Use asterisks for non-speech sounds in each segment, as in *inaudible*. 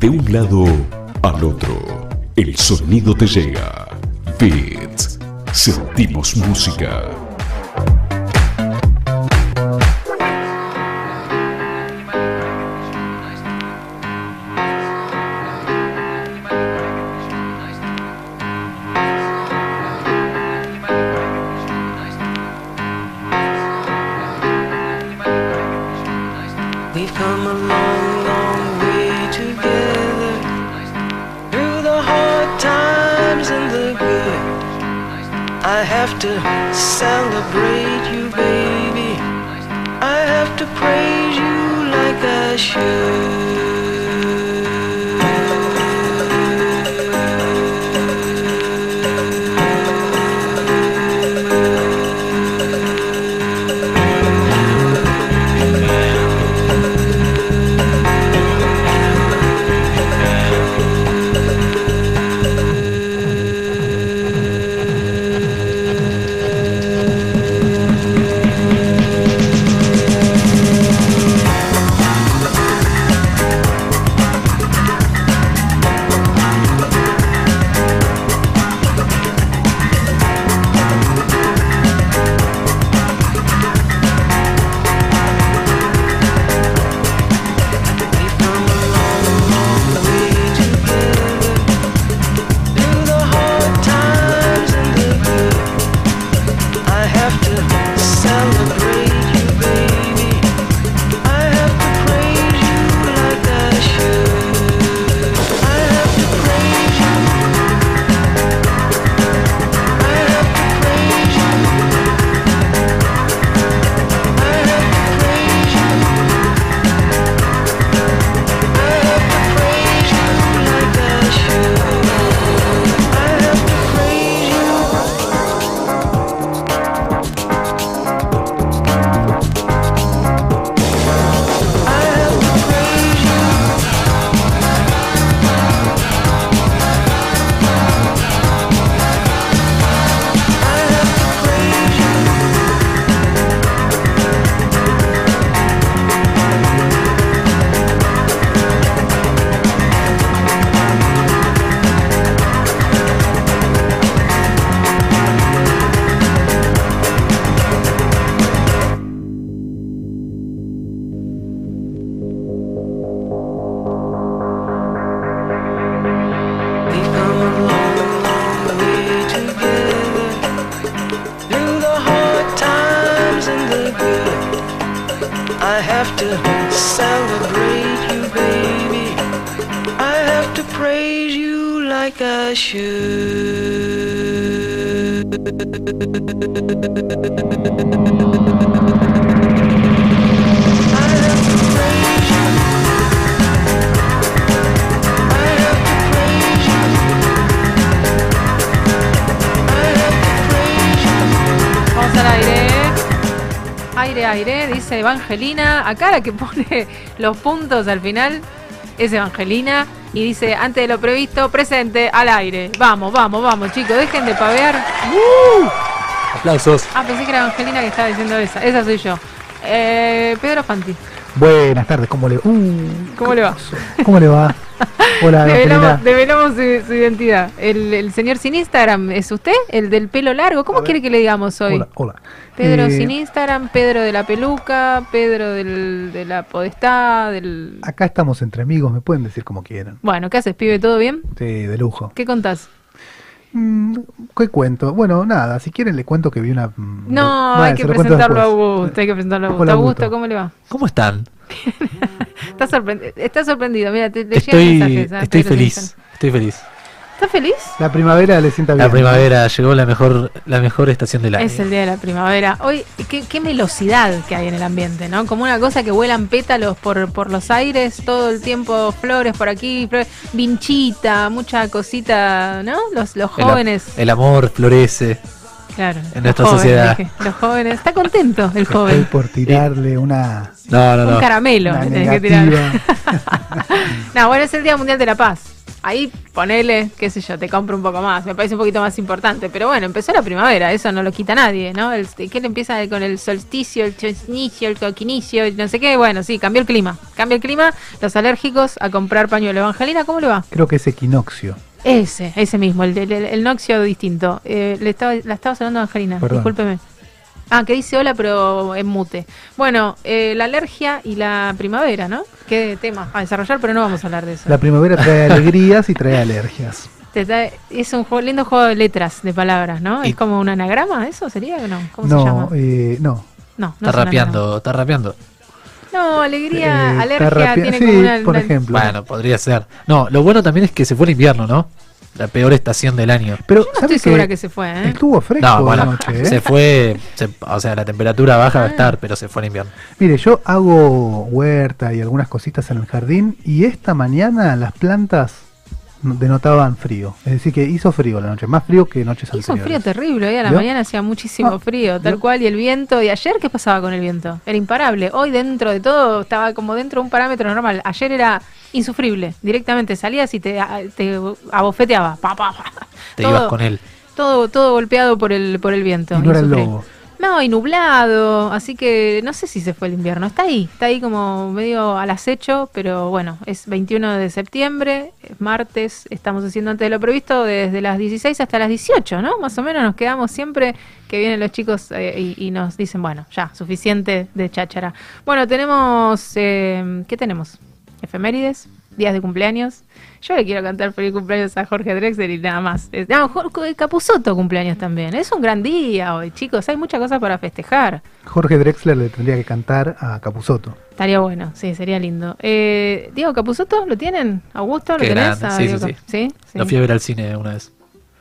De un lado al otro, el sonido te llega. Beats. Sentimos música. La que *laughs* pone los puntos al final es Evangelina. Y dice, antes de lo previsto, presente al aire. Vamos, vamos, vamos, chicos, dejen de pavear. Aplausos. Ah, pensé que era Evangelina que estaba diciendo esa. Esa soy yo. Eh, Pedro Fanti, Buenas tardes, ¿cómo le, uh, ¿cómo le va? ¿cómo le va? Hola, *laughs* Develamos, develamos su, su identidad. El, el señor sin Instagram, ¿es usted? ¿El del pelo largo? ¿Cómo quiere que le digamos hoy? Hola, hola. Pedro Eh, sin Instagram, Pedro de la peluca, Pedro del, de la podestad, del... Acá estamos entre amigos, me pueden decir como quieran. Bueno, ¿qué haces, pibe? ¿Todo bien? Sí, de lujo. ¿Qué contás? Mm, ¿Qué cuento? Bueno, nada, si quieren le cuento que vi una... mm, No, bueno, hay que presentarlo a. Augusto, hay que presentarlo a Augusto. Hola, Augusto. ¿cómo le va? ¿Cómo están? *laughs* Está, sorprendido, está sorprendido, mira, te, te llegan Estoy, mensajes. ¿ah? estoy feliz. Estoy feliz. ¿Estás feliz? La primavera le sienta bien. La primavera llegó la mejor, la mejor estación del año. Es el día de la primavera. Hoy, qué, qué velocidad que hay en el ambiente, ¿no? Como una cosa que vuelan pétalos por, por los aires, todo el tiempo flores por aquí, flores, vinchita, mucha cosita, ¿no? Los, los jóvenes. El, amor florece. claro. en nuestra jóvenes, sociedad. dije, los jóvenes. Está contento el Estoy joven. por tirarle una... No, no, Un no. caramelo Una que tirar. negativa. *laughs* no, bueno, es el Día Mundial de la Paz. Ahí ponele, qué sé yo, te compro un poco más, me parece un poquito más importante. Pero bueno, empezó la primavera, eso no lo quita nadie, ¿no? El, que le empieza con el solsticio, el chosnicio, el coquinicio, no sé qué. Bueno, sí, cambió el clima. Cambia el clima, los alérgicos a comprar pañuelo. Evangelina, ¿cómo le va? Creo que es equinoccio. Ese, ese mismo, el, el, el noxio distinto. Eh, le estaba, la estaba hablando a Angelina, Perdón. discúlpeme. Ah, que dice hola, pero en mute. Bueno, eh, la alergia y la primavera, ¿no? Qué tema a desarrollar, pero no vamos a hablar de eso. La primavera trae *laughs* alegrías y trae alergias. Te es un juego- lindo juego de letras, de palabras, ¿no? Y- Es como un anagrama, ¿eso sería o no? ¿Cómo se No, llama? eh, no. No, no Está es un rapeando, está rapeando. anagrama. No, alegría, Eh, alergia tiene sí, como una... por una- ejemplo. Bueno, podría ser. No, lo bueno también es que se fue el invierno, ¿no? La peor estación del año. Pero Yo no ¿sabe estoy segura que se fue, ¿eh? Estuvo fresco No, bueno, anoche, ¿eh? se fue, se- o sea, la temperatura baja va a Ah. estar, pero se fue el invierno. Mire, yo hago huerta y algunas cositas en el jardín y esta mañana las plantas denotaban frío. Es decir, que hizo frío la noche, más frío que noches Hizo anteriores. frío terrible, hoy a la ¿Vio? mañana hacía muchísimo Ah, frío, tal ¿vio? cual, y el viento, y ayer, ¿qué pasaba con el viento? Era imparable, hoy dentro de todo estaba como dentro de un parámetro normal, ayer era insufrible, directamente salías y te, te abofeteaba, pa, pa, pa. Te Todo- ibas con él. todo, todo golpeado por el, por el viento. Y no era el lobo. No, y nublado, así que no sé si se fue el invierno. Está ahí, está ahí como medio al acecho, pero bueno, es 21 de septiembre, es martes, estamos haciendo antes de lo previsto desde las 16 hasta las 18, ¿no? Más o menos nos quedamos siempre que vienen los chicos eh, y, y nos dicen, bueno, ya, suficiente de cháchara. Bueno, tenemos, eh, ¿qué tenemos? Efemérides, días de cumpleaños. Yo le quiero cantar feliz cumpleaños a Jorge Drexler y nada más. No, Jorge Capuzoto cumpleaños también. Es un gran día hoy, chicos. Hay muchas cosas para festejar. Jorge Drexler le tendría que cantar a Capuzoto. Estaría bueno, sí, sería lindo. Eh, Diego Capuzoto, ¿lo tienen? ¿Augusto? ¿Lo Qué tenés? sí, sí, Cap- ¿Sí? sí. Lo fui a ver al cine una vez.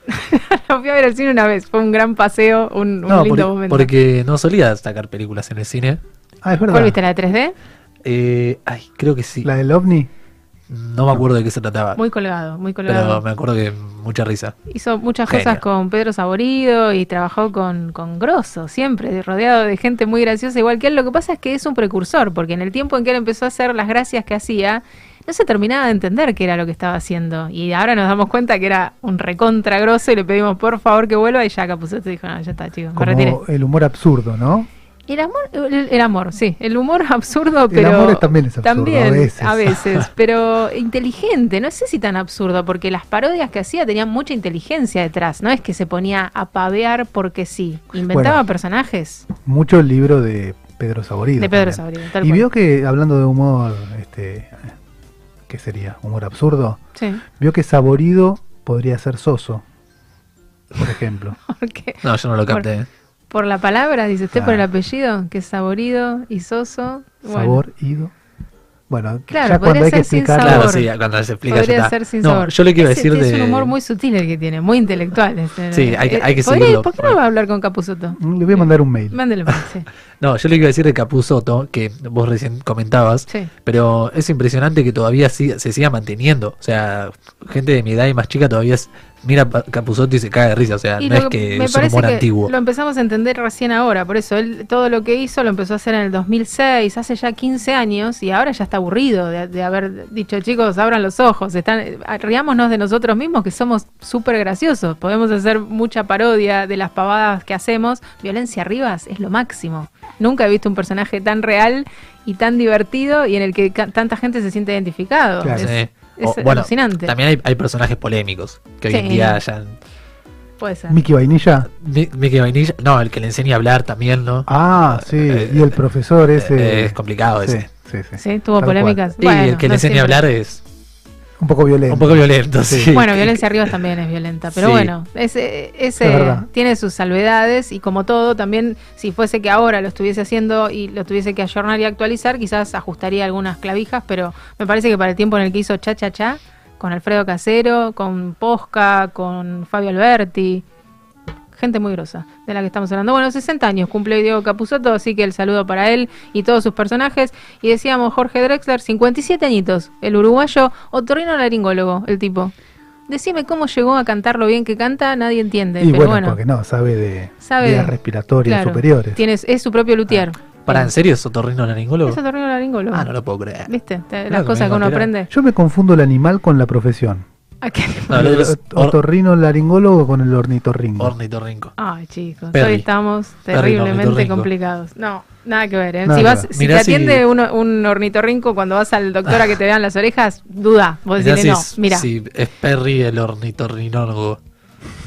*laughs* Lo fui a ver al cine una vez. Fue un gran paseo, un, un No, lindo por- momento. porque no solía sacar películas en el cine. Ah, es verdad. ¿Cuál viste la de 3D? Eh, ay, creo que sí. La del ovni. No me acuerdo de qué se trataba. Muy colgado, muy colgado. pero me acuerdo que mucha risa. Hizo muchas Genio. cosas con Pedro Saborido y trabajó con, con Grosso, siempre rodeado de gente muy graciosa, igual que él. Lo que pasa es que es un precursor, porque en el tiempo en que él empezó a hacer las gracias que hacía, no se terminaba de entender qué era lo que estaba haciendo. Y ahora nos damos cuenta que era un recontra grosso y le pedimos por favor que vuelva y ya Capuzoto dijo, no, ya está, chicos, me retiré. Como el humor absurdo, ¿no? El amor, el, el amor, sí, el humor *laughs* absurdo, El pero amor es- también es absurdo, también, a veces. a veces, *laughs* pero inteligente, no sé si tan absurdo, porque las parodias que hacía tenían mucha inteligencia detrás, no es que se ponía a pavear porque sí, inventaba Bueno. personajes Mucho el libro de Pedro Saborido. de Pedro. Saborido, tal Y cual. vio que, hablando de humor, este, ¿qué sería? Humor absurdo. Sí, Vio que Saborido podría ser Soso, por ejemplo. *laughs* No, yo no lo capté. ¿eh? Por la palabra, dice usted por el apellido, que es saborido y soso, bueno, Sabor, ido. Bueno, Claro, ya cuando podría hay que ser sin explicar. sabor. Claro, sí, cuando se explica ya podría está. ser sin no, sabor. yo le quiero decir Es de... un humor muy sutil el que tiene, muy intelectual. este, Sí, hay que- hay que ¿podría- seguirlo. ¿Por qué no va a hablar con Capuzoto? Le voy a mandar un mail. Mándele más, sí. *laughs* No, yo le quiero decir de Capuzoto, que vos recién comentabas, Sí. pero es impresionante que todavía siga- se siga manteniendo. O sea, gente de mi edad y más chica todavía es- mira y se cae de risa. O sea, Y no lo es que me es un humor que antiguo. lo empezamos a entender recién ahora, por eso él todo lo que hizo lo empezó a hacer en el 2006, hace ya 15 años y ahora ya está aburrido de, de haber dicho, chicos, abran los ojos, están eh, riámonos de nosotros mismos que somos súper graciosos, podemos hacer mucha parodia de las pavadas que hacemos, violencia arriba es lo máximo. Nunca he visto un personaje tan real y tan divertido y en el que tanta gente se siente identificado. Claro. Es, Sí. Es O, bueno, alucinante. también hay, hay personajes polémicos que hoy en día ya... Puede ser. Mickey Vainilla. Mi- Mickey Vainilla, no, el que le enseña a hablar también, ¿no? Ah, sí. Eh, y el profesor ese. eh, es complicado sí, ese. sí, sí. Sí, tuvo Tal polémicas. Y Bueno, el que no le enseña a hablar es Un poco violento. un poco violento, sí. Bueno, violencia arriba también es violenta, pero Sí. bueno, ese, ese Es tiene sus salvedades y como todo, también si fuese que ahora lo estuviese haciendo y lo tuviese que ayornar y actualizar, quizás ajustaría algunas clavijas, pero me parece que para el tiempo en el que hizo Cha Cha Cha, con Alfredo Casero, con Posca, con Fabio Alberti, gente muy grosa de la que estamos hablando. Bueno, 60 años cumple Diego Capuzotto, así que el saludo para él y todos sus personajes. Y decíamos Jorge Drexler, 57 añitos, el uruguayo, otorrino laringólogo, el tipo. Decime cómo llegó a cantar lo bien que canta, nadie entiende, Y pero bueno, bueno, porque no, sabe de Sabe vías respiratorias claro, superiores. tiene- es su propio luthier. Para, Eh, ¿en serio es otorrino laringólogo? Es otorrino laringólogo. Ah, no lo puedo creer. ¿Viste? Claro Las cosas que uno aprende. Yo me confundo el animal con la profesión. ¿A qué? No, el otorrino laringólogo con el ornitorrinco. ornitorrinco. Ay, chicos, Perry. hoy estamos Perry, terriblemente complicados. No, nada que ver. ¿eh? Nada si que vas, ver. si Mirá te si- atiende uno- un ornitorrinco cuando vas al doctor a que te vean las orejas, duda. Vos si no. Mira, si es Perry el ornitorrinólogo.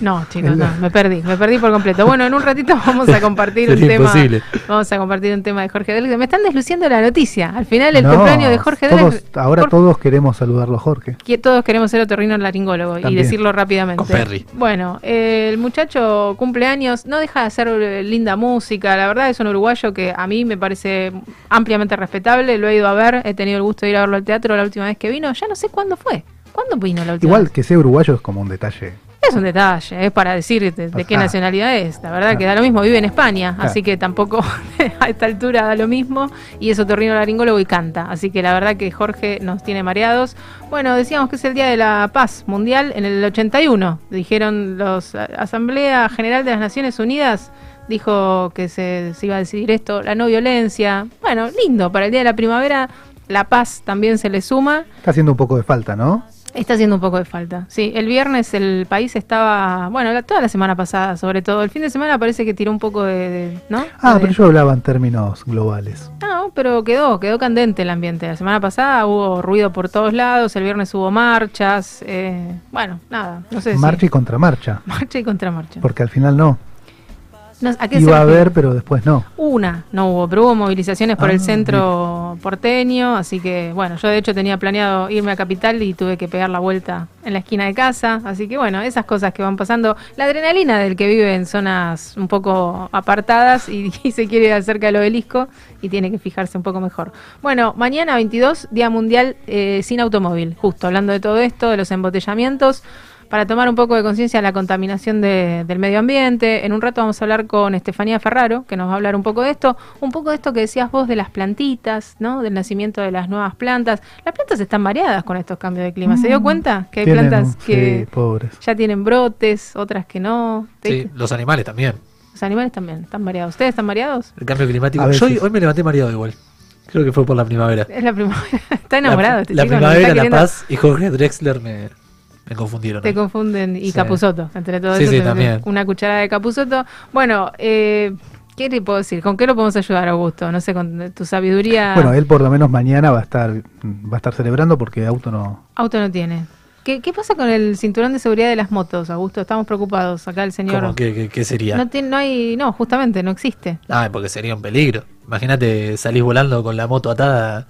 No, chicos, no, me perdí, me perdí por completo. Bueno, en un ratito *laughs* vamos a compartir un tema. imposible. Vamos a compartir un tema de Jorge Drexler. Me están desluciendo la noticia. Al final el No, cumpleaños de Jorge todos- Drexler. Ahora todos queremos saludarlo a Jorge. que todos queremos ser otorrino laringólogo y También. decirlo rápidamente. Con Perry. Bueno, eh, el muchacho cumpleaños, no deja de hacer eh, linda música, la verdad es un uruguayo que a mí me parece ampliamente respetable, lo he ido a ver, he tenido el gusto de ir a verlo al teatro la última vez que vino, ya no sé cuándo fue. ¿Cuándo vino la última Igual vez? que sea uruguayo es como un detalle. Es un detalle, es para decir de, de qué Ajá. nacionalidad es. La verdad Claro. que da lo mismo, vive en España, Claro. así que tampoco *laughs* a esta altura da lo mismo. Y es otorrino laringólogo y canta. Así que la verdad que Jorge nos tiene mareados. Bueno, decíamos que es el Día de la Paz Mundial en el 81. Dijeron los a- Asamblea General de las Naciones Unidas. Dijo que se, se iba a decidir esto, la no violencia. Bueno, lindo, para el Día de la Primavera la paz también se le suma. Está haciendo un poco de falta, ¿no? Está haciendo un poco de falta. Sí, el viernes el país estaba, bueno, la- toda la semana pasada, sobre todo. El fin de semana parece que tiró un poco de, de- ¿no? Ah, De- pero yo hablaba en términos globales. No, pero quedó, quedó candente el ambiente. La semana pasada hubo ruido por todos lados, el viernes hubo marchas, eh, bueno, nada, no sé Marcha si... y contramarcha. *laughs* Marcha y contramarcha. Porque al final no. No, ¿a qué se Iba a haber, pero después no. Una, no hubo, pero hubo movilizaciones por Ah, el centro porteño, así que bueno, yo de hecho tenía planeado irme a Capital y tuve que pegar la vuelta en la esquina de casa, así que bueno, esas cosas que van pasando, la adrenalina del que vive en zonas un poco apartadas y, *laughs* y se quiere ir acerca del obelisco y tiene que fijarse un poco mejor. Bueno, mañana 22, Día Mundial eh, sin automóvil, justo hablando de todo esto, de los embotellamientos para tomar un poco de conciencia de la contaminación de- del medio ambiente. En un rato vamos a hablar con Estefanía Ferraro, que nos va a hablar un poco de esto, un poco de esto que decías vos de las plantitas, ¿no? Del nacimiento de las nuevas plantas. Las plantas están variadas con estos cambios de clima. ¿Se dio cuenta que hay Tienen- plantas sí, que pobres. ya tienen brotes, otras que no? Sí, los animales también. Los animales también están variados. ¿Ustedes están variados? El cambio climático. A Yo hoy, hoy me levanté mareado igual. Creo que fue por la primavera. Es la primavera. *laughs* Está enamorado La, este la chico, nos primavera, está la queriendo- paz y Jorge Drexler me, me confundieron. Te confunden y Sí. Capuzoto, entre todo Sí, eso. sí, te también. Una cucharada de Capuzoto. Bueno, eh, ¿qué le puedo decir? ¿Con qué lo podemos ayudar, Augusto? No sé, con tu sabiduría. Bueno, él por lo menos mañana va a estar va a estar celebrando porque auto no. Auto no tiene. ¿Qué, qué pasa con el cinturón de seguridad de las motos, Augusto? Estamos preocupados. Acá el señor. ¿Cómo? ¿Qué, qué- qué sería? No, tiene, no hay. No, justamente, no existe. Ah, porque sería un peligro. Imagínate salís volando con la moto atada.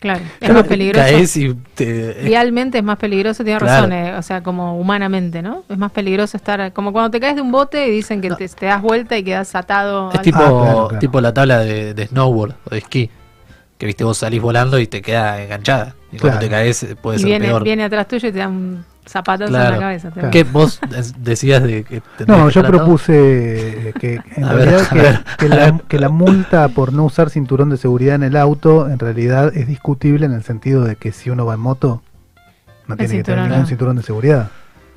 Claro. Es más peligroso. Caes y te. Vialmente es más peligroso, tiene Claro. razón, eh, o sea, como humanamente, ¿no? Es más peligroso estar, como cuando te caes de un bote y dicen que te, te das vuelta y quedas atado. Es al- tipo, Ah, claro, claro. tipo la tabla de, de snowboard o de esquí. Que viste, vos salís volando y te queda enganchada. Y cuando te caes eh, puede y ser viene, peor. viene atrás tuyo y te da un zapatazo en Claro. la cabeza. te Claro. ¿Qué vos decías de que No, que yo propuse que en ver, realidad que, ver, que a la, que la multa por no usar cinturón de seguridad en el auto en realidad es discutible en el sentido de que si uno va en moto no El tiene que tener ningún cinturón de seguridad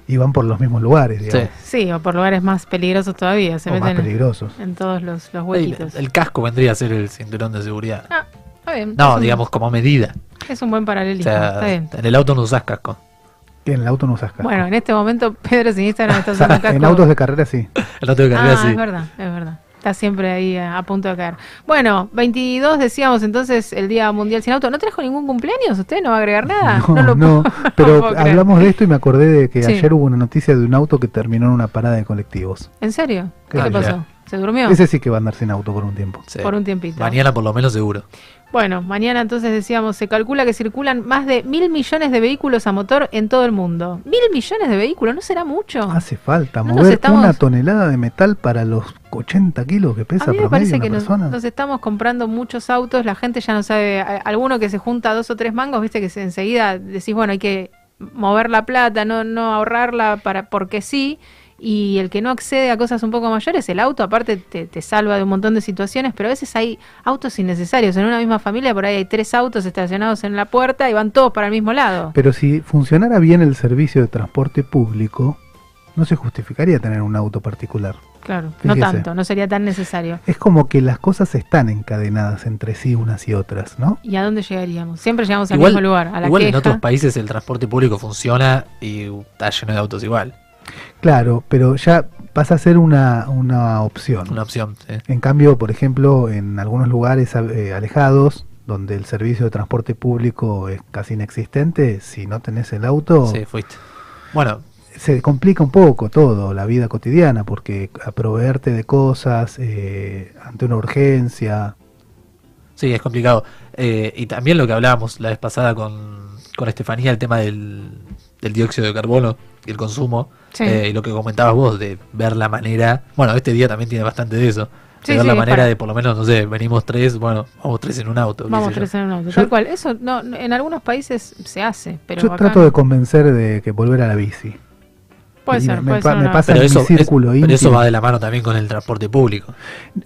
y van por los mismos lugares, digamos, Sí, o por lugares más peligrosos todavía, se o más meten peligrosos. en todos los, los El, huequitos. el casco vendría a ser el cinturón de seguridad. Ah, está bien. No, es un- digamos como medida. Es un buen O paralelismo, está sea, bien. en el auto no usás casco. Que en el auto no usas casco. Bueno, en este momento *laughs* Pedro sin Instagram está usando *laughs* casco. en autos de carrera sí. El auto de carrera ah, sí. es verdad, es verdad. Está siempre ahí a, a punto de caer. Bueno, 22 decíamos entonces el Día Mundial sin Auto. ¿No trajo ningún cumpleaños? ¿Usted no va a agregar nada? No, *laughs* lo no, puedo- pero hablamos de esto y me acordé de que Sí. ayer hubo una noticia de un auto que terminó en una parada de colectivos. ¿En serio? ¿Qué Ah, le pasó? mira. ¿Se durmió? Ese sí que va a andar sin auto por un tiempo. Sí. Por un tiempito. Mañana por lo menos seguro. Bueno, mañana entonces decíamos, se calcula que circulan más de mil millones de vehículos a motor en todo el mundo. ¿Mil millones de vehículos? ¿No será mucho? Hace falta No mover estamos- una tonelada de metal para los 80 kilos que pesa A mí me parece que nos, persona. nos estamos comprando muchos autos, la gente ya no sabe, alguno que se junta dos o tres mangos, viste que se- enseguida decís, bueno, hay que mover la plata, no, no ahorrarla para porque sí, y el que no accede a cosas un poco mayores, el auto aparte te, te salva de un montón de situaciones, pero a veces hay autos innecesarios, en una misma familia por ahí hay tres autos estacionados en la puerta y van todos para el mismo lado. Pero si funcionara bien el servicio de transporte público, no se justificaría tener un auto particular. Claro, no tanto, no sería tan necesario. Es como que las cosas están encadenadas entre sí unas y otras, ¿no? ¿Y a dónde llegaríamos? Siempre llegamos al mismo lugar, a la igual en queja. otros países el transporte público funciona y está lleno de autos igual. Claro, pero ya pasa a ser una, una opción. Una opción. sí. En cambio, por ejemplo, en algunos lugares eh, alejados, donde el servicio de transporte público es casi inexistente, si no tenés el auto, Sí, fuiste. Bueno, se complica un poco todo, la vida cotidiana, porque a proveerte de cosas eh, ante una urgencia. Sí, es complicado. Eh, y también lo que hablábamos la vez pasada con, con Estefanía, el tema del, del dióxido de carbono y el consumo. Sí. Eh, y lo que comentabas vos de ver la manera. Bueno, este día también tiene bastante de eso. De Sí, ver sí, la manera para- de, por lo menos, no sé, venimos tres, bueno, vamos tres en un auto. Vamos yo. tres en un auto, Yo- tal cual. Eso no, no- en algunos países se hace, pero Yo acá trato de convencer de que volver a la bici. Puede ser, me puede pa- ser me pasa- Pero en eso, mi círculo es- pero eso va de la mano también con el transporte público.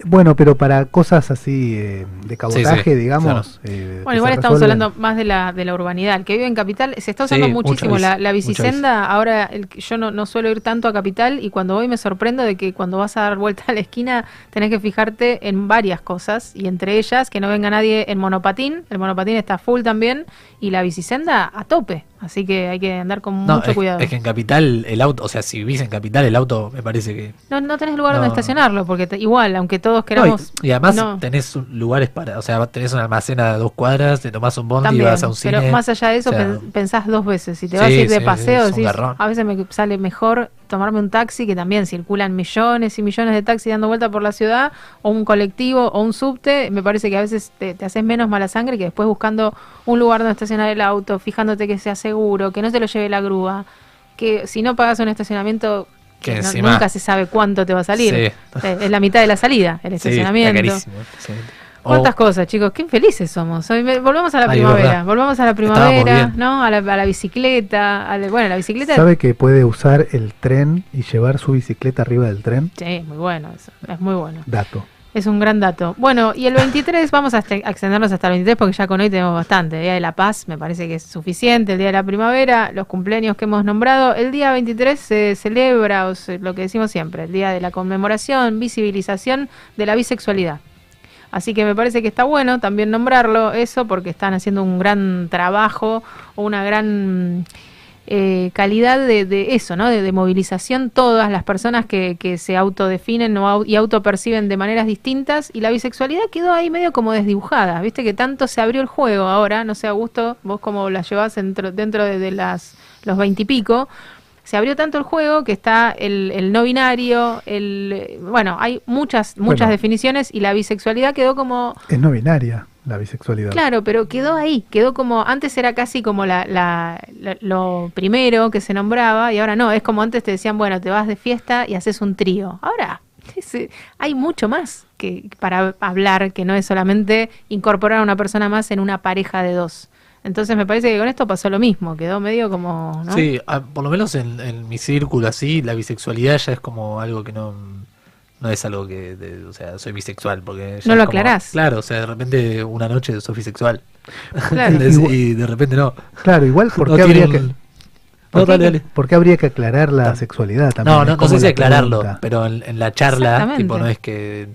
Bueno, pero para cosas así eh, de cabotaje, sí, digamos. eh, Bueno, igual estamos resuelven. hablando más de la, de la urbanidad. El que vive en Capital se está usando Sí, muchísimo la, la mucha bicisenda. Ahora el yo no, no suelo ir tanto a Capital y cuando voy me sorprendo de que cuando vas a dar vuelta a la esquina tenés que fijarte en varias cosas y entre ellas que no venga nadie en monopatín. El monopatín está full también y la bicisenda a tope. Así que hay que andar con No, mucho es, cuidado. es que en Capital el auto, o sea, si vivís en Capital el auto me parece que... No, no tenés lugar donde No. estacionarlo porque te- igual, aunque todos No, y, queramos... y además tenés lugares para, o sea, tenés una almacena a dos cuadras, te tomás un bondi y También, vas a un cine. pero más allá de eso o sea, pensás dos veces. Si te Sí, vas a ir de sí, paseo, decís, garrón. a veces me sale mejor tomarme un taxi, que también circulan millones y millones de taxis dando vuelta por la ciudad, o un colectivo o un subte. Me parece que a veces te, te haces menos mala sangre que después buscando un lugar donde estacionar el auto, fijándote que sea seguro, que no te lo lleve la grúa, que si no pagas un estacionamiento... Que Que no- encima- nunca se sabe cuánto te va a salir. Sí. Eh, Es la mitad de la salida, el sí, está estacionamiento. carísimo, ¿Cuántas cosas, chicos? Qué infelices somos. Hoy me- volvamos a la Ay, primavera. verdad. Volvamos a la primavera. ¿no? A la, a la bicicleta. a la- bueno, la bicicleta. ¿Sabe que puede usar el tren y llevar su bicicleta arriba del tren? Sí, muy bueno eso. Es muy bueno. Dato. Es un gran dato. Bueno, y el 23, vamos a este- a extendernos hasta el 23 porque ya con hoy tenemos bastante. El Día de la Paz me parece que es suficiente. El Día de la Primavera, los cumpleaños que hemos nombrado. El día 23 se celebra, o se- lo que decimos siempre, el Día de la Conmemoración, Visibilización de la Bisexualidad. Así que me parece que está bueno también nombrarlo eso porque están haciendo un gran trabajo una gran eh, calidad de, de eso, ¿no? De, de movilización todas las personas que, que se autodefinen y autoperciben de maneras distintas y la bisexualidad quedó ahí medio como desdibujada, viste que tanto se abrió el juego ahora, no sé Augusto, vos como la llevás dentro, dentro de, de las los veintipico, se abrió tanto el juego que está el, el no binario, el eh, bueno, hay muchas, muchas Bueno. definiciones y la bisexualidad quedó como Es no binaria la bisexualidad. Claro, pero quedó ahí, quedó como, antes era casi como la, la- la- lo primero que se nombraba y ahora no, es como antes te decían, bueno, te vas de fiesta y haces un trío. Ahora *laughs* es- hay mucho más que para hablar, que no es solamente incorporar a una persona más en una pareja de dos. Entonces me parece que con esto pasó lo mismo, quedó medio como... ¿no? Sí, a- por lo menos en, en mi círculo así, la bisexualidad ya es como algo que no, no es algo que, de- o sea, soy bisexual, porque ya No lo como- aclarás. Claro, o sea, de repente una noche sos bisexual. Claro. *laughs* y de repente no. Claro, igual, ¿por No habría un- que, No, ¿Por qué? dale, dale. por qué habría que aclarar la sexualidad también? No, no, no sé si la aclararlo, pregunta. pero en, en la charla, tipo, no es que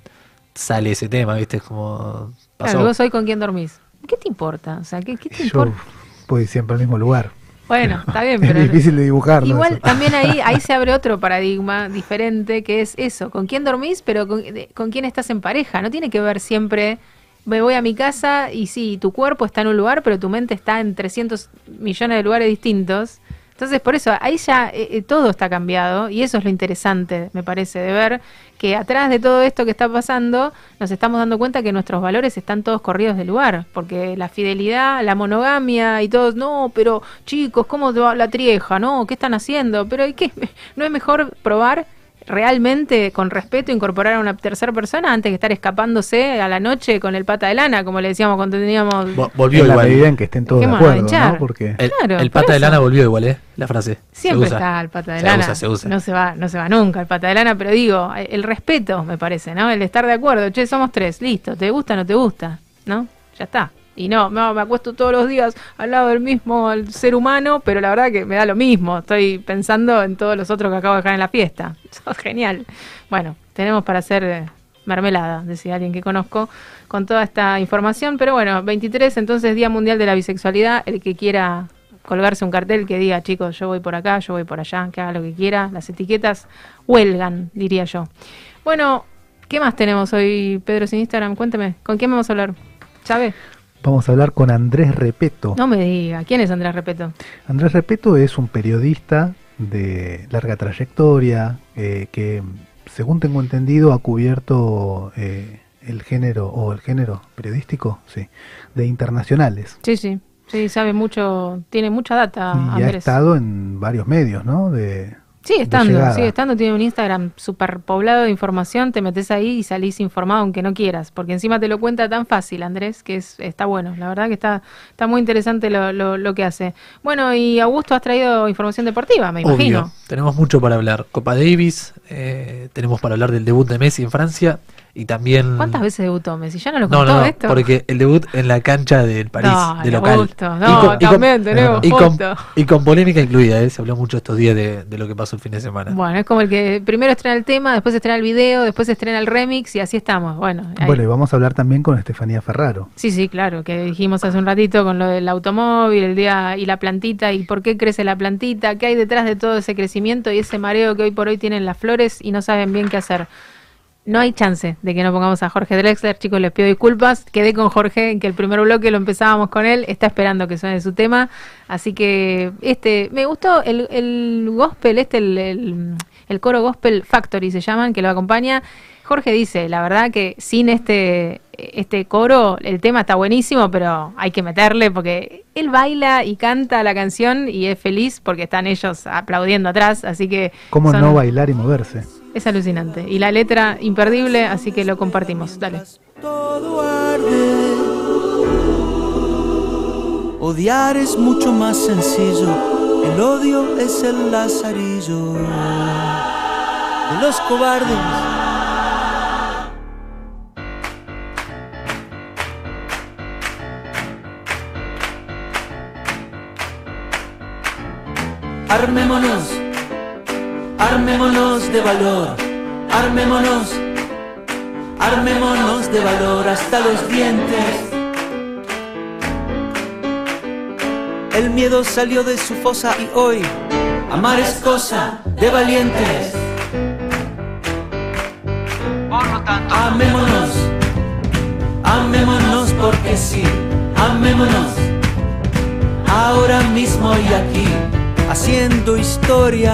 sale ese tema, ¿viste? Es como. Pasó. Claro, vos hoy con quién dormís. ¿Qué te importa? O sea, ¿qué, qué te Yo importa? voy siempre al mismo lugar. Bueno, está bien, *laughs* Es pero... difícil de dibujarlo. Igual eso. también ahí, ahí se *laughs* abre otro paradigma diferente, que es eso, con quién dormís, pero con, de- con quién estás en pareja. No tiene que ver siempre, me voy a mi casa y sí, tu cuerpo está en un lugar, pero tu mente está en 300 millones de lugares distintos. Entonces, por eso, ahí ya eh, eh, todo está cambiado y eso es lo interesante, me parece, de ver que atrás de todo esto que está pasando, nos estamos dando cuenta que nuestros valores están todos corridos del lugar, porque la fidelidad, la monogamia y todos, no, pero chicos, ¿cómo va la trieja? No, ¿qué están haciendo? Pero ¿y qué? *laughs* ¿No es mejor probar realmente con respeto incorporar a una tercera persona antes que estar escapándose a la noche con el pata de lana, como le decíamos cuando teníamos... Vo- Volvió en la igual. medida en que estén todos de acuerdo. ¿no? Porque El, Claro, el por pata de lana volvió igual, ¿eh? La frase. Siempre se usa. está el pata de Se lana. usa, se usa. No se va, no se va nunca el pata de lana, pero digo, el respeto, me parece, ¿no? El estar de acuerdo. Che, somos tres, listo. ¿Te gusta o no te gusta? ¿No? Ya está. Y no, me acuesto todos los días al lado del mismo ser humano, pero la verdad que me da lo mismo. Estoy pensando en todos los otros que acabo de dejar en la fiesta. *laughs* Genial. Bueno, tenemos para hacer eh, mermelada, decía alguien que conozco, con toda esta información. Pero bueno, 23, entonces Día Mundial de la Bisexualidad. El que quiera colgarse un cartel que diga, chicos, yo voy por acá, yo voy por allá, que haga lo que quiera. Las etiquetas huelgan, diría yo. Bueno, ¿qué más tenemos hoy, Pedro, sin Instagram? Cuénteme, ¿con quién vamos a hablar? ¿Sabe? Vamos a hablar con Andrés Repeto. No me diga, ¿quién es Andrés Repeto? Andrés Repeto es un periodista de larga trayectoria eh, que, según tengo entendido, ha cubierto eh, el género o el género periodístico, sí, de internacionales. Sí, sí, sí, sabe mucho, tiene mucha data, y ha estado en varios medios, ¿no? De, Sigue estando, sigue estando, tiene un Instagram súper poblado de información, te metes ahí y salís informado aunque no quieras, porque encima te lo cuenta tan fácil, Andrés, que es, está bueno, la verdad que está, está muy interesante lo, lo, lo que hace. Bueno, y Augusto has traído información deportiva, me imagino. Tenemos mucho para hablar. Copa Davis, eh, tenemos para hablar del debut de Messi en Francia y también... ¿Cuántas veces debutó Messi? ¿Ya no lo contó no, no, esto? porque el debut en la cancha del París, No, de no, local. Augusto, no, también tenemos y con, foto. y con polémica incluida, ¿eh? se habló mucho estos días de, de lo que pasó el fin de semana. Bueno, es como el que primero estrena el tema, después estrena el video, después estrena el remix y así estamos. Bueno, ahí. Bueno, y vamos a hablar también con Estefanía Ferraro. Sí, sí, claro, que dijimos hace un ratito con lo del automóvil, el día y la plantita y por qué crece la plantita, qué hay detrás de todo ese crecimiento y ese mareo que hoy por hoy tienen las flores y no saben bien qué hacer. No hay chance de que no pongamos a Jorge Drexler, chicos, les pido disculpas. Quedé con Jorge, en que el primer bloque lo empezábamos con él, está esperando que suene su tema. Así que, este, me gustó el, el gospel, este, el, el- el coro Gospel Factory se llaman, que lo acompaña. Jorge dice, la verdad que sin este, este coro, el tema está buenísimo, pero hay que meterle porque él baila y canta la canción y es feliz porque están ellos aplaudiendo atrás, así que ¿Cómo son- no bailar y moverse? Es alucinante. Y la letra imperdible, así que lo compartimos. Dale. Todo arde. Odiar es mucho más sencillo. El odio es el lazarillo de los cobardes. Armémonos, armémonos de valor, armémonos, armémonos de valor hasta los dientes. El miedo salió de su fosa y hoy amar es cosa de valientes. Por lo tanto, amémonos, amémonos porque sí, amémonos. Ahora mismo y aquí, haciendo historia.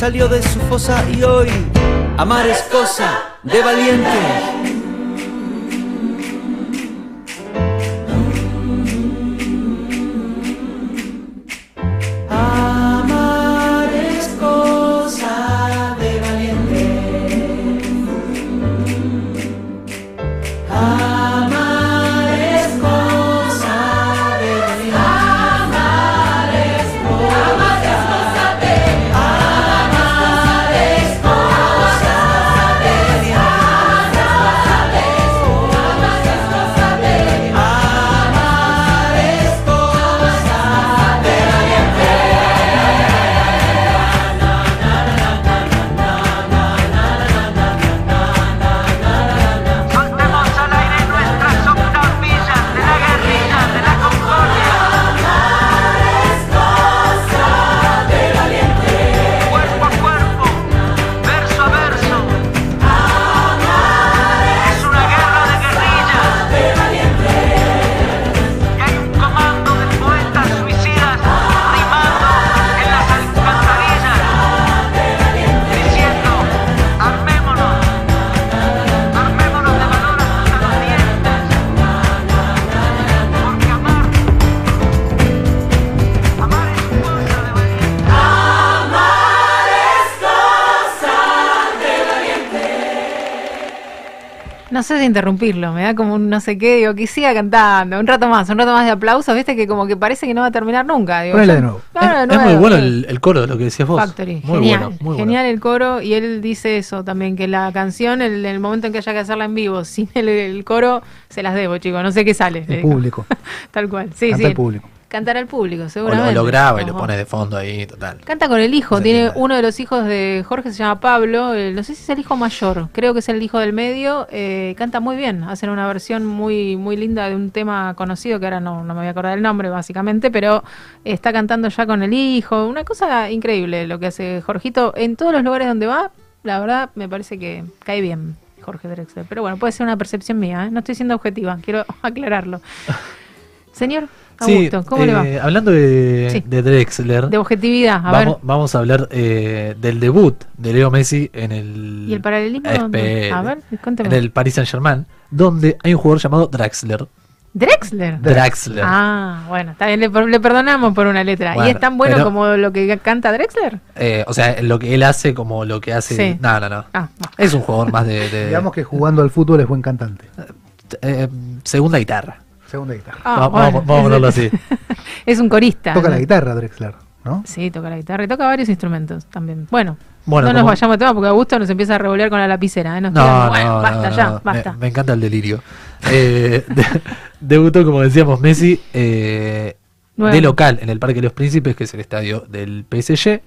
salió de su fosa y hoy amar es cosa de valientes. No interrumpirlo, me da como un no sé qué, digo, que siga cantando, un rato más, un rato más de aplausos, viste que como que parece que no va a terminar nunca. Digo, de nuevo. Claro, es, de es muy bueno el, el coro, lo que decías vos. Factory, Muy genial, bueno, muy genial bueno. el coro y él dice eso también, que la canción, en el, momento en que haya que hacerla en vivo, *laughs* sin el, el coro, se las debo, chicos, no sé qué sale. le El público. *laughs* Tal cual, sí, Canta sí. el público. Cantar al público, O seguramente. lo, lo graba y lo pone de fondo ahí, total. Canta con el hijo, tiene uno de los hijos de Jorge, se llama Pablo, eh, no sé si es el hijo mayor, creo que es el hijo del medio, eh, canta muy bien, hacen una versión muy muy linda de un tema conocido que ahora no, no me voy a acordar el nombre básicamente, pero está cantando ya con el hijo, una cosa increíble lo que hace Jorgito en todos los lugares donde va, la verdad me parece que cae bien Jorge Drexler, pero bueno, puede ser una percepción mía, ¿eh? no estoy siendo objetiva, quiero *laughs* aclararlo. *laughs* Señor Augusto, ¿cómo le va? eh, Hablando de, Sí. de Drexler, De objetividad, a vamos, ver. vamos a hablar eh, del debut de Leo Messi en el, ¿Y el paralelismo? Espere. A ver, cuénteme. en el Paris Saint Germain, donde hay un jugador llamado Draxler. Drexler. Draxler. Ah, bueno, está bien, le, le perdonamos por una letra. ¿Y es tan bueno pero- como lo que canta Drexler? Eh, o sea, lo que él hace como lo que hace... Sí. No, no, no. Ah, no. Es un jugador más de... de- Digamos que jugando al fútbol es buen cantante. eh, segunda guitarra. Segunda guitarra. Ah, Va- bueno, vamos, vamos a ponerlo así. *laughs* Es un corista. Toca ¿no? la guitarra, Drexler, ¿no? Sí, toca la guitarra y toca varios instrumentos también. Bueno, Bueno, no nos vayamos de tema porque Augusto nos empieza a revolver con la lapicera. ¿eh? Nos No, quedamos, bueno, no, basta no, ya. Me- basta. Me, encanta el delirio. Eh, *laughs* de- debutó, como decíamos, Messi eh, de local en el Parque de los Príncipes, que es el estadio del PSG.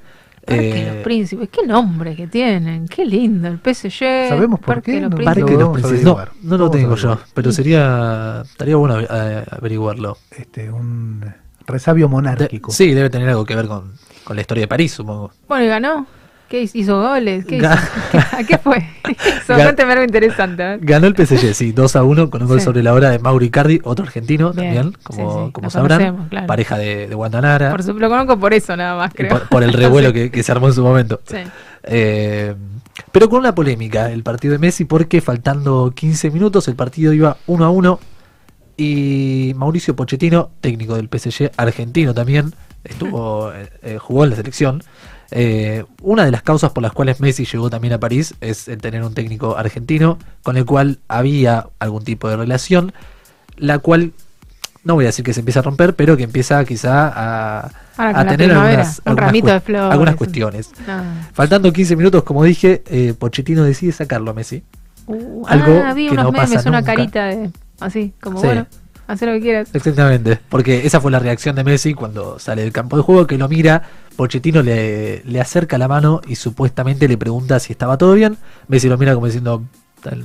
Parque Eh, de los Príncipes, qué nombre que tienen, qué lindo, el PSG. ¿Sabemos por Parque qué? de los. Parque de los Príncipes. No, no lo tengo yo, pero sería estaría bueno eh, averiguarlo. Este, un resabio De- monárquico. sí, debe tener algo que ver con, con la historia de París, supongo. Bueno, y ganó. ¿Qué hizo? ¿Hizo goles? ¿Qué hizo? *laughs* ¿A qué fue? *laughs* Eso, Ga- cuénteme algo interesante. Ganó el PSG, sí, 2 a 1 con un gol Sí. sobre la hora de Mauri Cardi, otro argentino Bien, también, como, sí, como sabrán, claro. pareja de, de Guantanara, Por su- lo conozco por eso nada más, creo. por, por el revuelo *laughs* que, que se armó en su momento. Eh, pero con una polémica el partido de Messi porque faltando 15 minutos el partido iba 1 a 1 y Mauricio Pochettino, técnico del PSG argentino también, estuvo eh, eh, jugó en la selección. Eh, una de las causas por las cuales Messi llegó también a París es el tener un técnico argentino con el cual había algún tipo de relación, la cual no voy a decir que se empieza a romper, pero que empieza quizá a, tener algunas, un algunas ramito cues- de flores. algunas cuestiones. No. Faltando 15 minutos, como dije, eh, Pochettino decide sacarlo a Messi. Uh, Algo ah, vi que unos no memes, pasa una nunca. carita de así, como Sí. bueno, haz lo que quieras. Exactamente, porque esa fue la reacción de Messi cuando sale del campo de juego, que lo mira, Pochettino le, le acerca la mano y supuestamente le pregunta si estaba todo bien. Messi lo mira como diciendo,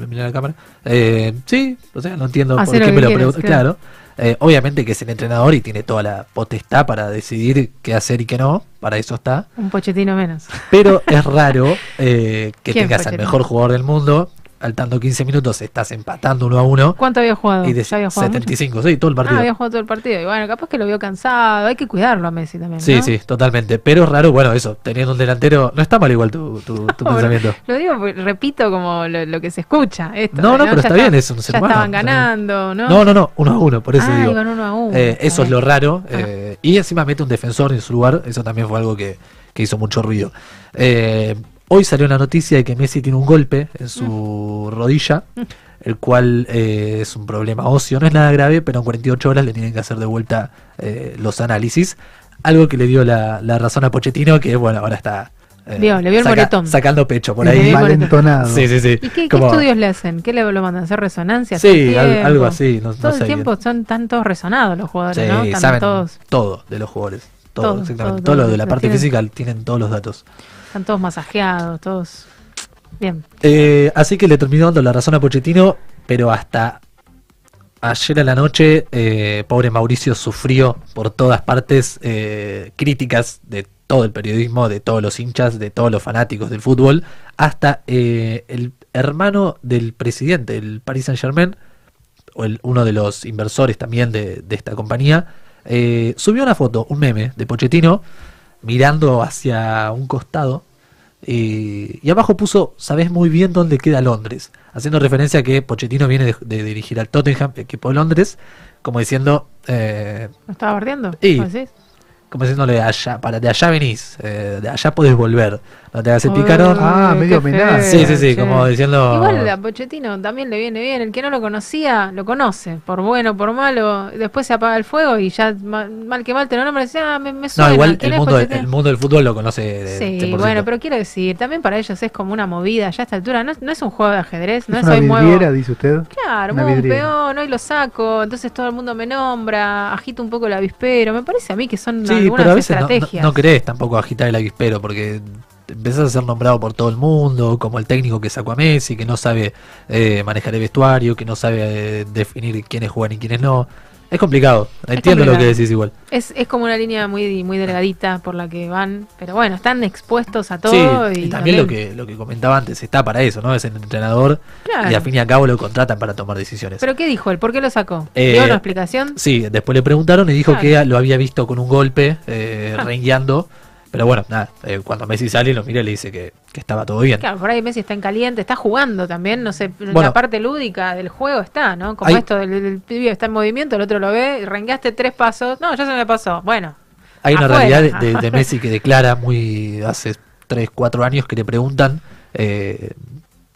mira la cámara, eh, sí, o sea, no entiendo por qué me lo pregunta. claro. Eh, obviamente que es el entrenador y tiene toda la potestad para decidir qué hacer y qué no, para eso está. Un pochetino menos. Pero es raro *laughs* eh, que ¿Quién tengas al mejor jugador del mundo, faltando 15 minutos estás empatando uno a uno ¿Cuánto había jugado? y de ¿Ya había jugado mucho? 75, sí, todo el Ah, partido. había jugado todo el partido. Y bueno, capaz que lo vio cansado. Hay que cuidarlo a Messi también. Sí, ¿no? sí, totalmente. Pero es raro, bueno, eso, teniendo un delantero, no está mal igual tu, tu, tu *laughs* No, pensamiento. Lo digo, porque repito como lo, lo que se escucha. Esto, No, no, pero Ya está bien, es un ser Ya humano, estaban está ganando, ¿no? No, no, no, uno a uno, por eso Ah, digo. uno a uno, Eh, está eso es lo raro. Ah. eh, y encima mete un defensor en su lugar, eso también fue algo que, que hizo mucho ruido. Eh, hoy salió la noticia de que Messi tiene un golpe en Mm. su rodilla, el cual eh, es un problema óseo, no es nada grave, pero en 48 horas le tienen que hacer de vuelta eh, los análisis. Algo que le dio la, la razón a Pochettino, que bueno, ahora está eh, Vio, le vio el moretón. sacando pecho por ahí. Valentonado. Sí, sí, sí. ¿Y qué, estudios le hacen? ¿Qué le lo mandan? ¿Hacer resonancias? Sí, al- algo así, no- no todo sé el tiempo bien. son tantos resonados los jugadores, Sí, ¿no? Están saben todos, todo de los jugadores. Todo, Todo, exactamente. todo, Todo, lo de la parte tienen. física tienen todos los datos. Están todos masajeados, todos... Bien. Eh, así que le terminó dando la razón a Pochettino, pero hasta ayer a la noche, eh, pobre Mauricio sufrió por todas partes eh, críticas de todo el periodismo, de todos los hinchas, de todos los fanáticos del fútbol, hasta eh, el hermano del presidente del Paris Saint Germain, o el- uno de los inversores también de, de esta compañía, eh, subió una foto, un meme de Pochettino mirando hacia un costado y, y abajo puso, sabes muy bien dónde queda Londres, haciendo referencia a que Pochettino viene de, de dirigir al Tottenham, equipo de Londres, como diciendo, eh, ¿Lo estaba bardeando? Y- ¿Vos decís? Como diciéndole allá, para de allá venís, eh, de allá podés volver, no te hagas el picarón. Ah, medio homenaje. Sí, sí, sí, che. como diciendo- Igual a Pochettino también le viene bien. El que no lo conocía, lo conoce. Por bueno, por malo. Después se apaga el fuego y ya ma- mal que mal te lo dice, ah, me, me suena. No, igual ¿quién el mundo, el mundo del fútbol lo conoce de Sí, 100%. bueno, pero quiero decir, también para ellos es como una movida ya a esta altura. No, no es un juego de ajedrez, no es es, una hoy muevo. vidriera, dice usted. Claro, Una muevo un peón, hoy lo saco, entonces todo el mundo me nombra, agito un poco el avispero. Me parece a mí que son Sí, algunas pero a veces no, no querés tampoco agitar el avispero porque empezás a ser nombrado por todo el mundo, como el técnico que sacó a Messi, que no sabe eh, manejar el vestuario, que no sabe eh, definir quiénes juegan y quiénes no. Es complicado, entiendo lo que decís igual. Es, es como una línea muy, muy delgadita por la que van, pero bueno, están expuestos a todo. sí, y, y también lo que, lo que comentaba antes, está para eso, ¿no? Es el entrenador Claro. y al fin y al cabo lo contratan para tomar decisiones. ¿Pero qué dijo él? ¿Por qué lo sacó? Eh, ¿Dio una explicación? Sí, después le preguntaron y dijo Claro. que lo había visto con un golpe, eh, Ah. rengueando. Pero bueno, nada, eh, cuando Messi sale lo mira y le dice que, que estaba todo bien. Claro, por ahí Messi está en caliente, está jugando también, no sé, Bueno. la parte lúdica del juego está, ¿no? Como Hay- esto del, del pibe está en movimiento, el otro lo ve, rengueaste tres pasos, no, ya se me pasó. Bueno, Hay una realidad de, de- *laughs* de Messi que declara muy hace 3, 4 años que le preguntan, eh,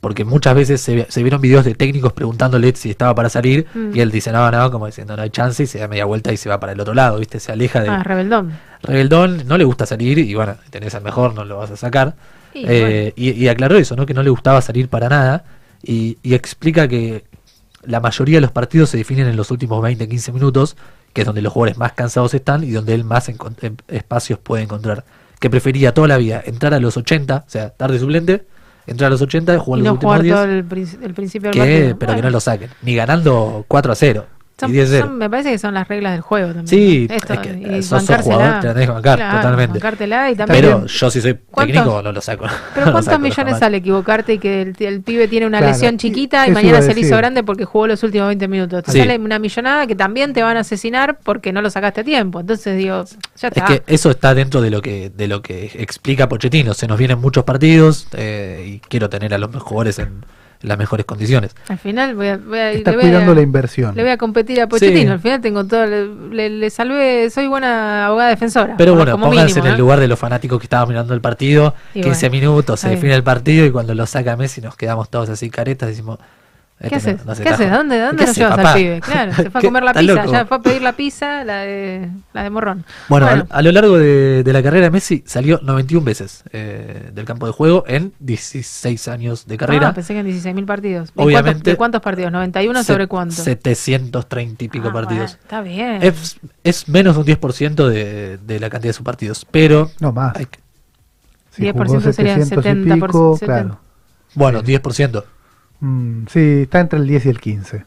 porque muchas veces se, ve- se vieron videos de técnicos preguntándole si estaba para salir Mm. y él dice no, no, como diciendo no hay chance y se da media vuelta y se va para el otro lado, ¿viste? Se aleja de... ah, rebeldón. Rebeldón, no le gusta salir y bueno, tenés al mejor, no lo vas a sacar. Y Eh, y, y aclaró eso, ¿no? Que no le gustaba salir para nada y, y explica que la mayoría de los partidos se definen en los últimos 20, 15 minutos, que es donde los jugadores más cansados están y donde él más em- espacios puede encontrar. Que prefería toda la vida entrar a los 80, o sea, tarde suplente, entrar a los 80 y jugar Y los últimos jugar 10, todo el, prin- el principio del que, partido. pero que no lo saquen, ni ganando 4 a 0 son- y 10 a 0. son- me parece que son las reglas del juego también. Sí, ¿no? Esto, es que, y sos- jugador, te la tenés que bancar, Claro, totalmente. bancártela y también Pero yo si soy ¿Cuántos- técnico no lo saco. Pero *laughs* No ¿cuántos saco millones sale equivocarte y que el, el pibe tiene una Claro, lesión chiquita y mañana se le hizo grande porque jugó los últimos 20 minutos? Te Sí. sale una millonada que también te van a asesinar porque no lo sacaste a tiempo. Entonces digo, ya Es está. que eso está dentro de lo que de lo que explica Pochettino. Se nos vienen muchos partidos eh, y quiero tener a los jugadores en, en las mejores condiciones. Al final voy a, voy a- Está le voy a- cuidando la inversión. Le voy a competir a Pochettino. Sí. Al final tengo todo. Le, le- le salvé. Soy buena abogada defensora. Pero bueno, como pónganse mínimo, en el lugar de los fanáticos que estaban mirando el partido. Y 15 bueno, minutos, se define el partido y cuando lo saca Messi nos quedamos todos así caretas. Decimos, ¿Qué este no- haces? no se ¿Qué haces? ¿Dónde, dónde ¿Qué lo llevas papá? al pibe? Claro, se fue a *laughs* ¿Qué- comer la pizza. loco? Ya fue a pedir la pizza, la de, la de morrón. Bueno, Bueno. A, a lo largo de, de la carrera de Messi salió 91 veces eh, del campo de juego en 16 años de carrera. Ah, pensé que en 16.000 partidos. ¿De Obviamente- cuántos, ¿De cuántos partidos? ¿91 sobre cuánto? 730 y pico Ah, partidos. bueno, está bien. Es, es menos de un 10% de, de la cantidad de sus partidos. Pero, No más. hay Si 10% jugó serían 700 y 70 por pico, 70. claro. bueno, 10%. Mm, sí, está entre el 10 y el 15.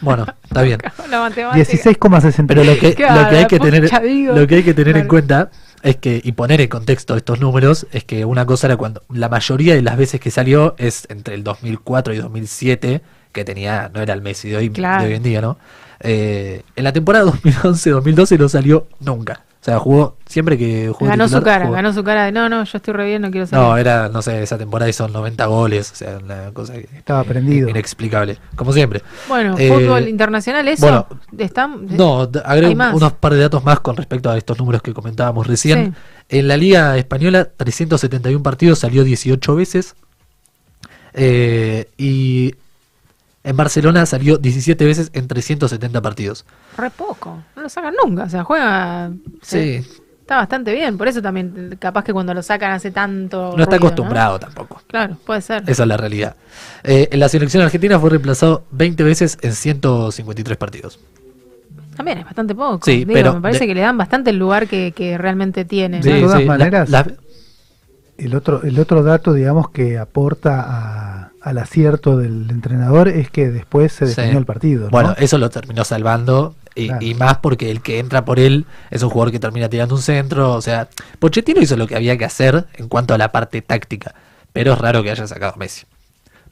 Bueno, está bien. *laughs* La matemática. 16,60. Pero lo que, Claro, lo que hay que tener, digo. lo que hay que tener en cuenta es que, y poner en contexto estos números, es que una cosa era cuando la mayoría de las veces que salió es entre el 2004 y 2007, que tenía, no era el Messi de hoy, Claro. de hoy en día, ¿no? Eh, en la temporada 2011-2012 no salió nunca. O sea, jugó siempre que jugó Ganó su cara, jugó. ganó su cara de no, no, yo estoy re bien, no quiero salir. No, era, no sé, esa temporada hizo 90 goles, o sea, una cosa que- Estaba prendido. inexplicable, como siempre. Bueno, Eh, fútbol internacional, eso. bueno, está, No, d- agrego unos par de datos más con respecto a estos números que comentábamos recién. En la Liga Española, 371 partidos, salió 18 veces. Eh, y en Barcelona salió 17 veces en 370 partidos. Re poco. No lo sacan nunca. O sea, juega. Sí, Está bastante bien. Por eso también, capaz que cuando lo sacan hace tanto. no está acostumbrado tampoco. Claro, puede ser. Esa es la realidad. Eh, en la selección argentina fue reemplazado 20 veces en 153 partidos. También es bastante poco. Sí, Digo, pero me parece de- que le dan bastante el lugar que, que realmente tiene. De ¿no? todas la- maneras- la- El otro, el otro dato, digamos, que aporta a- al acierto del entrenador es que después se Sí. definió el partido. ¿no? Bueno, eso lo terminó salvando. Y, Claro. y más porque el que entra por él es un jugador que termina tirando un centro. O sea, Pochettino hizo lo que había que hacer en cuanto a la parte táctica. Pero es raro que haya sacado a Messi.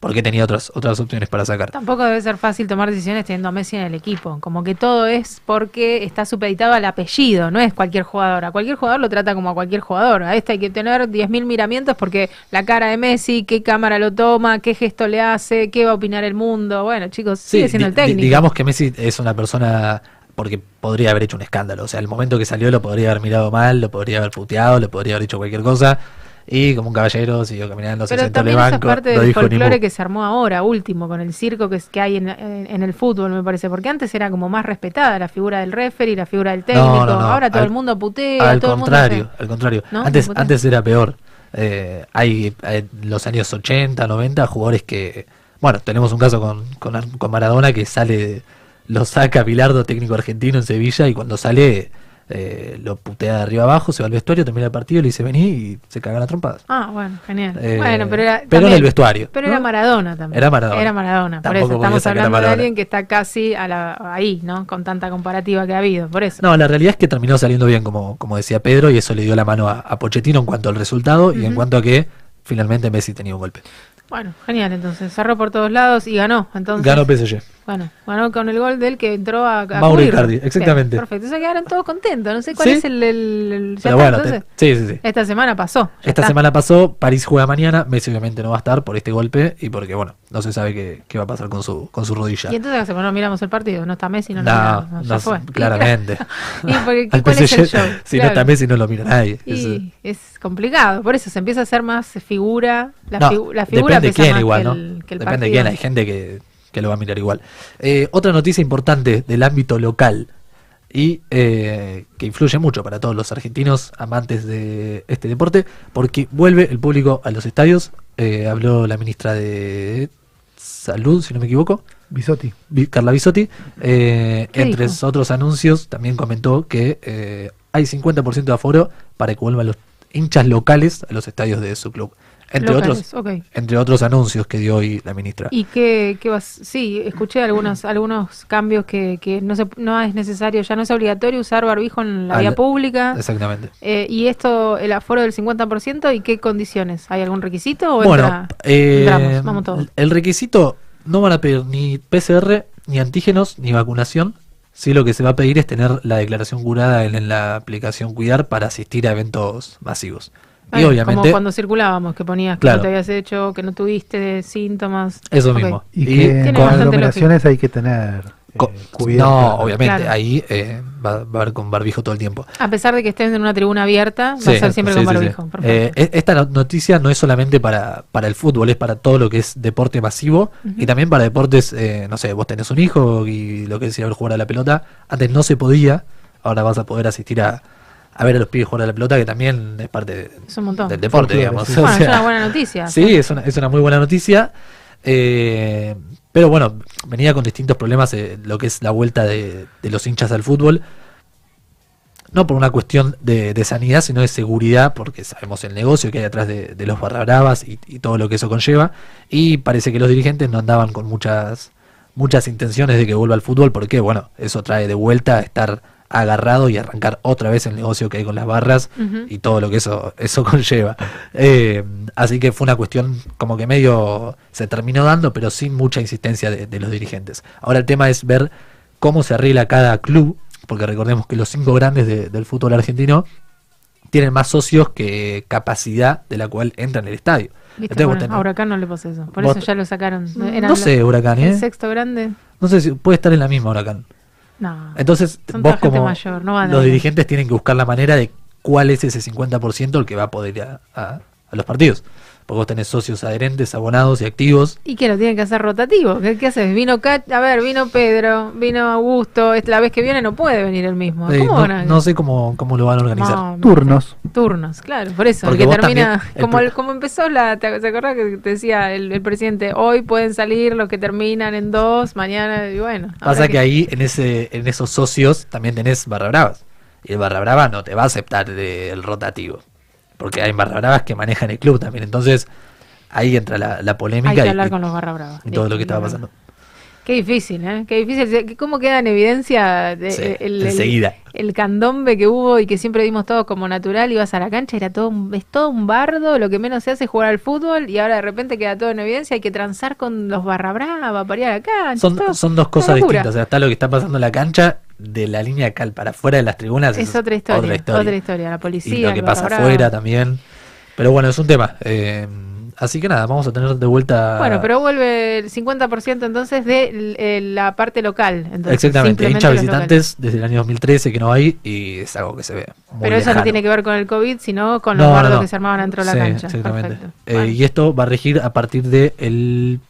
Porque tenía otras, otras opciones para sacar. Tampoco debe ser fácil tomar decisiones teniendo a Messi en el equipo. Como que todo es porque está supeditado al apellido, no es cualquier jugador. A cualquier jugador lo trata como a cualquier jugador. A este hay que tener 10.000 miramientos porque la cara de Messi, qué cámara lo toma, qué gesto le hace, qué va a opinar el mundo. Bueno, chicos, sigue siendo el técnico. digamos que Messi es una persona porque podría haber hecho un escándalo. O sea, el momento que salió lo podría haber mirado mal, lo podría haber puteado, le podría haber dicho cualquier cosa. Y como un caballero siguió caminando, se Pero sentó en el también esa banco, parte del dijo folclore que se armó ahora, último, con el circo que, es- que hay en, en- en el fútbol, me parece. Porque antes era como más respetada la figura del referee, la figura del técnico. No, no, no. Ahora todo Al- el mundo putea, Al todo el mundo contrario, al contrario. Antes, antes era peor. Eh, hay en los años 80, 90 jugadores que... Bueno, tenemos un caso con, con, con Maradona que sale, lo saca Bilardo, técnico argentino en Sevilla, y cuando sale eh, lo putea de arriba abajo, se va al vestuario, termina el partido, le dice vení y se cagan a trompadas. Ah, bueno, genial. Eh, bueno, pero era. pero en el vestuario, Pero ¿no? era Maradona también. Era Maradona. Era Maradona. Por eso estamos hablando de alguien que está casi a la, ahí, ¿no? Con tanta comparativa que ha habido. Por eso. No, la realidad es que terminó saliendo bien, como, como decía Pedro, y eso le dio la mano a, a Pochettino en cuanto al resultado y en cuanto a que finalmente Messi tenía un golpe. Bueno, genial. Entonces cerró por todos lados y ganó. Entonces, Ganó PSG. Bueno, ganó con el gol del que entró a, a Mauro. Icardi, exactamente. Bien, perfecto. O sea, quedaron todos contentos. No sé cuál Sí. es el. el- el- Pero bueno, entonces. te- sí, sí, sí. Esta semana pasó. Esta está. semana pasó, París juega mañana, Messi obviamente no va a estar por este golpe y porque, bueno, no se sabe qué, qué va a pasar con su, con su rodilla. Y entonces bueno, no miramos el partido. No está Messi, no, lo No, miramos, ya no, fue. claramente. *laughs* Y porque, Al ¿cuál es el PSG, show? *laughs* Si no está Messi no lo mira nadie. Y es complicado, por eso se empieza a hacer más figura. La, No, figu- la figura depende pesa quién más igual, que ¿no? el, que el depende de quién, hay gente que, que lo va a mirar igual. Eh, otra noticia importante del ámbito local y eh, que influye mucho para todos los argentinos amantes de este deporte, porque vuelve el público a los estadios. Eh, habló la ministra de Salud, si no me equivoco, Bisotti. Carla Bisotti. Eh, ¿Qué entre dijo? otros anuncios, también comentó que eh, hay 50% de aforo para que vuelvan los hinchas locales a los estadios de su club. Entre Locales, otros, ok. entre otros anuncios que dio hoy la ministra. Y qué vas, sí, escuché algunos algunos cambios que, que no se, no es necesario, ya no es obligatorio usar barbijo en la Al- vía pública. Exactamente. Eh, y esto, el aforo del 50%, ¿y qué condiciones? ¿Hay algún requisito o Bueno, entra- eh, entramos? Vamos todos. el requisito no van a pedir ni PCR, ni antígenos, ni vacunación. Sí, lo que se va a pedir es tener la declaración curada en, en la aplicación Cuidar para asistir a eventos masivos. Y obviamente, Como cuando circulábamos, que ponías que Claro. no te habías hecho, que no tuviste síntomas. eso mismo. Y, Y que bastante aglomeraciones hay que tener eh, cubierta. no, obviamente, Claro. ahí eh, va, va a haber con barbijo todo el tiempo. A pesar de que estés en una tribuna abierta, va Sí, a ser siempre sí, con barbijo. sí. Eh, e- esta no- noticia no es solamente para, para el fútbol, es para todo lo que es deporte masivo y también para deportes, eh, no sé, vos tenés un hijo y lo que es ir a jugar a la pelota, antes no se podía, ahora vas a poder asistir a, a ver a los pibes jugar a la pelota, que también es parte de- Es un montón. del deporte, digamos. sí. O Bueno, es una *laughs* buena noticia. Sí, es una, es una muy buena noticia. eh, pero bueno, venía con distintos problemas eh, lo que es la vuelta de, de los hinchas al fútbol. No por una cuestión de, de sanidad, sino de seguridad, porque sabemos el negocio que hay atrás de, de los barra bravas y, y todo lo que eso conlleva. Y parece que los dirigentes no andaban con muchas, muchas intenciones de que vuelva al fútbol, porque bueno, eso trae de vuelta estar agarrado y arrancar otra vez el negocio que hay con las barras y todo lo que eso, eso *laughs* conlleva. Eh, así que fue una cuestión como que medio se terminó dando, pero sin mucha insistencia de, de los dirigentes. Ahora el tema es ver cómo se arregla cada club, porque recordemos que los cinco grandes de- del fútbol argentino tienen más socios que capacidad de la cual entran en el estadio. ¿Viste? Entonces Bueno, a Huracán no le pasó eso. Por vos- eso ya lo sacaron. Eran no sé, Huracán, El ¿eh? sexto grande. No sé si puede estar en la misma Huracán. No. Entonces, vos como mayor, no los ir. dirigentes tienen que buscar la manera de cuál es ese 50% el que va a poder a- a los partidos. Porque vos tenés socios adherentes, abonados y activos. ¿Y qué lo tienen que hacer rotativo? ¿Qué, qué haces? Vino Ca- a ver, vino Pedro, vino Augusto, es- la vez que viene no puede venir el mismo. ¿Cómo no, van a- no sé cómo, cómo lo van a organizar. No, Turnos. Turnos, claro, por eso. el Porque que vos termina, también- el como, el- como empezó la, ¿te, acordás que te decía el, el presidente? Hoy pueden salir los que terminan en dos, mañana, y bueno. Pasa ahora que ahí en ese en esos socios también tenés barra bravas. Y el barra brava no te va a aceptar de- el rotativo. Porque hay barra bravas que manejan el club también. Entonces ahí entra la, la polémica Hay que y- hablar y, con los barra bravas. y todo lo que estaba pasando. Qué difícil, ¿eh? Qué difícil. ¿Cómo queda en evidencia de- Sí, el, el- enseguida. el candombe que hubo y que siempre vimos todo como natural? Ibas a la cancha, era todo un, es todo un bardo, lo que menos se hace es jugar al fútbol y ahora de repente queda todo en evidencia, hay que transar con los barra brava para ir a la cancha. Son, todo- son dos cosas distintas. O sea, está lo que está pasando en la cancha, de la línea cal para afuera de las tribunas. Es otra historia, Otra historia. otra historia. La policía, y lo que pasa afuera también. Pero bueno, es un tema. eh, así que nada, vamos a tener de vuelta. Bueno, pero vuelve el 50% entonces de eh, la parte local. Entonces, Exactamente, hinchas visitantes desde el año 2013 que no hay y es algo que se ve. muy Pero eso no tiene que ver con el COVID, sino con los no, bardos no. que se armaban dentro de la cancha. Exactamente. Eh, Bueno. Y esto va a regir a partir de el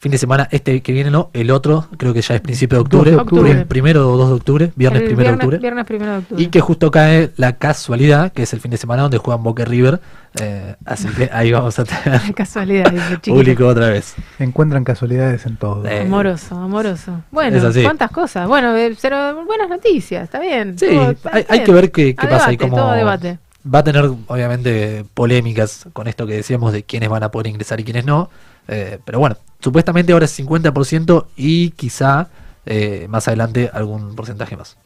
fin de semana, este que viene no, el otro, creo que ya es principio de 2 octubre, de octubre. prim- primero o 2 de octubre, viernes El primero de viernes, octubre. viernes primero de octubre. Y que justo cae la casualidad, que es el fin de semana donde juegan Boca y River. eh, así que ahí vamos a tener *laughs* casualidad, público otra vez. Encuentran casualidades en todo. Eh, Amoroso, amoroso. Bueno, Es así. cuántas cosas. Bueno, eh, pero buenas noticias, está bien. Sí, Todo- está hay, que ver qué, qué A pasa y debate, cómo todo a debate. va a tener obviamente polémicas con esto que decíamos de quiénes van a poder ingresar y quiénes no. Eh, pero bueno, supuestamente ahora es 50% y quizá eh, más adelante algún porcentaje más.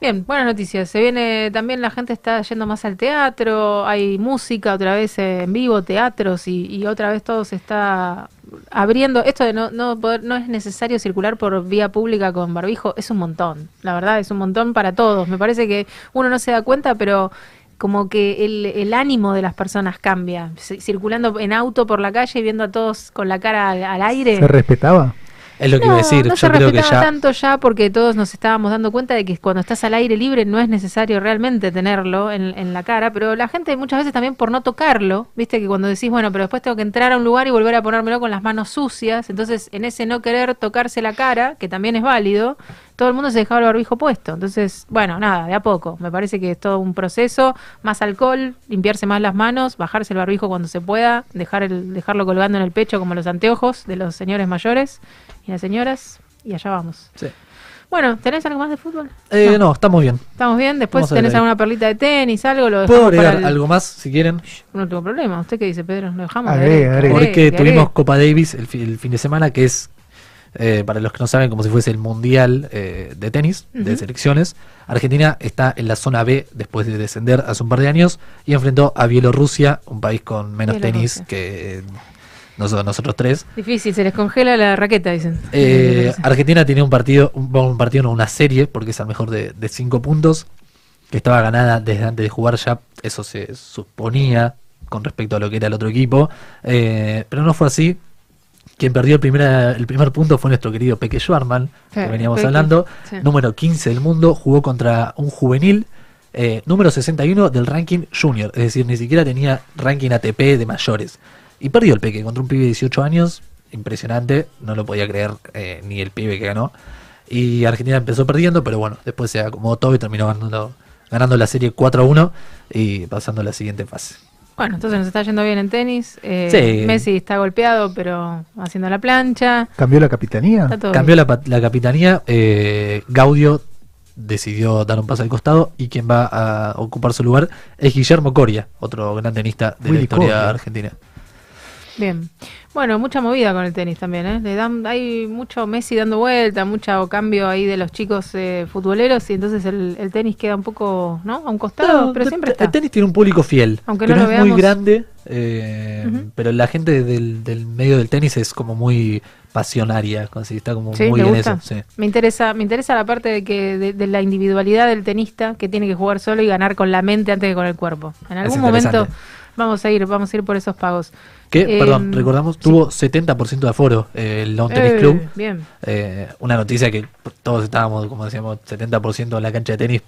Bien, buenas noticias. Se viene también la gente está yendo más al teatro, hay música otra vez en vivo, teatros y, y otra vez todo se está abriendo. Esto de no no poder, no es necesario circular por vía pública con barbijo es un montón. La verdad es un montón para todos. Me parece que uno no se da cuenta, pero como que el, el ánimo de las personas cambia. Circulando en auto por la calle viendo a todos con la cara al, al aire. ¿Se respetaba? Es lo que iba a decir, no yo se creo que respetaba ya... tanto ya porque todos nos estábamos dando cuenta de que cuando estás al aire libre no es necesario realmente tenerlo en, en la cara, pero la gente muchas veces también por no tocarlo, viste que cuando decís, bueno, pero después tengo que entrar a un lugar y volver a ponérmelo con las manos sucias, entonces en ese no querer tocarse la cara, que también es válido, todo el mundo se dejaba el barbijo puesto. Entonces, bueno, nada, de a poco. Me parece que es todo un proceso, más alcohol, limpiarse más las manos, bajarse el barbijo cuando se pueda, dejar el, dejarlo colgando en el pecho como los anteojos de los señores mayores y las señoras, y allá vamos. Sí. Bueno, ¿tenés algo más de fútbol? Eh, no. estamos bien. ¿Estamos bien? Después Vamos tenés alguna perlita de tenis, algo, lo ¿Puedo agregar el- algo más si quieren? No tengo problema. ¿Usted qué dice, Pedro? ¿Lo dejamos? Agregue, agregue. Porque agregue, tuvimos. Copa Davis el, fi- el fin de semana, que es, eh, para los que no saben, como si fuese el Mundial eh, de tenis, de selecciones. Argentina está en la zona B después de descender hace un par de años y enfrentó a Bielorrusia, un país con menos tenis que eh, nosotros, nosotros tres. Difícil, se les congela la raqueta, dicen. Eh, Argentina tenía un partido, un, partido, no, una serie, porque es al mejor de, de cinco puntos, que estaba ganada desde antes de jugar ya, eso se suponía con respecto a lo que era el otro equipo, eh, pero no fue así. Quien perdió el primer, el primer punto fue nuestro querido Peque Schwarman, que veníamos Peque, hablando, sí. número 15 del mundo, jugó contra un juvenil, eh, número 61 del ranking junior, es decir, ni siquiera tenía ranking ATP de mayores. Y perdió el Peque contra un pibe de 18 años, impresionante, no lo podía creer eh, ni el pibe que ganó. Y Argentina empezó perdiendo, pero bueno, después se acomodó todo y terminó ganando, ganando la serie 4 a 1 y pasando a la siguiente fase. Bueno, entonces nos está yendo bien en tenis. Eh, Sí. Messi está golpeado, pero haciendo la plancha. ¿Cambió la capitanía? Cambió la, la capitanía, eh, Gaudio decidió dar un paso al costado y quien va a ocupar su lugar es Guillermo Coria, otro gran tenista de la historia Coria. argentina. Bien. Bueno, mucha movida con el tenis también, ¿eh? Le dan, hay mucho Messi dando vuelta, mucho cambio ahí de los chicos eh, futboleros y entonces el, el tenis queda un poco, ¿no? A un costado, No, pero siempre está. El tenis tiene un público fiel, Aunque que no no, lo es muy grande, eh, pero la gente del, del medio del tenis es como muy pasionaria, está como ¿Sí? muy ¿Le en gusta? eso. sí. Me interesa, me interesa la parte de que de, de la individualidad del tenista que tiene que jugar solo y ganar con la mente antes que con el cuerpo. En algún momento. Vamos a ir, vamos a ir por esos pagos. Que, Eh, perdón, recordamos, sí. tuvo 70% de aforo eh, el Lawn Tennis Eh, Club. Bien. Eh, una noticia que todos estábamos, como decíamos, 70% en la cancha de tenis.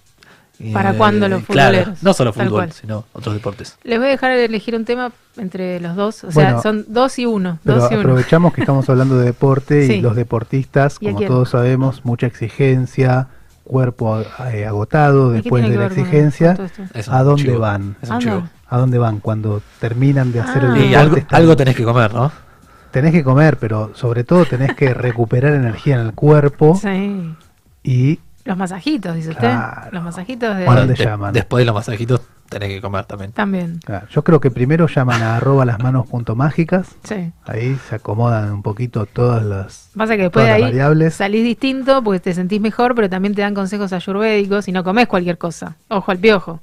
¿Para eh, cuándo los claro, futboleros? no solo fútbol, sino otros deportes. Les voy a dejar elegir un tema entre los dos. O sea, Bueno, son dos y uno. Pero Dos y uno. aprovechamos que estamos hablando de deporte *laughs* Sí. y los deportistas, ¿Y a como todos sabemos, mucha exigencia, cuerpo eh, agotado ¿Y qué después de la exigencia. ¿A dónde chivo, van? Es un. ¿A dónde van? Cuando terminan de hacer Ah. el Y deporte. algo, algo tenés que comer, ¿no? tenés que comer, pero sobre todo tenés que recuperar energía en el cuerpo Sí. y Los masajitos, dice usted. Los masajitos de... Bueno, ¿Dónde de- llaman? después de los masajitos tenés que comer también. También. claro, yo creo que primero llaman a arroba las manos punto mágicas, Sí. ahí se acomodan un poquito todas las, Pasa que después de ahí variables. salís distinto porque te sentís mejor, pero también te dan consejos ayurvédicos y no comes cualquier cosa. Ojo al piojo.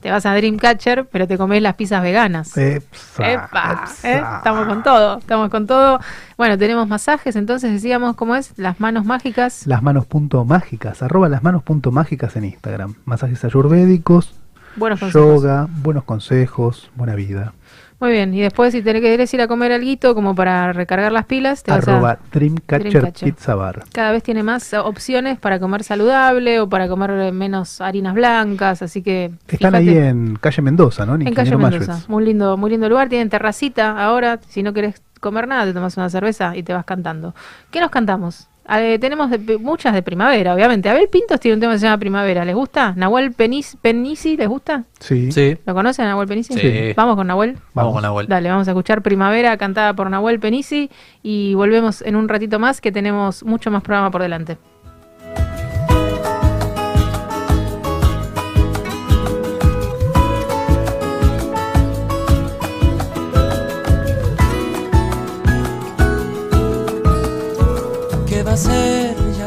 Te vas a Dreamcatcher, pero te comes las pizzas veganas. Epsa, Epa, epsa. ¿eh? Estamos con todo, estamos con todo. Bueno, tenemos masajes, entonces decíamos cómo es, las manos mágicas. Las manos punto mágicas, arroba las manos punto mágicas en Instagram. Masajes ayurvédicos, Buenos yoga, buenos consejos, buena vida. Muy bien, y después si te querés ir a comer algo como para recargar las pilas, te vas a... Arroba Dreamcatcher Dreamcatcher. Pizza Bar. Cada vez tiene más opciones para comer saludable o para comer eh, menos harinas blancas, así que... Están fíjate. ahí en calle Mendoza, ¿no? En calle Mendoza. Muy lindo, muy lindo lugar. Tienen terracita ahora. Si no querés comer nada, te tomas una cerveza y te vas cantando. ¿Qué nos cantamos? Eh, tenemos de- muchas de primavera, obviamente. Abel Pintos tiene un tema que se llama Primavera. ¿Les gusta? ¿Nahuel Penis, Penisi les gusta? Sí. Sí, ¿Lo conocen, Nahuel Penisi? Sí. Vamos con Nahuel. vamos con la vuelta. Dale, vamos a escuchar Primavera cantada por Nahuel Penisi y volvemos en un ratito más que tenemos mucho más programa por delante.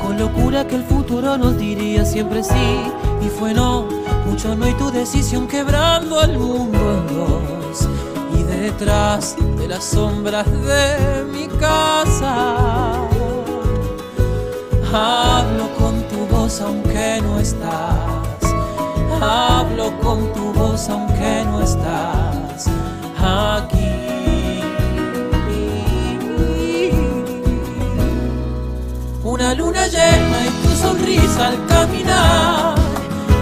con locura que el futuro nos diría siempre sí. Y fue no, mucho no y tu decisión quebrando el mundo en dos. Y detrás de las sombras de mi casa. Hablo con tu voz aunque no estás. Hablo con tu voz aunque no estás aquí. Una luna llena y tu sonrisa al caminar.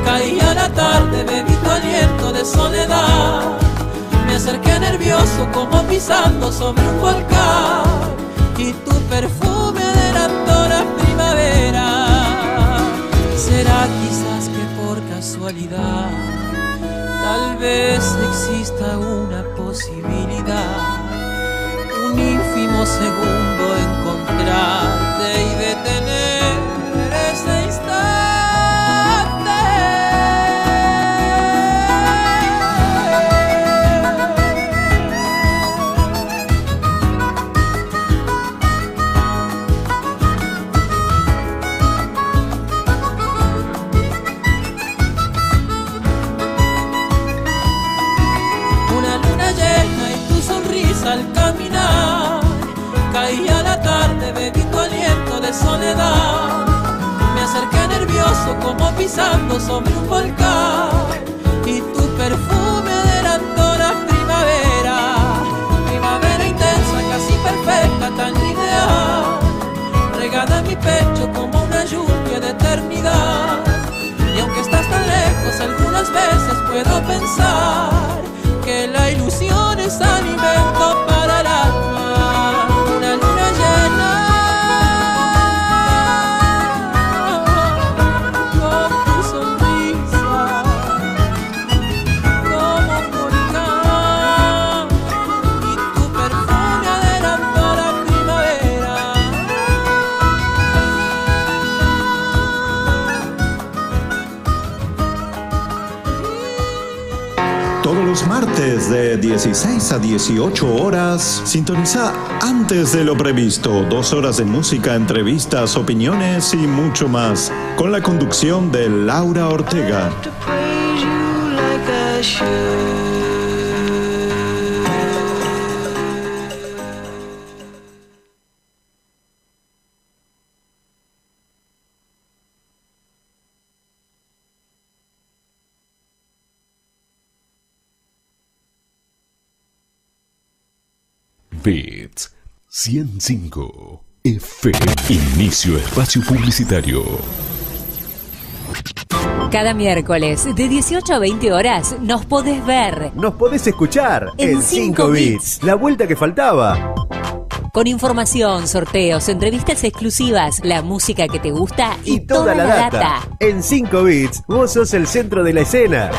Caía la tarde, bebí tu aliento de soledad. Me acerqué nervioso como pisando sobre un volcán. Y tu perfume adelantó la primavera. Será quizás que por casualidad, tal vez exista una posibilidad un ínfimo segundo encontrarte como pisando sobre un volcán. 18 horas, sintoniza antes de lo previsto. Dos horas de música, entrevistas, opiniones y mucho más. Con la conducción de Laura Ortega. 105 FM. Inicio espacio publicitario. Cada miércoles de 18 a 20 horas nos podés ver Nos podés escuchar En en 5 cinco bits, la vuelta que faltaba. con información, sorteos, entrevistas exclusivas, la música que te gusta y, Y toda la data. En 5 bits, vos sos el centro de la escena.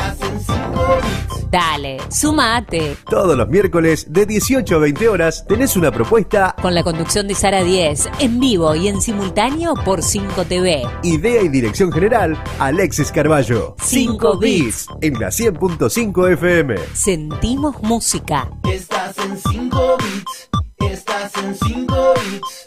Dale, sumate. Todos los miércoles de 18 a 20 horas tenés una propuesta, Con la conducción de Sara 10, en vivo y en simultáneo por 5 TV. idea y dirección general, Alexis Carballo. Cinco Beats. En la 100.5 FM. Sentimos música. Estás en 5 bits, estás en 5 bits.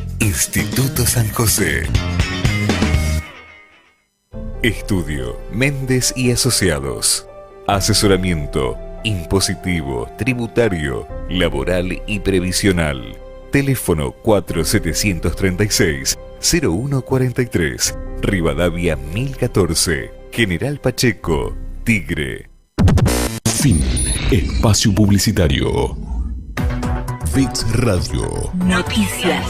Instituto San José. Estudio Méndez y Asociados. Asesoramiento impositivo, tributario, laboral y previsional. Teléfono 4736-0143. Rivadavia 1014. General Pacheco. Tigre. Fin. Espacio publicitario. Fix Radio. Noticias.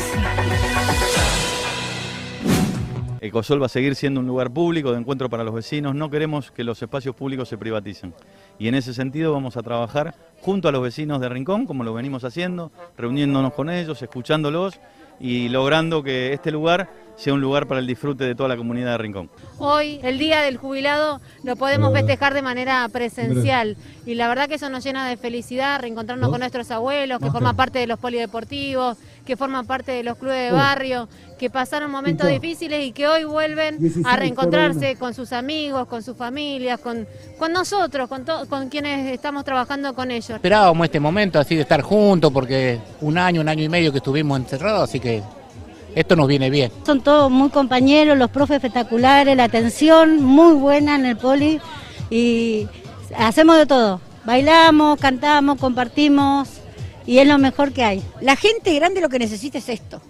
Ecosol va a seguir siendo un lugar público de encuentro para los vecinos. No queremos que los espacios públicos se privaticen. Y en ese sentido vamos a trabajar junto a los vecinos de Rincón, como lo venimos haciendo, reuniéndonos con ellos, escuchándolos y logrando que este lugar sea un lugar para el disfrute de toda la comunidad de Rincón. Hoy, el Día del Jubilado, lo podemos festejar de manera presencial. Y la verdad que eso nos llena de felicidad, reencontrarnos con nuestros abuelos, que forman parte de los polideportivos, que forman parte de los clubes de barrio, que pasaron momentos difíciles y que hoy vuelven a reencontrarse con sus amigos, con sus familias, con, con nosotros, con, to- con quienes estamos trabajando con ellos. Esperábamos este momento así de estar juntos porque un año, un año y medio que estuvimos encerrados, así que esto nos viene bien. Son todos muy compañeros, los profes espectaculares, la atención muy buena en el poli y hacemos de todo. Bailamos, cantamos, compartimos y es lo mejor que hay. La gente grande lo que necesita es esto.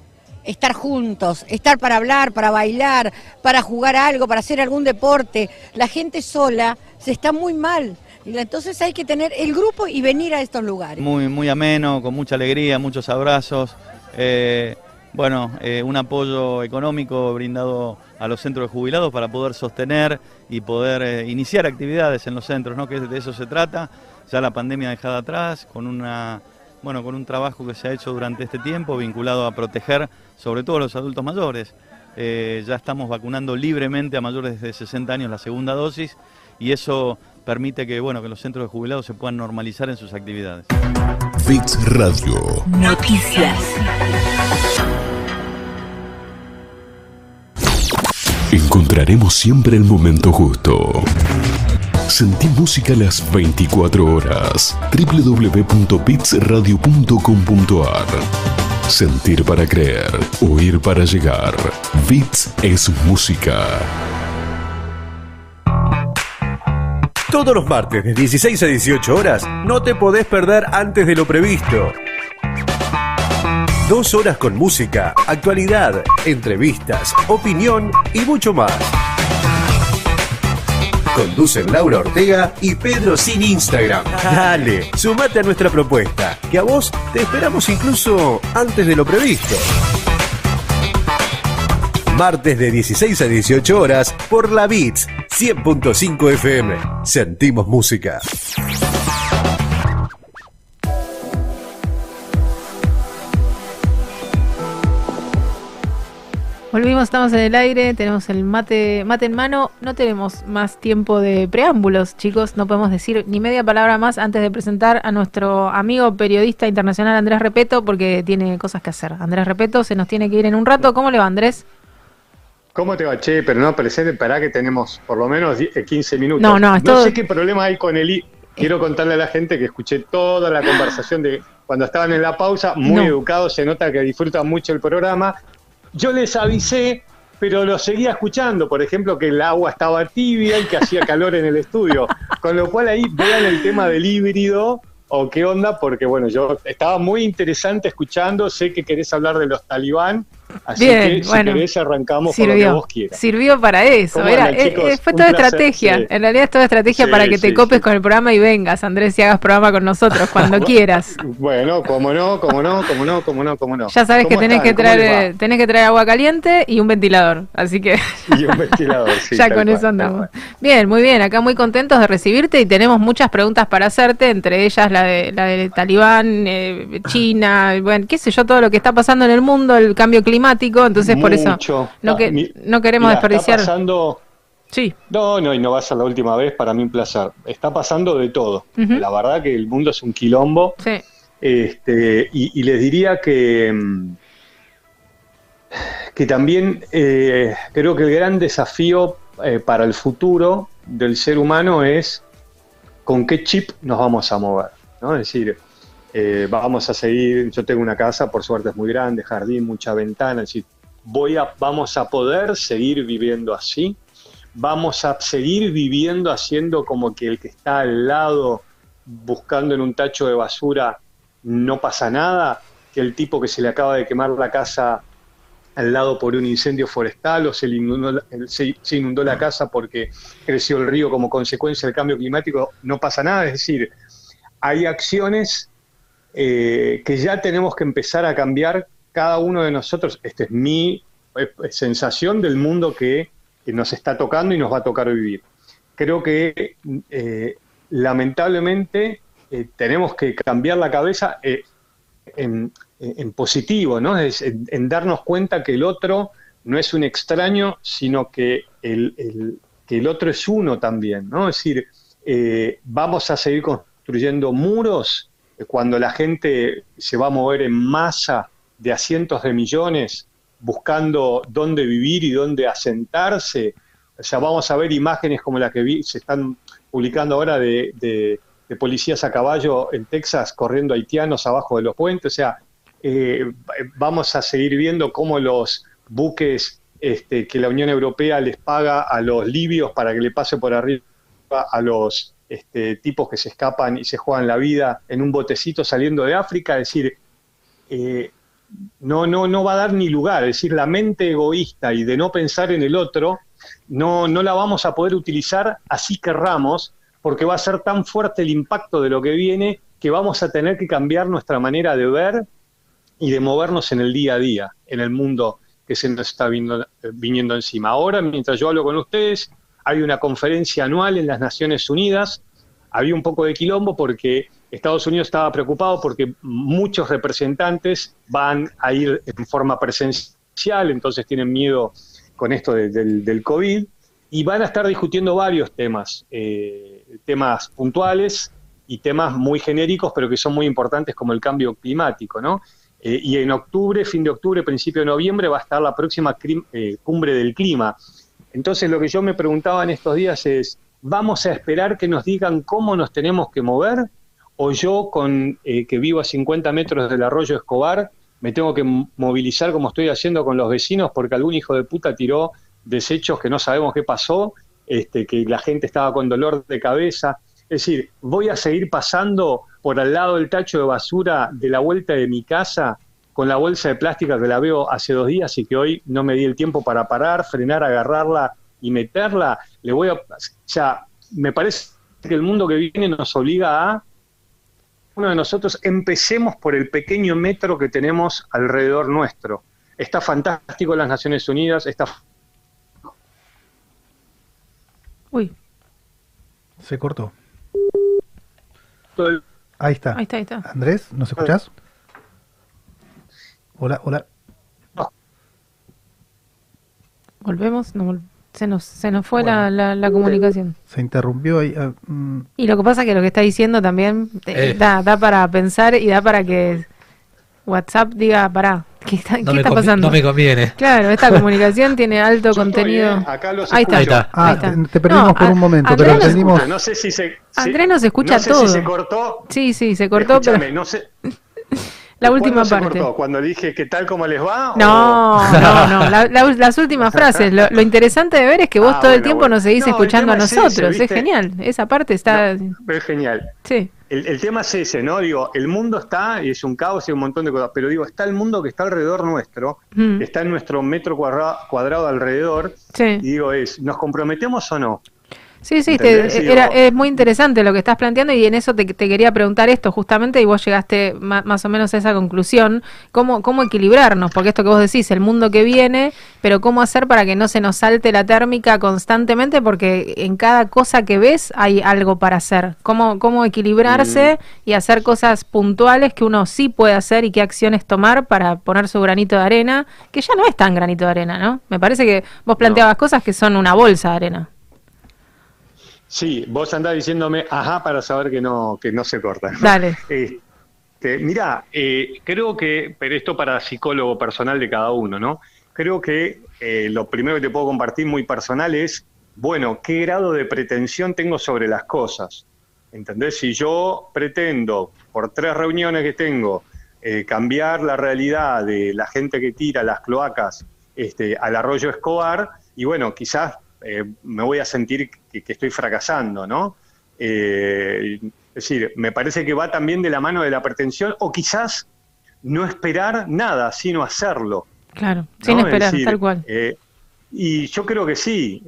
Estar juntos, estar para hablar, para bailar, para jugar algo, para hacer algún deporte. La gente sola se está muy mal. Entonces hay que tener el grupo y venir a estos lugares. Muy, muy ameno, con mucha alegría, muchos abrazos. eh, bueno, eh, un apoyo económico brindado a los centros de jubilados para poder sostener y poder eh, iniciar actividades en los centros, ¿no? que de eso se trata. Ya la pandemia dejada atrás, con una bueno, con un trabajo que se ha hecho durante este tiempo vinculado a proteger sobre todo a los adultos mayores. Eh, ya estamos vacunando libremente a mayores de 60 años la segunda dosis y eso permite que, bueno, que los centros de jubilados se puedan normalizar en sus actividades. Fix Radio. Noticias. Encontraremos siempre el momento justo. Sentí música las 24 horas. www.bitsradio.com.ar Sentir para creer, oír para llegar. Bits es música. Todos los martes de 16 a 18 horas no te podés perder antes de lo previsto. Dos horas con música, actualidad, entrevistas, opinión y mucho más. Conducen Laura Ortega y Pedro sin Instagram. Dale, sumate a nuestra propuesta, que a vos te esperamos incluso antes de lo previsto. Martes de 16 a 18 horas por la Beats 100.5 FM. Sentimos música. Volvimos, estamos en el aire, tenemos el mate, mate en mano, no tenemos más tiempo de preámbulos, chicos, no podemos decir ni media palabra más antes de presentar a nuestro amigo periodista internacional Andrés Repeto, porque tiene cosas que hacer. Andrés Repeto se nos tiene que ir en un rato. ¿Cómo le va, Andrés? ¿Cómo te va, che? Pero no, presente, para que tenemos por lo menos 10, eh, 15 minutos. No, no, es todo- sé qué problema hay con el, hi- quiero contarle a la gente que escuché toda la conversación de cuando estaban en la pausa, muy No. educados, se nota que disfrutan mucho el programa. Yo les avisé, pero lo seguía escuchando, por ejemplo, que el agua estaba tibia y que hacía *laughs* calor en el estudio. Con lo cual ahí vean el tema del híbrido o qué onda, porque bueno, yo estaba muy interesante escuchando, sé que querés hablar de los talibán, así Bien, que si bueno, querés arrancamos con lo que Sirvió, vos quieras. sirvió para eso. ¿Cómo Era, andan, eh, chicos? eh, fue toda placer, estrategia. sí. En realidad es toda estrategia Sí, para que te copes con el programa y vengas, Andrés, y hagas programa con nosotros *laughs* cuando quieras. Bueno, cómo no, cómo no, cómo no, cómo no, cómo no. Ya sabes que ¿Cómo tenés están? que ¿Cómo traer, tenés que traer agua caliente y un ventilador. Así que *laughs* Y un ventilador, *laughs* sí, ya con cual, eso andamos. Bien, muy bien. Acá muy contentos de recibirte y tenemos muchas preguntas para hacerte, entre ellas la de la del Talibán, eh, China, bueno, qué sé yo, todo lo que está pasando en el mundo, el cambio climático. Entonces, por eso no, Ah, que, mi- no queremos Mira, desperdiciar. Está pasando. Sí. No, no, y no va a ser la última vez, para mí un placer. Está pasando de todo. La verdad que el mundo es un quilombo. Sí. Este, y, y les diría que, mm, que también eh, creo que el gran desafío eh, para el futuro del ser humano es con qué chip nos vamos a mover. ¿no? Es decir, eh, vamos a seguir, yo tengo una casa, por suerte es muy grande, jardín, mucha ventana, voy a, vamos a poder seguir viviendo así, vamos a seguir viviendo haciendo como que el que está al lado buscando en un tacho de basura no pasa nada, que el tipo que se le acaba de quemar la casa al lado por un incendio forestal o se, inundó, se inundó la casa porque creció el río como consecuencia del cambio climático, no pasa nada. Es decir, hay acciones eh, que ya tenemos que empezar a cambiar cada uno de nosotros. Esta es mi eh, sensación del mundo que, nos está tocando y nos va a tocar vivir. Creo que eh, lamentablemente tenemos que cambiar la cabeza en, positivo, ¿no? En, darnos cuenta que el otro no es un extraño, sino que el, el- que el otro es uno también, ¿no? Es decir, vamos a seguir construyendo muros cuando la gente se va a mover en masa de a cientos de millones buscando dónde vivir y dónde asentarse. O sea, vamos a ver imágenes como las que vi- se están publicando ahora de, policías a caballo en Texas corriendo haitianos abajo de los puentes. O sea, eh, vamos a seguir viendo cómo los buques este, que la Unión Europea les paga a los libios para que le pase por arriba a los este, tipos que se escapan y se juegan la vida en un botecito saliendo de África. Es decir, eh, no, no, no va a dar ni lugar. Es decir, la mente egoísta y de no pensar en el otro, no, no la vamos a poder utilizar así querramos, porque va a ser tan fuerte el impacto de lo que viene que vamos a tener que cambiar nuestra manera de ver y de movernos en el día a día, en el mundo que se nos está viniendo, viniendo encima. Ahora, mientras yo hablo con ustedes, hay una conferencia anual en las Naciones Unidas. Había un poco de quilombo porque Estados Unidos estaba preocupado porque muchos representantes van a ir en forma presencial, entonces tienen miedo con esto de- del, COVID y van a estar discutiendo varios temas, eh, temas puntuales y temas muy genéricos, pero que son muy importantes como el cambio climático, ¿no? Eh, y en octubre, fin de octubre, principio de noviembre, va a estar la próxima eh, cumbre del clima. Entonces, lo que yo me preguntaba en estos días es, ¿vamos a esperar que nos digan cómo nos tenemos que mover? ¿O yo, con eh, que vivo a 50 metros del arroyo Escobar, me tengo que movilizar como estoy haciendo con los vecinos porque algún hijo de puta tiró desechos que no sabemos qué pasó, este, que la gente estaba con dolor de cabeza? Es decir, voy a seguir pasando por al lado del tacho de basura de la vuelta de mi casa con la bolsa de plástica que la veo hace dos días y que hoy no me di el tiempo para parar, frenar, agarrarla y meterla. Le voy a, o sea, me parece que el mundo que viene nos obliga a uno de nosotros empecemos por el pequeño metro que tenemos alrededor nuestro. Está fantástico las Naciones Unidas, está Uy, Se cortó. Ahí está. ahí está, ahí está. Andrés, ¿nos escuchás? Hola, hola. Volvemos, no vol- se nos se nos fue la, la, la comunicación. Se interrumpió ahí. ah, mm, Y lo que pasa es que lo que está diciendo también eh, Eh. da, da para pensar y da para que WhatsApp diga, pará, ¿Qué está, No qué está pasando? no me conviene. Claro, esta *laughs* comunicación tiene alto contenido. eh, acá los ahí, está, escucho. ahí Ah, está. te, te perdimos No, por a- un momento, Andrés pero nos- entendimos. No sé si se. Andrés nos escucha no sé todo. Si se cortó. Sí, sí, se cortó, Escúchame, pero no sé. *laughs* la ¿Cuándo última se parte. cortó? ¿Cuando dije qué tal, cómo les va? No, *laughs* no, no, la- la- las últimas frases. Lo, lo interesante de ver es que vos Ah, todo el tiempo bueno. nos seguís No, escuchando a tema es ese, nosotros. es genial. Esa parte está. Pero es genial. Sí. El, el tema es ese, ¿no? Digo, el mundo está, y es un caos y un montón de cosas, pero digo, está el mundo que está alrededor nuestro, Mm. está en nuestro metro cuadra- cuadrado alrededor, Sí. y digo, es, ¿nos comprometemos o no? Sí, sí, te- Digo- era, es muy interesante lo que estás planteando y en eso te, te quería preguntar esto justamente y vos llegaste más o menos a esa conclusión, ¿cómo, cómo equilibrarnos? Porque esto que vos decís, el mundo que viene, pero ¿cómo hacer para que no se nos salte la térmica constantemente? Porque en cada cosa que ves hay algo para hacer. ¿Cómo, cómo equilibrarse y hacer cosas puntuales que uno sí puede hacer y qué acciones tomar para poner su granito de arena, que ya no es tan granito de arena, ¿no? Me parece que vos planteabas cosas que son una bolsa de arena. Sí, vos andás diciéndome, ajá, para saber que no, que no se corta. Dale. Este, mirá, eh, creo que, pero esto para psicólogo personal de cada uno, ¿no? Creo que eh, lo primero que te puedo compartir muy personal es, bueno, ¿qué grado de pretensión tengo sobre las cosas? ¿Entendés? Si yo pretendo, por tres reuniones que tengo, eh, cambiar la realidad de la gente que tira las cloacas este, al arroyo Escobar, y bueno, quizás eh, me voy a sentir que, que estoy fracasando, ¿no? Eh, es decir, me parece que va también de la mano de la pretensión, o quizás no esperar nada, sino hacerlo. Claro, ¿no? sin Es esperar, decir, tal cual. eh, y yo creo que sí,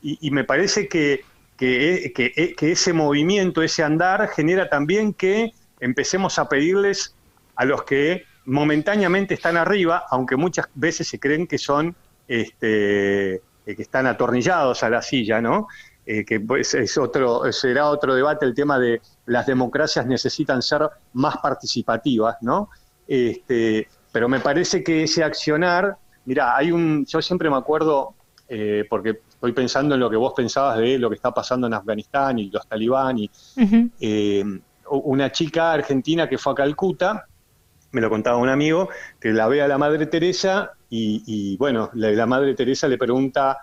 y, y me parece que, que, que- que ese movimiento, ese andar, genera también que empecemos a pedirles a los que momentáneamente están arriba, aunque muchas veces se creen que son, este, eh, que están atornillados a la silla, ¿no? Eh, que pues es otro, será otro debate el tema de las democracias necesitan ser más participativas, ¿no? Este, pero me parece que ese accionar, mira, hay un, yo siempre me acuerdo, eh, porque estoy pensando en lo que vos pensabas de lo que está pasando en Afganistán y los talibán y eh, una chica argentina que fue a Calcuta, me lo contaba un amigo, que la ve a la Madre Teresa y, y, bueno, la, la Madre Teresa le pregunta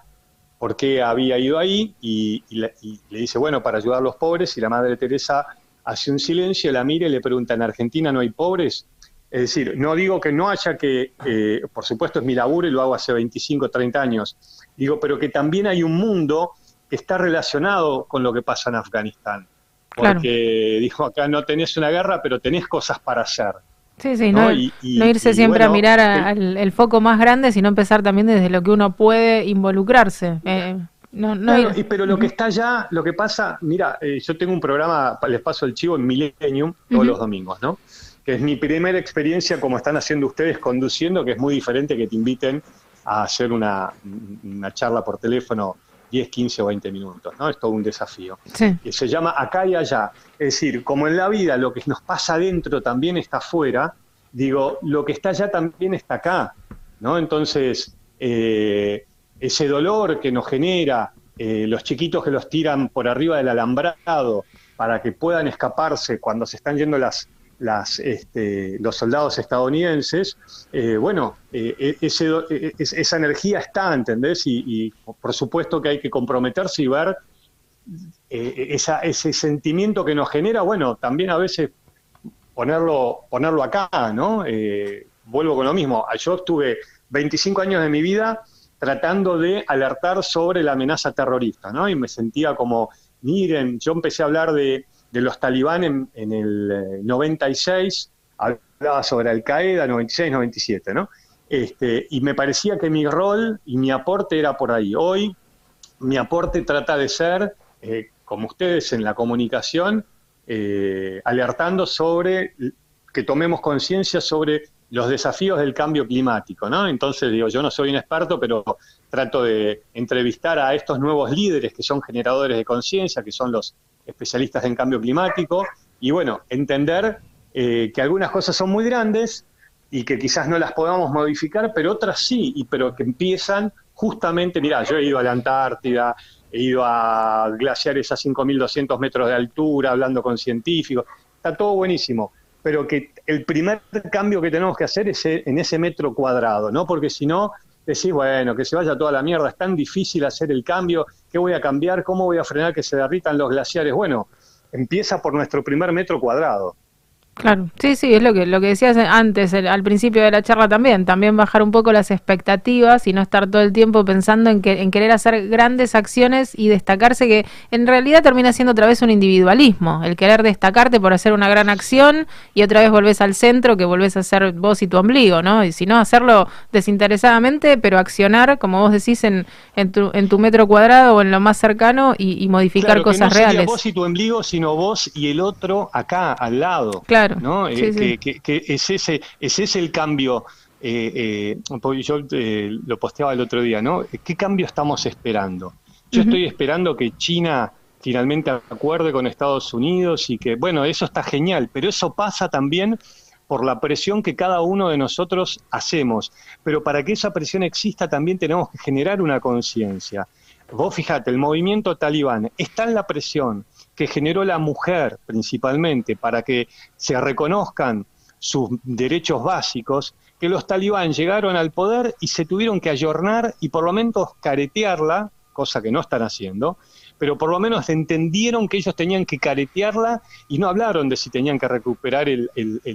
por qué había ido ahí y, y la- y le dice, bueno, para ayudar a los pobres y la Madre Teresa hace un silencio, la mira y le pregunta, ¿en Argentina no hay pobres? Es decir, no digo que no haya que, eh, por supuesto es mi laburo y lo hago hace 25, 30 años, digo, pero que también hay un mundo que está relacionado con lo que pasa en Afganistán. Claro. Porque dijo, acá no tenés una guerra, pero tenés cosas para hacer. Sí, sí, ¿no? no, Y- y- no irse y siempre a mirar a- el- al el foco más grande, sino empezar también desde lo que uno puede involucrarse. Eh, no, no Claro, ir- y- pero lo que está allá, lo que pasa, mira, eh, yo tengo un programa, les paso el chivo en Millennium todos los domingos, ¿no? Que es mi primera experiencia como están haciendo ustedes conduciendo, que es muy diferente que te inviten a hacer una, una charla por teléfono 10, 15 o 20 minutos, ¿no? Es todo un desafío. Sí. que se llama acá y allá. Es decir, como en la vida lo que nos pasa adentro también está afuera, digo, lo que está allá también está acá, ¿no? Entonces, eh, ese dolor que nos genera, eh, los chiquitos que los tiran por arriba del alambrado para que puedan escaparse cuando se están yendo las, las, este, los soldados estadounidenses, eh, bueno, eh, e- ese, e- es- esa energía está, ¿entendés? Y, y por supuesto que hay que comprometerse y ver eh, esa, ese sentimiento que nos genera, bueno, también a veces ponerlo, ponerlo acá, ¿no? Eh, vuelvo con lo mismo. Yo estuve 25 años de mi vida tratando de alertar sobre la amenaza terrorista, ¿no? Y me sentía como, miren, yo empecé a hablar de, de los talibán en, el eh, 96, hablaba sobre Al Qaeda, 96, 97, ¿no? Este, y me parecía que mi rol y mi aporte era por ahí. Hoy mi aporte trata de ser, eh, como ustedes en la comunicación, eh, alertando sobre que tomemos conciencia sobre los desafíos del cambio climático, ¿no? Entonces digo, yo no soy un experto, pero trato de entrevistar a estos nuevos líderes que son generadores de conciencia, que son los especialistas en cambio climático, y bueno, entender eh, que algunas cosas son muy grandes y que quizás no las podamos modificar, pero otras sí, y pero que empiezan justamente, mira, yo he ido a la Antártida, he ido a glaciares a 5.200 metros de altura, hablando con científicos, está todo buenísimo, pero que el primer cambio que tenemos que hacer es en ese metro cuadrado, ¿no? Porque si no, decís, bueno, que se vaya toda la mierda, es tan difícil hacer el cambio, ¿qué voy a cambiar? ¿Cómo voy a frenar que se derritan los glaciares? Bueno, empieza por nuestro primer metro cuadrado. Claro, sí, sí, es lo que, lo que decías antes, el- al principio de la charla también, también bajar un poco las expectativas y no estar todo el tiempo pensando en, que, en querer hacer grandes acciones y destacarse, que en realidad termina siendo otra vez un individualismo, el querer destacarte por hacer una gran acción y otra vez volvés al centro, que volvés a ser vos y tu ombligo, ¿no? Y si no, hacerlo desinteresadamente, pero accionar, como vos decís, en, en, tu, en tu metro cuadrado o en lo más cercano y, y modificar Claro, que cosas no sería reales. vos y tu ombligo, sino vos y el otro acá, al lado. Claro, ¿no? sí, Eh, sí. que, que- que es ese, ese es el cambio. eh, eh, yo eh, lo posteaba el otro día, ¿no? ¿Qué cambio estamos esperando? Yo estoy esperando que China finalmente acuerde con Estados Unidos y que, bueno, eso está genial, pero eso pasa también por la presión que cada uno de nosotros hacemos. Pero para que esa presión exista también tenemos que generar una conciencia. Vos fíjate, el movimiento talibán está en la presión que generó la mujer principalmente para que se reconozcan sus derechos básicos, que los talibán llegaron al poder y se tuvieron que ayornar y por lo menos caretearla, cosa que no están haciendo, pero por lo menos entendieron que ellos tenían que caretearla y no hablaron de si tenían que recuperar el,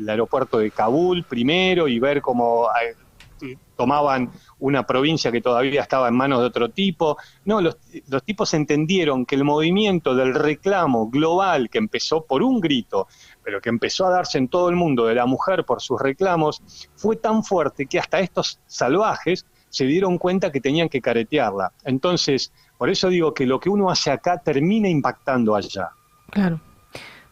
aeropuerto de Kabul primero y ver cómo eh, tomaban una provincia que todavía estaba en manos de otro tipo. No, los, los tipos entendieron que el movimiento del reclamo global que empezó por un grito, pero que empezó a darse en todo el mundo de la mujer por sus reclamos, fue tan fuerte que hasta estos salvajes se dieron cuenta que tenían que caretearla. Entonces, por eso digo que lo que uno hace acá termina impactando allá. Claro.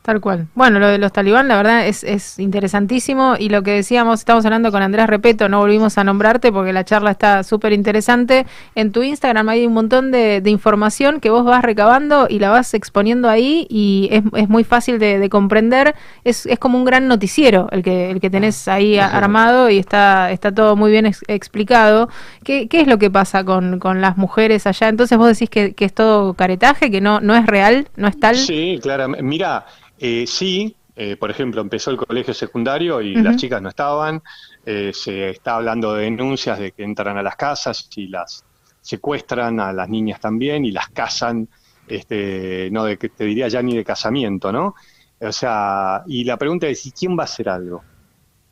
Tal cual. Bueno, lo de los talibán, la verdad, es, es interesantísimo. Y lo que decíamos, estamos hablando con Andrés Repeto, no volvimos a nombrarte porque la charla está súper interesante. En tu Instagram hay un montón de, de información que vos vas recabando y la vas exponiendo ahí y es, es muy fácil de, de comprender. Es, es como un gran noticiero el que, el que tenés ahí a- armado y está, está todo muy bien ex- explicado. ¿Qué, ¿Qué es lo que pasa con, con las mujeres allá? Entonces vos decís que, que es todo caretaje, que no, no es real, no es tal. Sí, claramente. Mira, eh, sí, eh, por ejemplo, empezó el colegio secundario y las chicas no estaban. eh, se está hablando de denuncias de que entran a las casas y las secuestran a las niñas también y las casan, este, no de que te diría ya ni de casamiento, ¿no? O sea, y la pregunta es, ¿y quién va a hacer algo?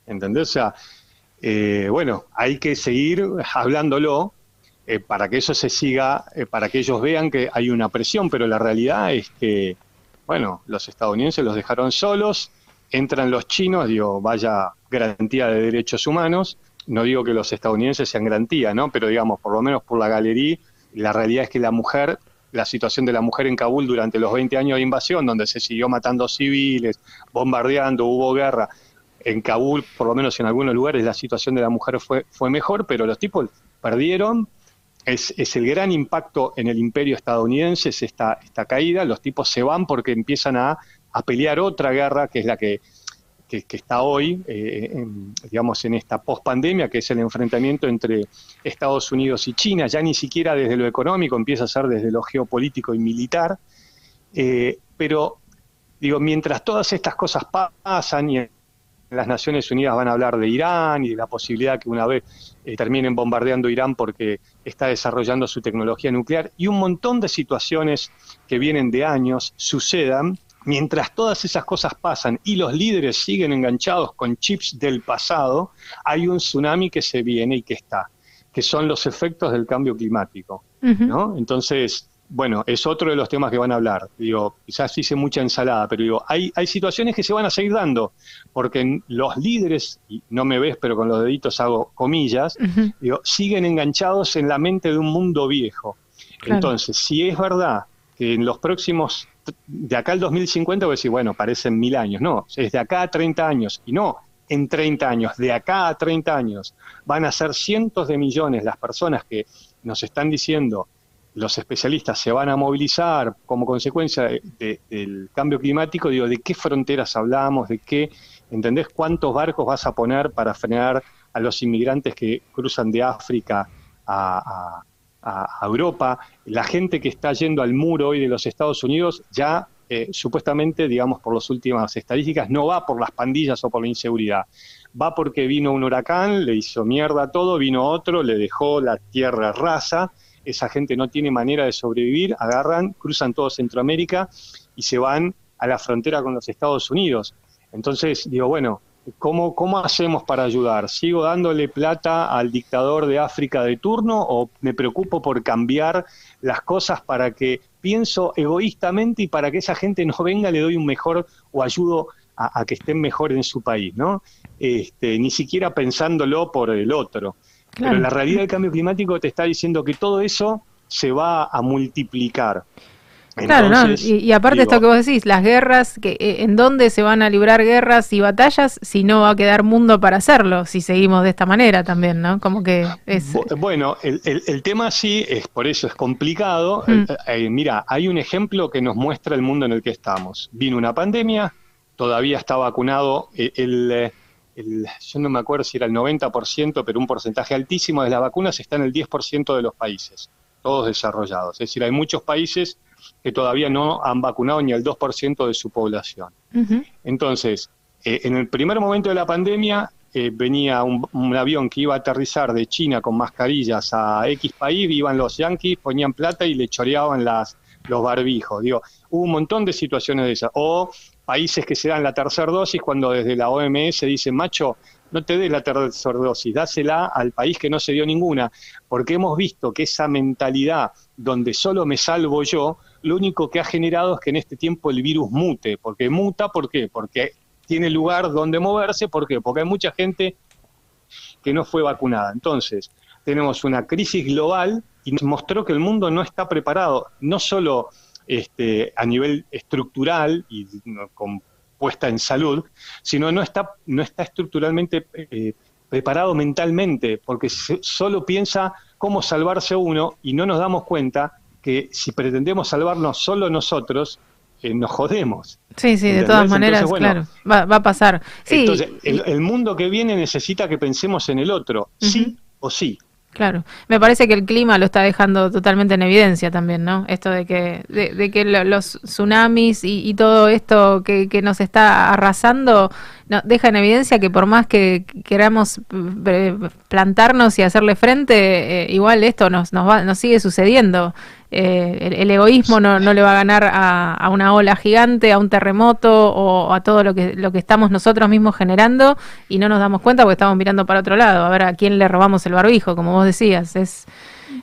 ¿Entendés? O sea, eh, bueno, hay que seguir hablándolo eh, para que eso se siga, para que ellos vean que hay una presión, pero la realidad es que, bueno, los estadounidenses los dejaron solos, entran los chinos, digo, vaya garantía de derechos humanos, no digo que los estadounidenses sean garantía, ¿no? Pero digamos, por lo menos por la galería, la realidad es que la mujer, la situación de la mujer en Kabul durante los 20 años de invasión, donde se siguió matando civiles, bombardeando, hubo guerra, en Kabul, por lo menos en algunos lugares, la situación de la mujer fue, fue mejor, pero los tipos perdieron. Es, es el gran impacto en el imperio estadounidense, es esta, esta caída. Los tipos se van porque empiezan a, pelear otra guerra, que es la que, que, está hoy, eh, en- digamos, en esta pospandemia, que es el enfrentamiento entre Estados Unidos y China. Ya ni siquiera desde lo económico, empieza a ser desde lo geopolítico y militar. Eh, pero, digo, mientras todas estas cosas pa- pasan y las Naciones Unidas van a hablar de Irán y de la posibilidad que una vez eh, terminen bombardeando Irán porque está desarrollando su tecnología nuclear y un montón de situaciones que vienen de años sucedan. Mientras todas esas cosas pasan y los líderes siguen enganchados con chips del pasado, hay un tsunami que se viene y que está, que son los efectos del cambio climático. ¿no? Entonces, bueno, es otro de los temas que van a hablar. Digo, quizás hice mucha ensalada, pero digo, hay, hay situaciones que se van a seguir dando, porque los líderes, y no me ves, pero con los deditos hago comillas, digo, siguen enganchados en la mente de un mundo viejo. Claro. Entonces, si es verdad que en los próximos, de acá al 2050, voy a decir, bueno, parecen mil años, no, es de acá a 30 años, y no en 30 años, de acá a 30 años, van a ser cientos de millones las personas que nos están diciendo los especialistas se van a movilizar como consecuencia de- de- del cambio climático, digo, ¿de qué fronteras hablamos? ¿De qué? ¿Entendés cuántos barcos vas a poner para frenar a los inmigrantes que cruzan de África a, a- a- a Europa? La gente que está yendo al muro hoy de los Estados Unidos ya eh, supuestamente, digamos, por las últimas estadísticas, no va por las pandillas o por la inseguridad. Va porque vino un huracán, le hizo mierda todo, vino otro, le dejó la tierra rasa, esa gente no tiene manera de sobrevivir, agarran, cruzan todo Centroamérica y se van a la frontera con los Estados Unidos. Entonces, digo, bueno, ¿cómo, ¿cómo hacemos para ayudar? ¿Sigo dándole plata al dictador de África de turno o me preocupo por cambiar las cosas para que pienso egoístamente y para que esa gente no venga, le doy un mejor o ayudo a, a que estén mejor en su país, ¿no? Este, ni siquiera pensándolo por el otro. Claro. Pero la realidad del cambio climático te está diciendo que todo eso se va a multiplicar. Claro, ¿no? Y, y aparte digo, esto que vos decís, las guerras, que eh, ¿en dónde se van a librar guerras y batallas si no va a quedar mundo para hacerlo? Si seguimos de esta manera también, ¿no? Como que es... Bu- Bueno, el, el- el tema sí, es por eso es complicado. Mm. Eh, eh, mira, hay un ejemplo que nos muestra el mundo en el que estamos. Vino una pandemia, todavía está vacunado el, el- yo no me acuerdo si era el 90%, pero un porcentaje altísimo de las vacunas está en el 10% de los países, todos desarrollados. Es decir, hay muchos países que todavía no han vacunado ni el 2% de su población. Entonces, eh, en el primer momento de la pandemia eh, venía un, un avión que iba a aterrizar de China con mascarillas a X país, iban los yanquis, ponían plata y le choreaban las, los barbijos. Digo, hubo un montón de situaciones de esas. O países que se dan la tercera dosis cuando desde la OMS dicen, macho, no te des la tercera dosis, dásela al país que no se dio ninguna, porque hemos visto que esa mentalidad donde solo me salvo yo, lo único que ha generado es que en este tiempo el virus mute, porque muta, ¿por qué? Porque tiene lugar donde moverse, ¿por qué? Porque hay mucha gente que no fue vacunada. Entonces, tenemos una crisis global y nos mostró que el mundo no está preparado, no solo este, a nivel estructural y con puesta en salud, sino no está, no está estructuralmente eh, preparado mentalmente, porque se- solo piensa cómo salvarse uno y no nos damos cuenta que si pretendemos salvarnos solo nosotros, eh, nos jodemos. Sí, sí, de todas maneras, Entonces, bueno, claro, va, va a pasar. Sí, Entonces, el mundo que viene necesita que pensemos en el otro, sí o sí. Claro, me parece que el clima lo está dejando totalmente en evidencia también, ¿no? Esto de que, de, de que lo- los tsunamis y, y todo esto que, que nos está arrasando no, deja en evidencia que por más que queramos eh, plantarnos y hacerle frente, eh, igual esto nos, nos, va, nos sigue sucediendo. Eh, el, egoísmo no, no le va a ganar a, a una ola gigante, a un terremoto o a todo lo que, lo que estamos nosotros mismos generando y no nos damos cuenta porque estamos mirando para otro lado, a ver a quién le robamos el barbijo, como vos decías. Es,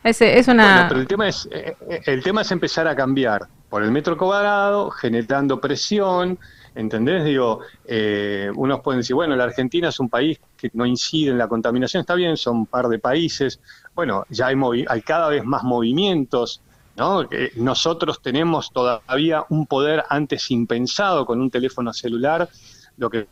es, es una... Pero el tema es eh, eh, el tema es empezar a cambiar por el metro cuadrado, generando presión, ¿entendés? Digo, eh, unos pueden decir, bueno, la Argentina es un país que no incide en la contaminación, está bien, son un par de países, bueno, ya hay, movi- hay cada vez más movimientos, ¿no? Eh, nosotros tenemos todavía un poder antes impensado con un teléfono celular, lo que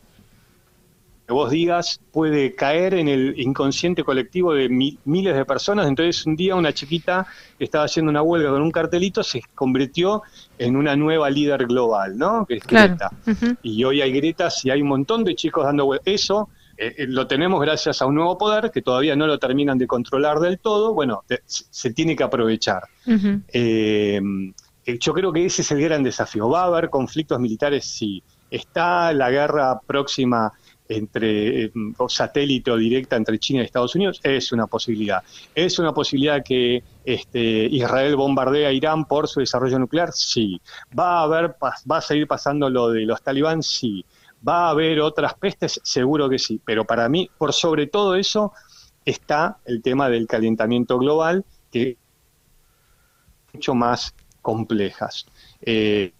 que vos digas puede caer en el inconsciente colectivo de mi- miles de personas. Entonces un día una chiquita que estaba haciendo una huelga con un cartelito se convirtió en una nueva líder global, ¿no? Que es Claro. Greta. Y hoy hay Gretas y hay un montón de chicos dando huelga. Eso eh, eh, lo tenemos gracias a un nuevo poder que todavía no lo terminan de controlar del todo. Bueno, te- se tiene que aprovechar. Eh, eh, yo creo que ese es el gran desafío. ¿Va a haber conflictos militares? Sí. ¿Está la guerra próxima entre eh, o satélite o directa entre China y Estados Unidos? Es una posibilidad. ¿Es una posibilidad que este, Israel bombardea a Irán por su desarrollo nuclear? Sí. ¿Va a, haber, ¿Va a seguir pasando lo de los talibán? Sí. ¿Va a haber otras pestes? Seguro que sí. Pero para mí, por sobre todo eso, está el tema del calentamiento global, que mucho más complejas. Eh,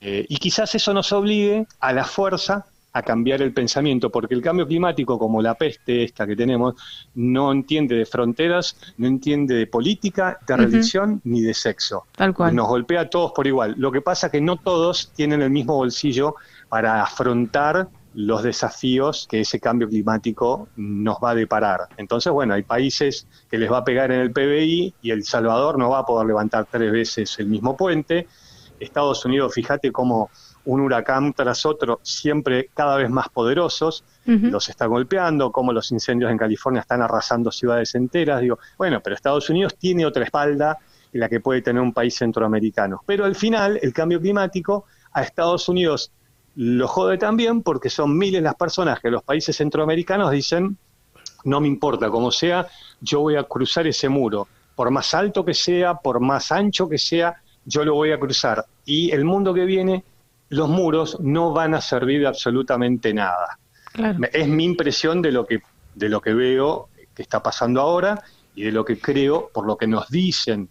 eh, y quizás eso nos obligue a la fuerza a cambiar el pensamiento, porque el cambio climático, como la peste esta que tenemos, no entiende de fronteras, no entiende de política, de religión ni de sexo. Tal cual. Nos golpea a todos por igual. Lo que pasa es que no todos tienen el mismo bolsillo para afrontar los desafíos que ese cambio climático nos va a deparar. Entonces, bueno, hay países que les va a pegar en el PBI y El Salvador no va a poder levantar tres veces el mismo puente. Estados Unidos, fíjate cómo un huracán tras otro, siempre cada vez más poderosos, los está golpeando, como los incendios en California están arrasando ciudades enteras. Digo, bueno, pero Estados Unidos tiene otra espalda la que puede tener un país centroamericano. Pero al final, el cambio climático a Estados Unidos lo jode también porque son miles las personas que los países centroamericanos dicen, no me importa como sea, yo voy a cruzar ese muro, por más alto que sea, por más ancho que sea, yo lo voy a cruzar. Y el mundo que viene, los muros no van a servir de absolutamente nada. Es mi impresión de lo que de lo que veo que está pasando ahora y de lo que creo, por lo que nos dicen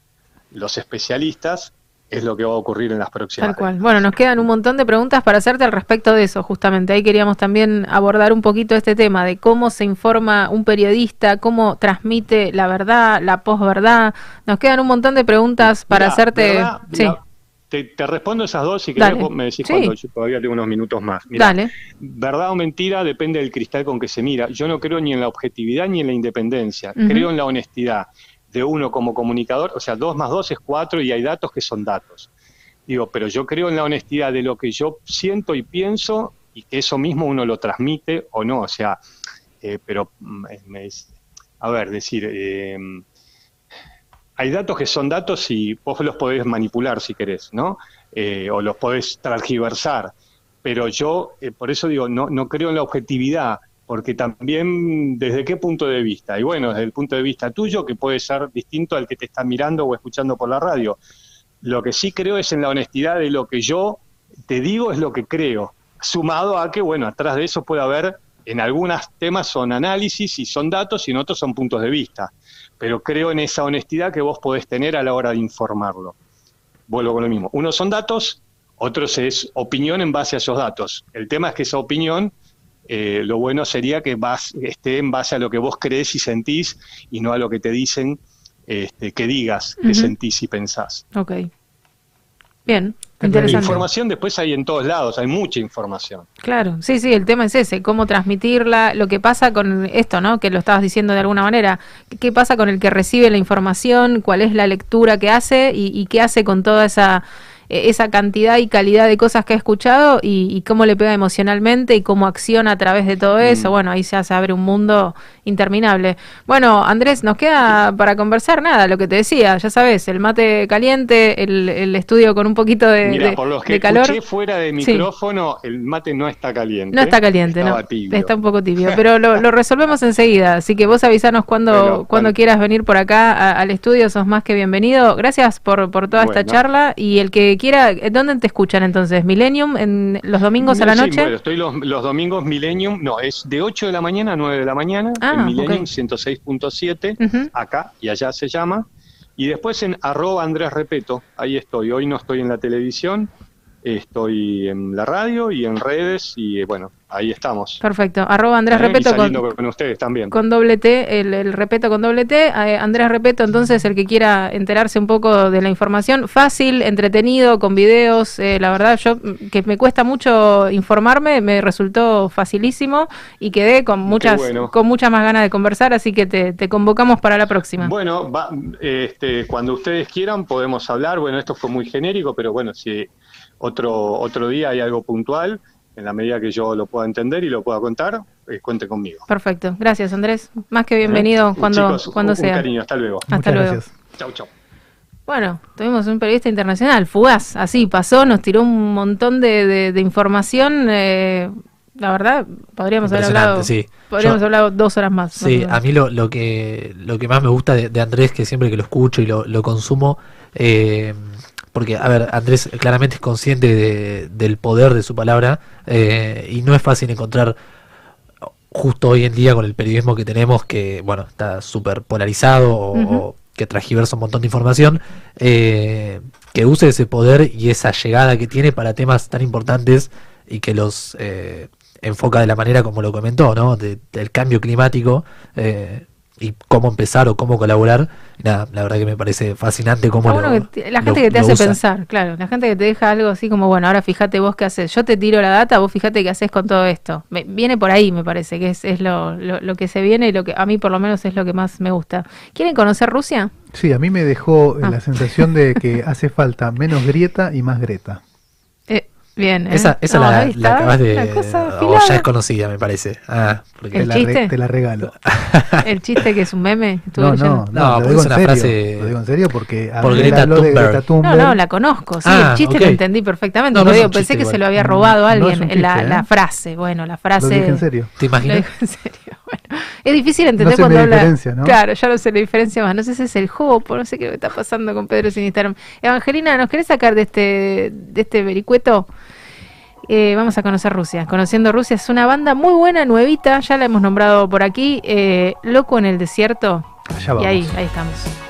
los especialistas, es lo que va a ocurrir en las próximas. Tal cual. Bueno, nos quedan un montón de preguntas para hacerte al respecto de eso, justamente. Ahí queríamos también abordar un poquito este tema de cómo se informa un periodista, cómo transmite la verdad, la posverdad. Nos quedan un montón de preguntas para hacerte. ¿verdad? sí. Te, te respondo esas dos y querés vos me decís Sí. cuando yo todavía tengo unos minutos más. Mirá, Dale. Verdad o mentira depende del cristal con que se mira. Yo no creo ni en la objetividad ni en la independencia. Creo en la honestidad de uno como comunicador. O sea, dos más dos es cuatro y hay datos que son datos. Digo, pero yo creo en la honestidad de lo que yo siento y pienso y que eso mismo uno lo transmite o no. O sea, eh, pero, mm, me es- a ver, decir, eh, hay datos que son datos y vos los podés manipular si querés, ¿no? Eh, o los podés transgiversar. Pero yo, eh, por eso digo, no, no creo en la objetividad, porque también desde qué punto de vista, y bueno, desde el punto de vista tuyo, que puede ser distinto al que te está mirando o escuchando por la radio. Lo que sí creo es en la honestidad de lo que yo te digo es lo que creo, sumado a que, bueno, atrás de eso puede haber, en algunos temas son análisis y son datos y en otros son puntos de vista, pero creo en esa honestidad que vos podés tener a la hora de informarlo. Vuelvo con lo mismo. Unos son datos, otros es opinión en base a esos datos. El tema es que esa opinión, eh, lo bueno sería que vas, esté en base a lo que vos crees y sentís y no a lo que te dicen este, que digas, que sentís y pensás. Ok. Bien, interesante. Información después hay en todos lados, hay mucha información. Claro, sí, sí, el tema es ese, cómo transmitirla, lo que pasa con esto, ¿no? Que lo estabas diciendo de alguna manera, qué pasa con el que recibe la información, cuál es la lectura que hace y, y qué hace con toda esa esa cantidad y calidad de cosas que ha escuchado y, y cómo le pega emocionalmente y cómo acciona a través de todo eso. Bueno, ahí ya se abre un mundo interminable. Bueno, Andrés, nos queda para conversar nada, lo que te decía, ya sabes, el mate caliente, el, el estudio con un poquito de, Mira, de- por los que de calor. escuché fuera de Sí. micrófono, el mate no está caliente. No está caliente, Estaba no. tibio. Está un poco tibio, pero *laughs* lo, lo resolvemos enseguida. Así que vos avisanos cuando, Bueno, cuando quieras venir por acá a- al estudio, sos más que bienvenido. Gracias por, por toda esta charla. Y el que quiera, eh, ¿dónde te escuchan entonces? ¿Millennium en los domingos a la Sí, noche? bueno, estoy los, los domingos Millennium, no, es de 8 de la mañana a 9 de la mañana, Ah, en Millennium ok. 106.7, Ujú. acá y allá se llama. Y después en arroba Andrés Repeto, ahí estoy. Hoy no estoy en la televisión, estoy en la radio y en redes y eh, bueno, ahí estamos. Perfecto. Arroba Andrés ¿Eh? Repeto con, con, ustedes también. con doble T, el, el Repeto con doble T. Eh, Andrés Repeto, entonces, el que quiera enterarse un poco de la información, fácil, entretenido, con videos. eh, la verdad, yo mm, que me cuesta mucho informarme, me resultó facilísimo y quedé con muchas, bueno. con muchas más ganas de conversar, así que te, te convocamos para la próxima. Bueno, va- este, cuando ustedes quieran podemos hablar. Bueno, esto fue muy genérico, pero bueno, si otro, otro día hay algo puntual, en la medida que yo lo pueda entender y lo pueda contar, eh, cuente conmigo. Perfecto. Gracias, Andrés. Más que bienvenido ¿Eh? cuando, Chicos, cuando un sea. cariño, hasta luego. Hasta luego. Chau, chau. Bueno, tuvimos un periodista internacional, fugaz, así pasó, nos tiró un montón de, de- de información. eh, la verdad, podríamos haber hablado, sí. podríamos Yo- hablado dos horas más. Sí, a mí lo, lo que lo que más me gusta de, de Andrés, que siempre que lo escucho y lo, lo consumo, eh, porque, a ver, Andrés claramente es consciente de- del poder de su palabra eh, y no es fácil encontrar justo hoy en día con el periodismo que tenemos, que, bueno, está súper polarizado o, que transgiversa un montón de información, eh, que use ese poder y esa llegada que tiene para temas tan importantes y que los eh, enfoca de la manera como lo comentó, ¿no? De- del cambio climático eh, y cómo empezar o cómo colaborar. Nada, la verdad que me parece fascinante cómo lo, que la lo- gente que te hace usa. pensar, claro, la gente que te deja algo así como, bueno, ahora fíjate vos qué haces, yo te tiro la data, vos fíjate qué haces con todo esto. Me- viene por ahí, me parece, que es, es lo, lo, lo que se viene y lo que a mí por lo menos es lo que más me gusta. ¿Quieren conocer Rusia? Sí, a mí me dejó Ah. la sensación de que *laughs* hace falta menos grieta y más greta. Bien. ¿eh? Esa, esa No, la, ahí la acabas de. O ya es conocida, me parece. Ah, porque ¿El te, la re- chiste? te la regalo. *laughs* El chiste que es un meme. No, no, no, No, lo digo es en una serio. frase Lo digo en serio porque por Greta habló de Thunberg. Greta No, Thunberg. no, la conozco. Sí, Ah, el chiste ok. lo entendí perfectamente. No, no es digo, pensé chiste que se lo había robado a No alguien en la, chiste, ¿eh? la frase. Bueno, la frase. *laughs* Lo dije en serio. ¿Te Lo imaginas? dijo en serio. Bueno, es difícil entender No sé cuando la habla. ¿no? Claro, ya no sé la diferencia más. No sé si es el jopo, no sé qué está pasando con Pedro sin Instagram. Evangelina, ¿nos querés sacar de este, de este vericueto? Eh, vamos a conocer Rusia. Conociendo Rusia es una banda muy buena, nuevita, ya la hemos nombrado por aquí. eh, Loco en el desierto. Allá Y ahí, vamos. ahí estamos.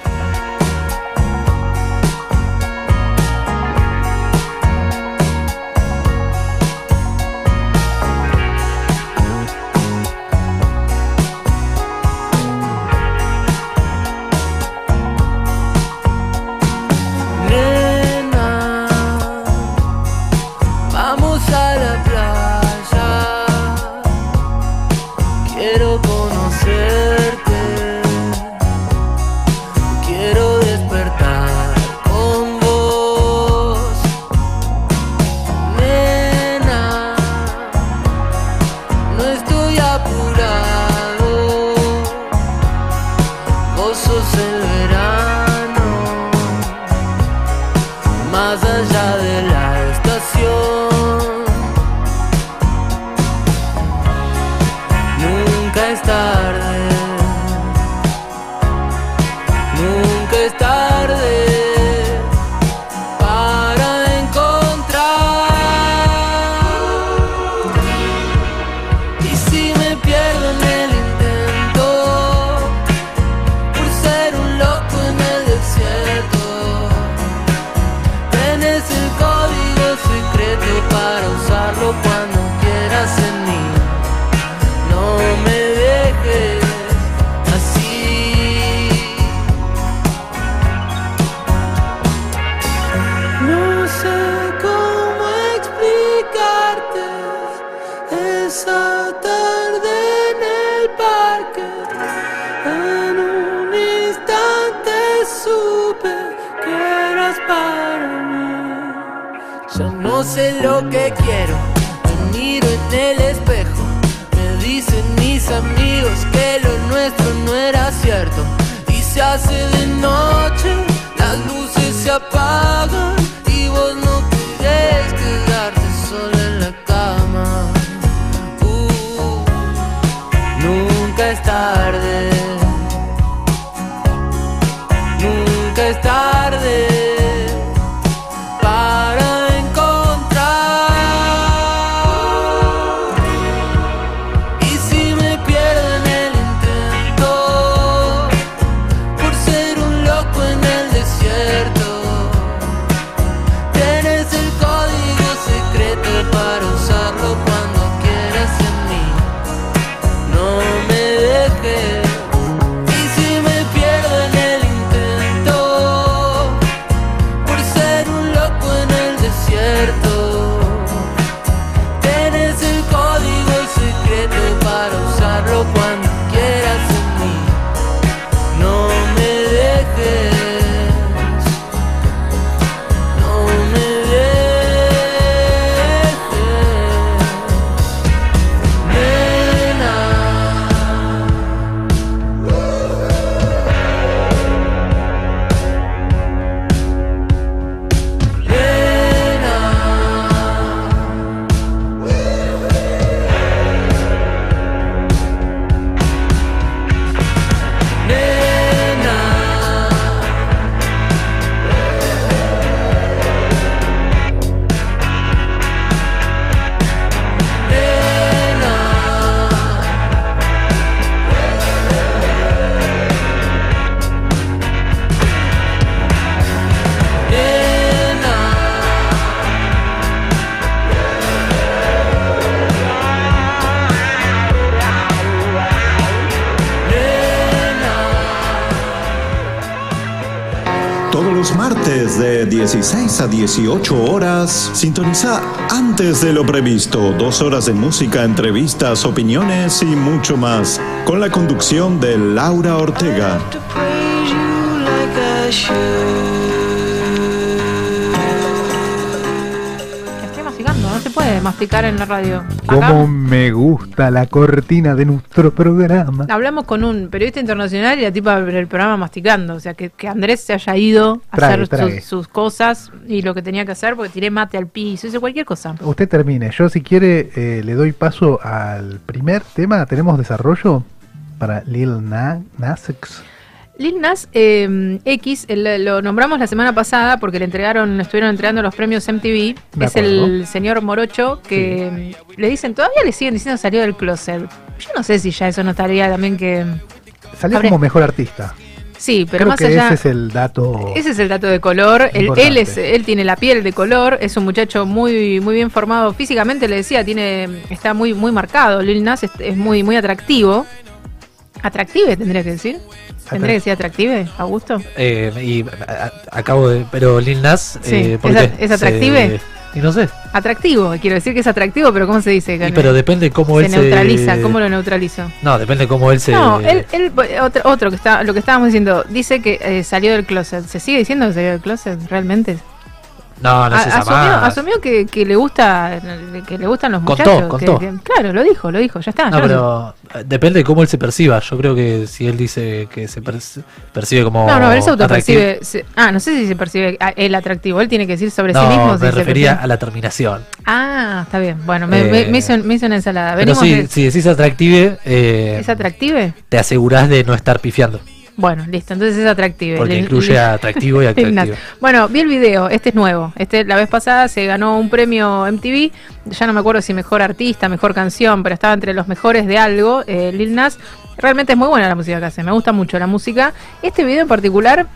A 18 horas, sintoniza antes de lo previsto. Dos horas de música, entrevistas, opiniones y mucho más. Con la conducción de Laura Ortega. estoy masticando, sé, masticar en la radio. Acá Cómo me gusta la cortina de nuestro programa. hablamos con un periodista internacional y la tipa del programa masticando. O sea, que, que Andrés se haya ido a Trague, hacer. Sus, cosas y lo que tenía que hacer porque tiré mate al piso, hice cualquier cosa. Usted termine. Yo, si quiere, eh, le doy paso al primer tema. Tenemos desarrollo para Lil Na- Nas X. Lil Nas eh, X el- lo nombramos la semana pasada porque le entregaron, estuvieron entregando los premios MTV. De es el señor Morocho que le dicen, todavía le siguen diciendo salió del closet. Yo no sé si ya eso no estaría también que. Salió como mejor artista. Sí, pero Creo más que allá. ese es el dato. Ese es el dato de color. Él, él es, él tiene la piel de color. Es un muchacho muy, muy bien formado físicamente. Le decía, tiene, está muy, muy marcado. Lil Nas es, es muy, muy atractivo. Atractive tendría que decir. Tendría que decir atractive, Augusto. Eh, y a- a- acabo de. Pero Lil Nas. Sí, eh, ¿por ¿es es atractive? Se- y no sé. Atractivo, quiero decir que es atractivo, pero ¿cómo se dice? Y pero depende cómo se él se. neutraliza. ¿Cómo lo neutralizo? No, depende cómo él se. No, él, él- otro, otro que está, lo que estábamos diciendo, dice que eh, salió del closet. ¿Se sigue diciendo que salió del closet realmente? No, no A- sé asumió, asumió que, que le gusta que le gustan los Contó, muchachos. contó. que- que- claro, lo dijo, lo dijo, ya está. No, ya pero eh, depende de cómo él se perciba. Yo creo que si él dice que se perci- percibe como. No, no, él se autopercibe. se- ah, no sé si se percibe él atractivo. Él tiene que decir sobre No, sí mismo. si me se refería a la terminación. Ah, está bien. Bueno, me, Eh, me- me hizo, me hizo una ensalada. Pero Venimos sí, de- si decís atractive, eh, ¿Es atractive? te asegurás de no estar pifiando. Bueno, listo, entonces es atractive. Porque incluye atractivo y *laughs* atractivo. Bueno, vi el video, este es nuevo. Este la vez pasada se ganó un premio MTV, ya no me acuerdo si mejor artista, mejor canción, pero estaba entre los mejores de algo, eh, Lil Nas. Realmente es muy buena la música que hace, me gusta mucho la música. Este video en particular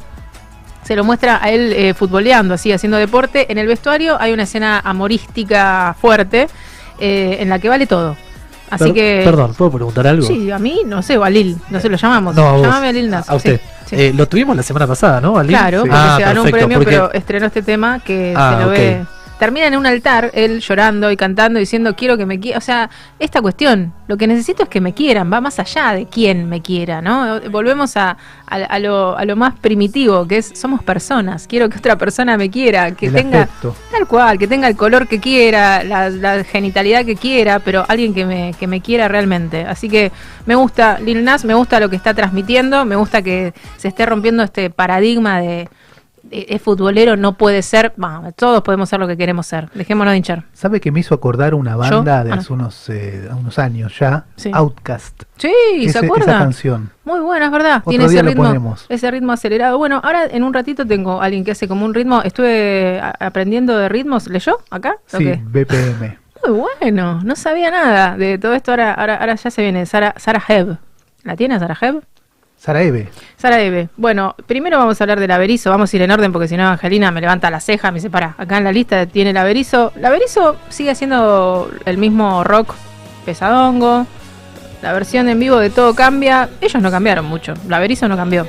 se lo muestra a él eh, futboleando, así, haciendo deporte. En el vestuario hay una escena amorística fuerte eh, en la que vale todo. Así Per- que... Perdón, ¿puedo preguntar algo? Sí, a mí, no sé, o a Lil, no sé, lo llamamos. No. Llámame a Lil Nas. A usted. sí, sí. Eh, lo tuvimos la semana pasada, ¿no? ¿A Lil? Claro, porque Ah, se ganó un premio, porque- pero estrenó este tema que Ah, se lo ok. ve. Termina en un altar, él llorando y cantando, diciendo quiero que me quiera. O sea, esta cuestión, lo que necesito es que me quieran, va más allá de quién me quiera, ¿no? Volvemos a, a- a lo, a lo más primitivo, que es somos personas. Quiero que otra persona me quiera, que El tenga tal cual, que tenga el color que quiera, la, la genitalidad que quiera, pero alguien que me, que me quiera realmente. Así que me gusta Lil Nas, me gusta lo que está transmitiendo, me gusta que se esté rompiendo este paradigma de- es futbolero, no puede ser, bah, todos podemos ser lo que queremos ser, dejémonos de hinchar. ¿Sabe que me hizo acordar una banda de Ah, hace unos, eh, unos años ya? Sí. Outcast. Sí, Ese- ¿se acuerda? Esa canción. Muy buena, es verdad. Otro Tiene ese ritmo, ponemos. ese ritmo acelerado. Bueno, ahora en un ratito tengo a alguien que hace como un ritmo. Estuve aprendiendo de ritmos. ¿Leyó acá? ¿O Sí? BPM. Muy bueno, no sabía nada de todo esto. Ahora, ahora, ahora ya se viene. Sara, Sara Heb. ¿La tiene Sara Heb? Sara Eve. Sara Eve. Bueno, primero vamos a hablar del Averizo. Vamos a ir en orden porque si no, Angelina me levanta la ceja. Me dice, para, acá en la lista tiene el Averizo. El Averizo sigue haciendo el mismo rock pesadongo. La versión en vivo de Todo Cambia. Ellos no cambiaron mucho. La Averizo no cambió.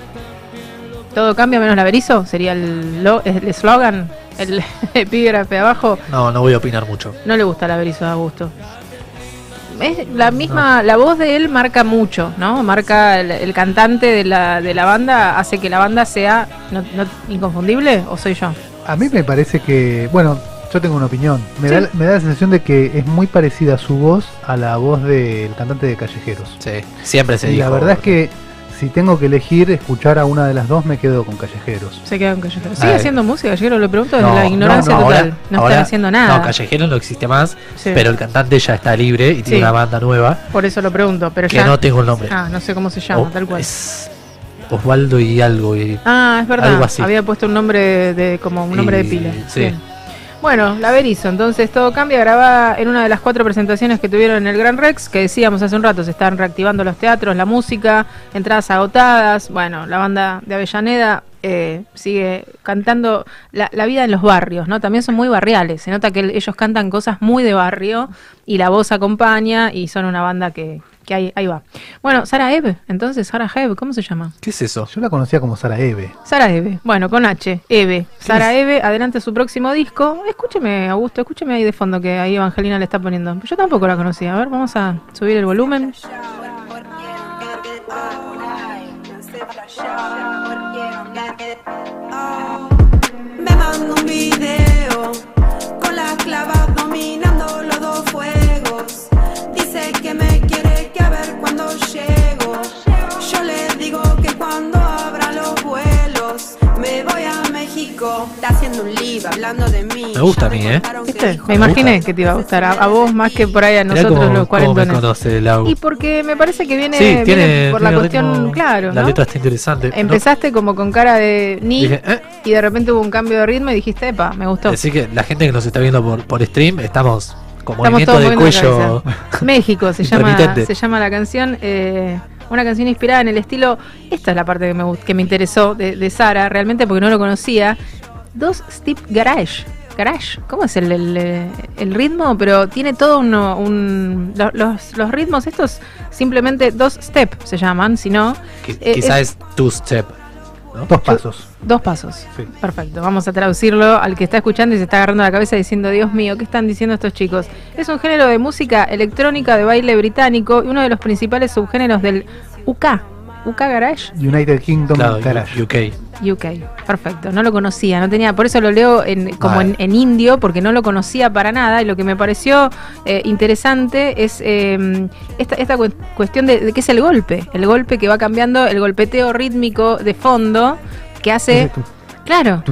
Todo cambia menos la Averizo. Sería el lo- el eslogan, el *laughs* epígrafe abajo. No, no voy a opinar mucho. No le gusta la Berizo de Augusto. Es la misma, la voz de él marca mucho, ¿no? Marca el, el cantante de la, de la banda, hace que la banda sea no, no- inconfundible, o soy yo. A mí me parece que, bueno, yo tengo una opinión. Me, Sí. da, me da la sensación de que es muy parecida su voz a la voz del cantante de Callejeros. Sí, siempre se y la verdad es que si tengo que elegir escuchar a una de las dos, me quedo con Callejeros. Se quedan callejeros. ¿Sigue Ay. haciendo música? Yo le pregunto desde No, la ignorancia no, no, total. ahora- no ahora- están haciendo nada. No, Callejero no existe más, Sí. pero el cantante ya está libre y tiene una banda nueva. Por eso lo pregunto, pero Que ya. no tengo el nombre. Ah, no sé cómo se llama, O- tal cual. Osvaldo y algo. Y Ah, es verdad. Algo así. Había puesto un nombre de como un nombre Y- de pila. sí. Bien. Bueno, la Berizo, entonces todo cambia, grabada en una de las cuatro presentaciones que tuvieron en el Gran Rex, que decíamos hace un rato, se están reactivando los teatros, la música, entradas agotadas, bueno, la banda de Avellaneda eh, sigue cantando la, la vida en los barrios, ¿no? También son muy barriales, se nota que el- ellos cantan cosas muy de barrio y la voz acompaña y son una banda que, que ahí, ahí va. Bueno, Sara Eve, entonces Sara Eve, ¿cómo se llama? ¿Qué es eso? Yo la conocía como Sara Eve. Sara Eve, bueno, con H, Eve. Sara Eve, adelante su próximo disco. Escúcheme, Augusto, escúcheme ahí de fondo que ahí Evangelina le está poniendo. Yo tampoco la conocía. A ver, vamos a subir el volumen. Hablando de mí. Me gusta a mí, ¿eh? ¿Viste? Me imaginé que te iba a gustar. A, a vos más que por ahí a nosotros cómo- los cómo me cuarentones. Y porque me parece que viene, Sí, viene tiene, por la cuestión, ritmo, claro, La ¿no? letra está interesante. ¿no? Empezaste como con cara de ni Dije, ¿eh? y de repente hubo un cambio de ritmo y dijiste, epa, me gustó. Así que la gente que nos está viendo por, por stream, estamos con Estamos movimiento de cuello. México se *laughs* llama, se llama la canción. eh, una canción inspirada en el estilo. Esta es la parte que me, que me interesó de, de Sara, realmente porque no lo conocía. Dos Step Garage. Garage, ¿cómo es el, el, el ritmo? Pero tiene todo uno, un. lo- Los, los ritmos estos simplemente dos step se llaman, si no. Qui- eh, Quizá es- es two step. ¿no? Dos pasos. Dos pasos. Perfecto. Vamos a traducirlo al que está escuchando y se está agarrando la cabeza diciendo, Dios mío, ¿qué están diciendo estos chicos? Es un género de música electrónica de baile británico y uno de los principales subgéneros del UK. UK Garage. United Kingdom Claro, Garage. UK. UK. Perfecto. No lo conocía, no tenía, por eso lo leo en, como en, Vale. en indio, porque no lo conocía para nada. Y lo que me pareció eh, interesante es eh, esta, esta cu- cuestión de, de qué es el golpe. El golpe que va cambiando, el golpeteo rítmico de fondo que hace. Claro.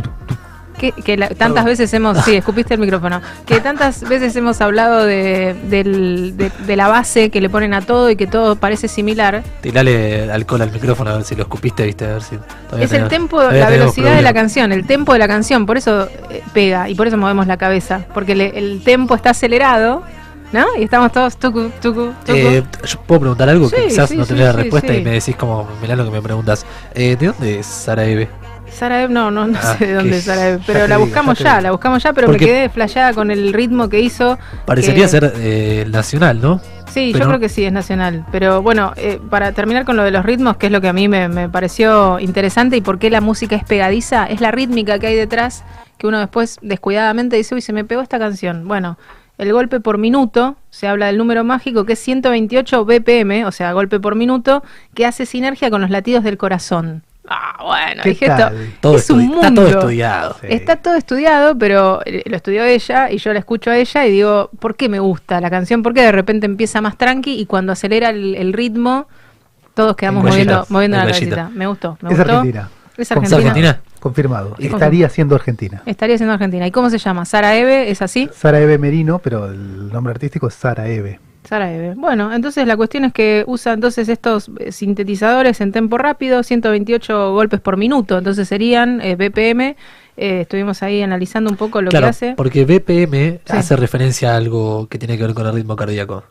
Que, que la- tantas veces hemos, sí, escupiste el micrófono, que tantas veces hemos hablado de, del- de- de la base que le ponen a todo y que todo parece similar. Tirale alcohol al micrófono a ver si lo escupiste, viste, a ver si. todavía Es el tempo, todavía la tenemos velocidad de la problemas. canción, el tempo de la canción, por eso eh, pega y por eso movemos la cabeza, porque le- el tempo está acelerado, ¿no? Y estamos todos tucu, tucu, tucu. Eh, yo puedo preguntar algo que quizás sí, no sí, tendré la sí, respuesta sí. y me decís como, mirá lo que me preguntas. Eh, ¿De dónde es Sara Eve? Sara Eve, no, no, no Ah, sé de dónde es Sara Eve, ya pero la digo, buscamos ya la buscamos ya, pero Porque- me quedé flasheada con el ritmo que hizo. Parecería que- ser eh, nacional, ¿no? Sí, Pero- yo creo que sí, es nacional. Pero bueno, eh, para terminar con lo de los ritmos, que es lo que a mí me, me pareció interesante y por qué la música es pegadiza, es la rítmica que hay detrás, que uno después descuidadamente dice, uy, se me pegó esta canción. Bueno, el golpe por minuto, se habla del número mágico que es 128 BPM, o sea, golpe por minuto, que hace sinergia con los latidos del corazón. Ah, bueno, ¿Qué dije esto. Todo es un mundo. está todo estudiado. Sí. Está todo estudiado, pero eh, lo estudió ella y yo la escucho a ella y digo, ¿por qué me gusta la canción? Porque de repente empieza más tranqui y cuando acelera el, el ritmo, todos quedamos En moviendo, moviendo en la cabecita. Me gustó. Me Es gustó. Argentina. Es Argentina. Confirmado. Y- Estaría siendo Argentina. Estaría siendo Argentina. ¿Y cómo se llama? ¿Sara Eve? ¿Es así? Sara Eve Merino, pero el nombre artístico es Sara Eve. Sara Eve. Bueno, entonces la cuestión es que usa entonces estos eh, sintetizadores en tempo rápido, 128 golpes por minuto. Entonces serían eh, BPM. Eh, estuvimos ahí analizando un poco lo claro, que hace. porque BPM Sí. hace referencia a algo que tiene que ver con el ritmo cardíaco.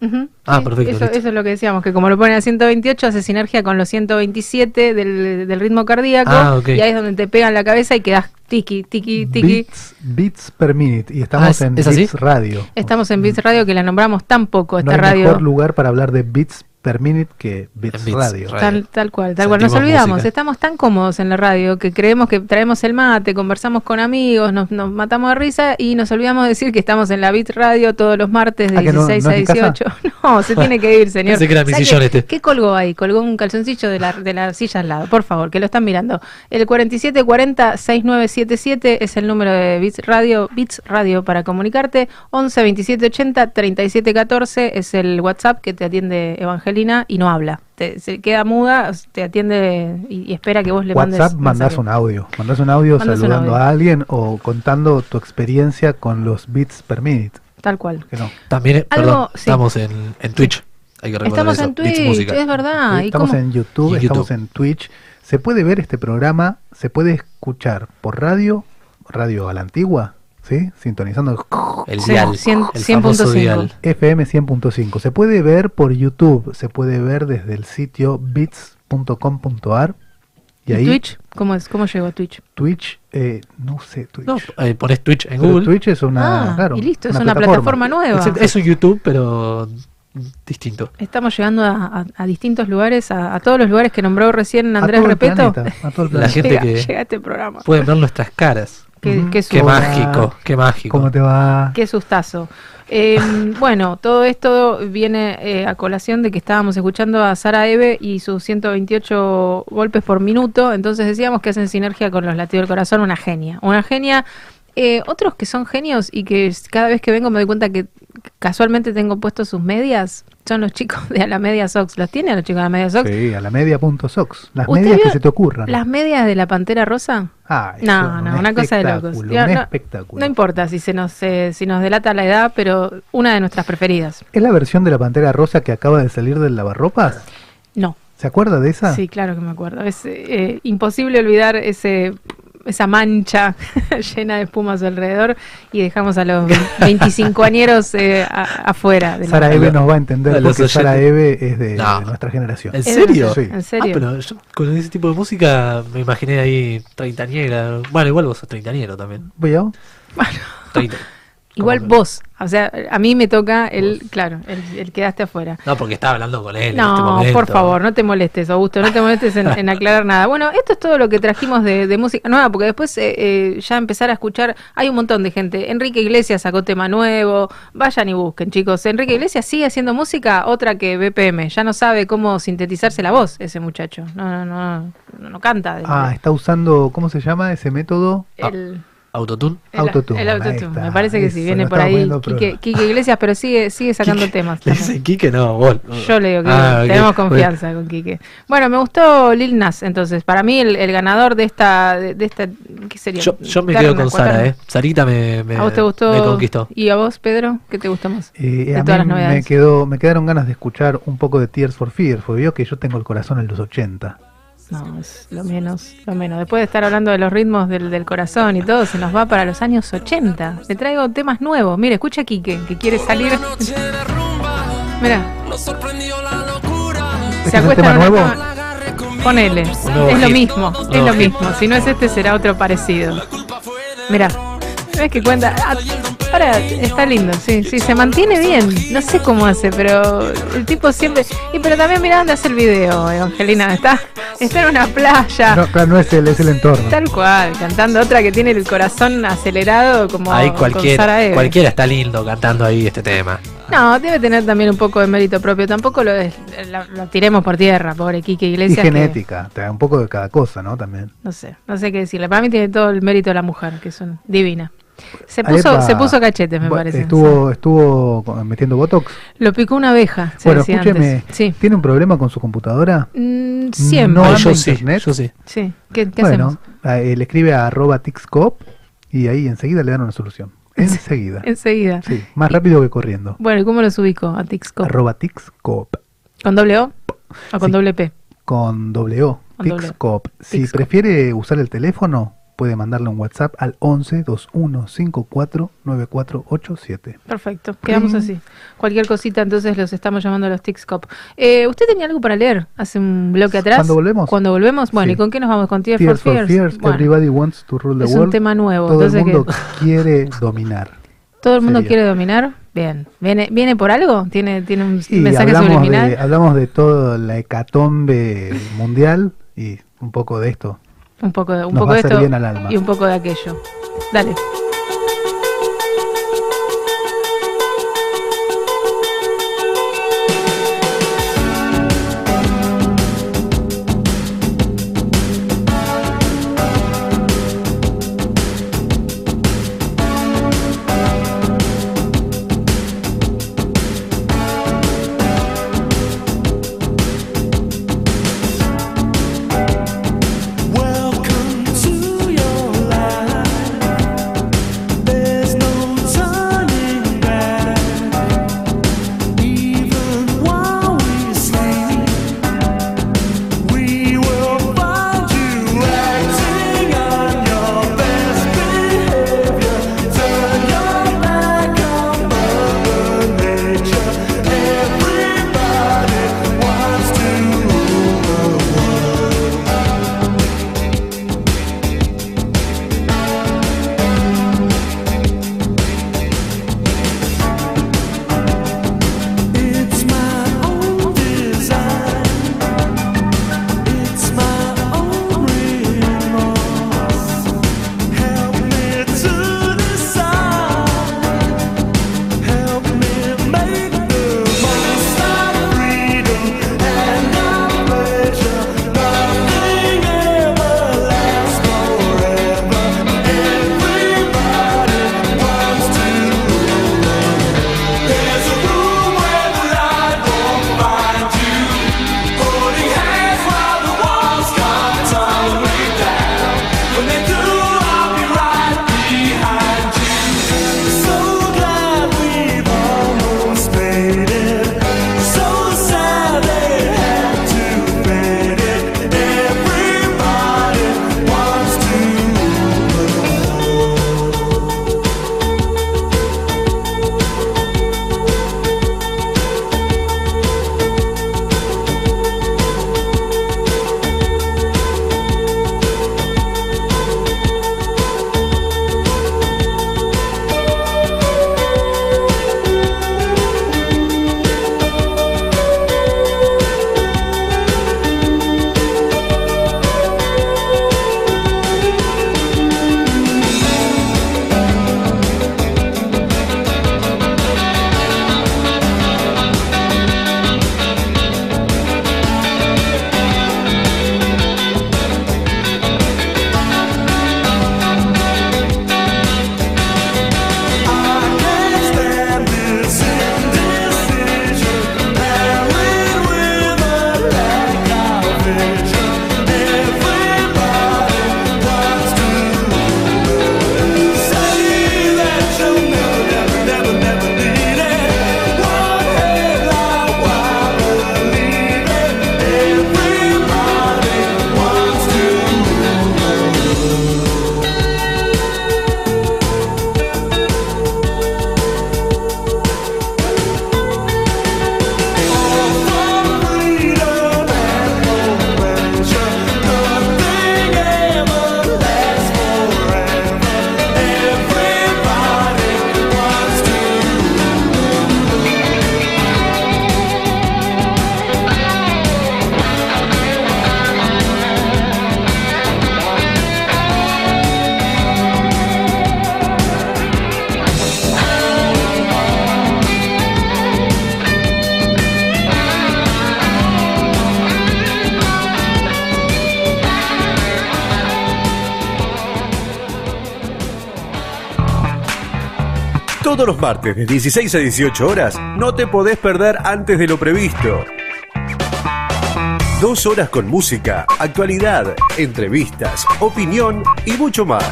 Ah, sí, perfecto. Eso, es lo que decíamos, que como lo ponen a 128, hace sinergia con los 127 del, del ritmo cardíaco. Ah, ok. Y ahí es donde te pegan la cabeza y quedas tiki, tiki, tiki. Beats, beats per minute. Y estamos Ah, ¿es- en es así? Beats Radio. Estamos en Beats Radio, que la nombramos tan poco, No esta hay radio. mejor lugar para hablar de beats per minute que Beats, Radio. Tal, tal cual, tal cual. Nos olvidamos, música. estamos tan cómodos en la radio que creemos que traemos el mate, conversamos con amigos, nos, nos matamos de risa y nos olvidamos de decir que estamos en la Beat Radio todos los martes de Ah, que no- 16 no a es mi casa. 18. *laughs* No, se tiene que ir, señor. Pensé que era mi ¿Sabe sillón qué- este. ¿Qué colgó ahí? Colgó un calzoncillo de la, de la silla al lado, por favor, que lo están mirando. El 4740-6977 es el número de Beats Radio, Beats Radio para comunicarte. 11 27 80 37 14 es el WhatsApp que te atiende Y no habla. Te, se queda muda, te atiende y, y espera que vos le mandes. WhatsApp mandás un audio. Mandás un audio Mandás un saludando audio. a alguien o contando tu experiencia con los beats per minute. Tal cual. Que no. También, eh, Algo- perdón, sí. estamos en, en Twitch. Hay que recordar Estamos eso. en Twitch, Música. es verdad. Sí, ¿Y estamos en YouTube, Y en estamos YouTube. en Twitch. Se puede ver este programa, se puede escuchar por radio, radio a la antigua, ¿sí? Sintonizando El Sí, dial, 100 el famoso 100.5. dial. FM 100.5. Se puede ver por YouTube, se puede ver desde el sitio bits.com.ar y ¿Y ahí Twitch? ¿Cómo, es? ¿Cómo llegó a Twitch? Twitch, eh, no sé, Twitch. No, eh, pones Twitch en Pero Google. Twitch es una, Ah, claro, y listo, es una plataforma nueva. Es, es un YouTube, pero distinto. Estamos llegando a, a- a distintos lugares, a, a todos los lugares que nombró recién Andrés Repeto. planeta, a todo el La gente llega, que llega a este programa. pueden ver nuestras caras. Qué, Ujú. qué Qué mágico, qué mágico. ¿Cómo te va? Qué sustazo. Eh, *laughs* bueno, todo esto viene eh, a colación de que estábamos escuchando a Sara Eve y sus 128 golpes por minuto. Entonces decíamos que hacen sinergia con los latidos del corazón. Una genia. Una genia Eh, otros que son genios y que cada vez que vengo me doy cuenta que casualmente tengo puestos sus medias son los chicos de a la media Sox. ¿Los tiene a los chicos de la media Sox? Sí, a la media punto sox. Las ¿Usted medias que se te ocurran. ¿Las medias de la Pantera Rosa? Ah, eso, no, un no, una cosa de locos. un no, espectáculo. no importa si se nos eh, si nos delata la edad, pero una de nuestras preferidas. ¿Es la versión de la Pantera Rosa que acaba de salir del lavarropas? No. ¿Se acuerda de esa? Sí, claro que me acuerdo. Es eh, imposible olvidar ese esa mancha *laughs* llena de espuma a su alrededor y dejamos a los 25 añeros eh, a- afuera. de la- Sara Eve nos va a entender A porque Sara. Eve es de, No. de nuestra generación. ¿En serio? Sí. ¿En serio? Ah, pero yo con ese tipo de música me imaginé ahí treintañera. Bueno, igual vos sos treintañero también. ¿Voy yo? Treinta. Igual vos, o sea, a mí me toca el, claro, el, el quedaste afuera. No, porque estaba hablando con él en este No, momento. por favor, no te molestes, Augusto, no te molestes en, en aclarar nada. Bueno, esto es todo lo que trajimos de, de música nueva, porque después eh, eh, ya empezar a escuchar, hay un montón de gente. Enrique Iglesias sacó tema nuevo, vayan y busquen, chicos. Enrique Iglesias sigue haciendo música, otra que BPM, ya no sabe cómo sintetizarse la voz ese muchacho. No, no, no, no, no canta. de- Ah, está usando, ¿cómo se llama ese método? el, ¿Autotune? el- Autotune, el autotune. Me parece que Eso, sí, viene por ahí Quique. Quique Iglesias, pero sigue, sigue sacando temas. Le también. dice Quique, no, vos. Yo le digo que Ah, tenemos confianza con Quique. Bueno, me gustó Lil Nas, entonces, para mí el, el ganador de esta, de, de esta, ¿qué sería? Yo, yo me quedo con Sara. ¿eh? Sarita me, me, ¿A vos te gustó? me conquistó. ¿Y a vos, Pedro? ¿Qué te gustó más? Eh, de a todas las mí me, novedades. quedó, me quedaron ganas de escuchar un poco de Tears for Fears, porque vio que yo tengo el corazón en los 80. No, es lo menos, lo menos. Después de estar hablando de los ritmos del, del corazón y todo, se nos va para los años 80. Le traigo temas nuevos. Mire, escucha a Quique, que quiere salir. Mira, ¿Este se es un acuesta tema nuevo? Ponele. Es lo mismo, es lo mismo. Si no es este, será otro parecido. Mira, ¿ves que cuenta? Ah, Ahora está lindo, sí, sí, se mantiene bien. No sé cómo hace, pero el tipo siempre. Y pero también mira dónde hace el video, Evangelina. Está, está en una playa. No, claro, no es él, es el entorno. Tal cual, cantando otra que tiene el corazón acelerado como Ahí con cualquiera, Sara Eve. cualquiera está lindo cantando ahí este tema. No, debe tener también un poco de mérito propio. Tampoco lo, es- la- lo tiremos por tierra, pobre Quique Y Iglesias. que- genética, te da un poco de cada cosa, ¿no? También. no sé, no sé qué decirle. Para mí tiene todo el mérito de la mujer, que es un- divina. Se puso, se puso cachetes, me parece. Estuvo, estuvo metiendo botox. Lo picó una abeja, se Bueno, decía escúcheme, antes. Sí. ¿tiene un problema con su computadora? Mm, siempre. ¿No Ah, yo sí, internet? yo sí. Sí, ¿qué, qué bueno, hacemos? eh, le escribe a arroba tixcop y ahí enseguida le dan una solución. *laughs* Enseguida. Enseguida. Sí, más rápido que corriendo. Bueno, ¿y cómo los ubico a Tixco? Arroba tixcop. ¿Con doble O o con Sí. doble P? Con doble O. Con doble O. Tixcop. Si Tixcop. prefiere usar el teléfono, puede mandarle un WhatsApp al 11 21 54 9487. Perfecto, quedamos Pling. así. Cualquier cosita, entonces los estamos llamando a los Tixcop. Eh, ¿Usted tenía algo para leer hace un bloque atrás? ¿Cuándo volvemos? Cuando volvemos, bueno, Sí. ¿y con qué nos vamos? ¿Con Tears, Tears for Fears? Fears, Bueno, Everybody Wants to Rule the es un World. tema nuevo, Todo el entonces mundo que- *laughs* quiere dominar. ¿Todo el mundo Sería. quiere dominar? Bien. ¿Viene, ¿Viene por algo? ¿Tiene, tiene un Y mensaje hablamos subliminal? de, hablamos de toda la hecatombe mundial y un poco de esto. Un poco de, un Nos poco va de esto bien al alma. y un poco de aquello. Dale. Todos los martes de 16 a 18 horas no te podés perder antes de lo previsto. Dos horas con música, actualidad, entrevistas, opinión y mucho más.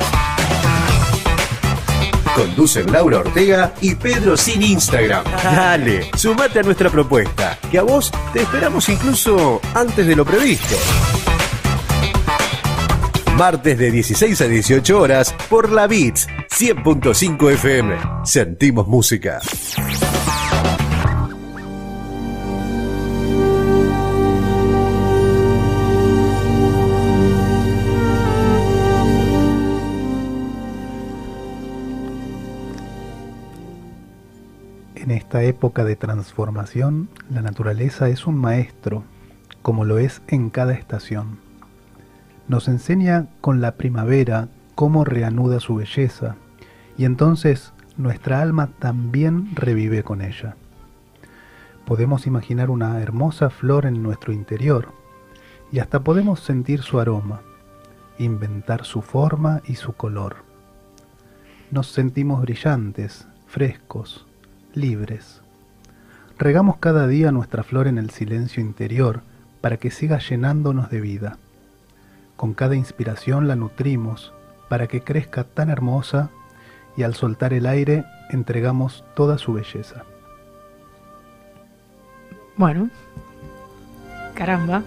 Conducen Laura Ortega y Pedro Sin Instagram. Dale, sumate a nuestra propuesta, que a vos te esperamos incluso antes de lo previsto. Martes de 16 a 18 horas por la Beats 100.5 FM. Sentimos música. En esta época de transformación, la naturaleza es un maestro, como lo es en cada estación. Nos enseña con la primavera cómo reanuda su belleza, y entonces nuestra alma también revive con ella. Podemos imaginar una hermosa flor en nuestro interior, y hasta podemos sentir su aroma, inventar su forma y su color. Nos sentimos brillantes, frescos, libres. Regamos cada día nuestra flor en el silencio interior para que siga llenándonos de vida. Con cada inspiración la nutrimos para que crezca tan hermosa y al soltar el aire entregamos toda su belleza. Bueno, caramba,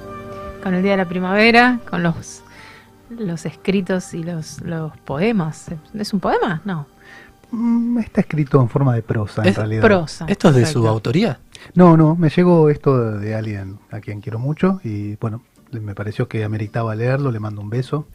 con el día de la primavera, con los los escritos y los, los poemas. ¿Es un poema? No. Mm, Está escrito en forma de prosa, en Es realidad. prosa. ¿Esto es de su autoría? No, no, me llegó esto de alguien a quien quiero mucho y bueno, me pareció que ameritaba leerlo, le mando un beso.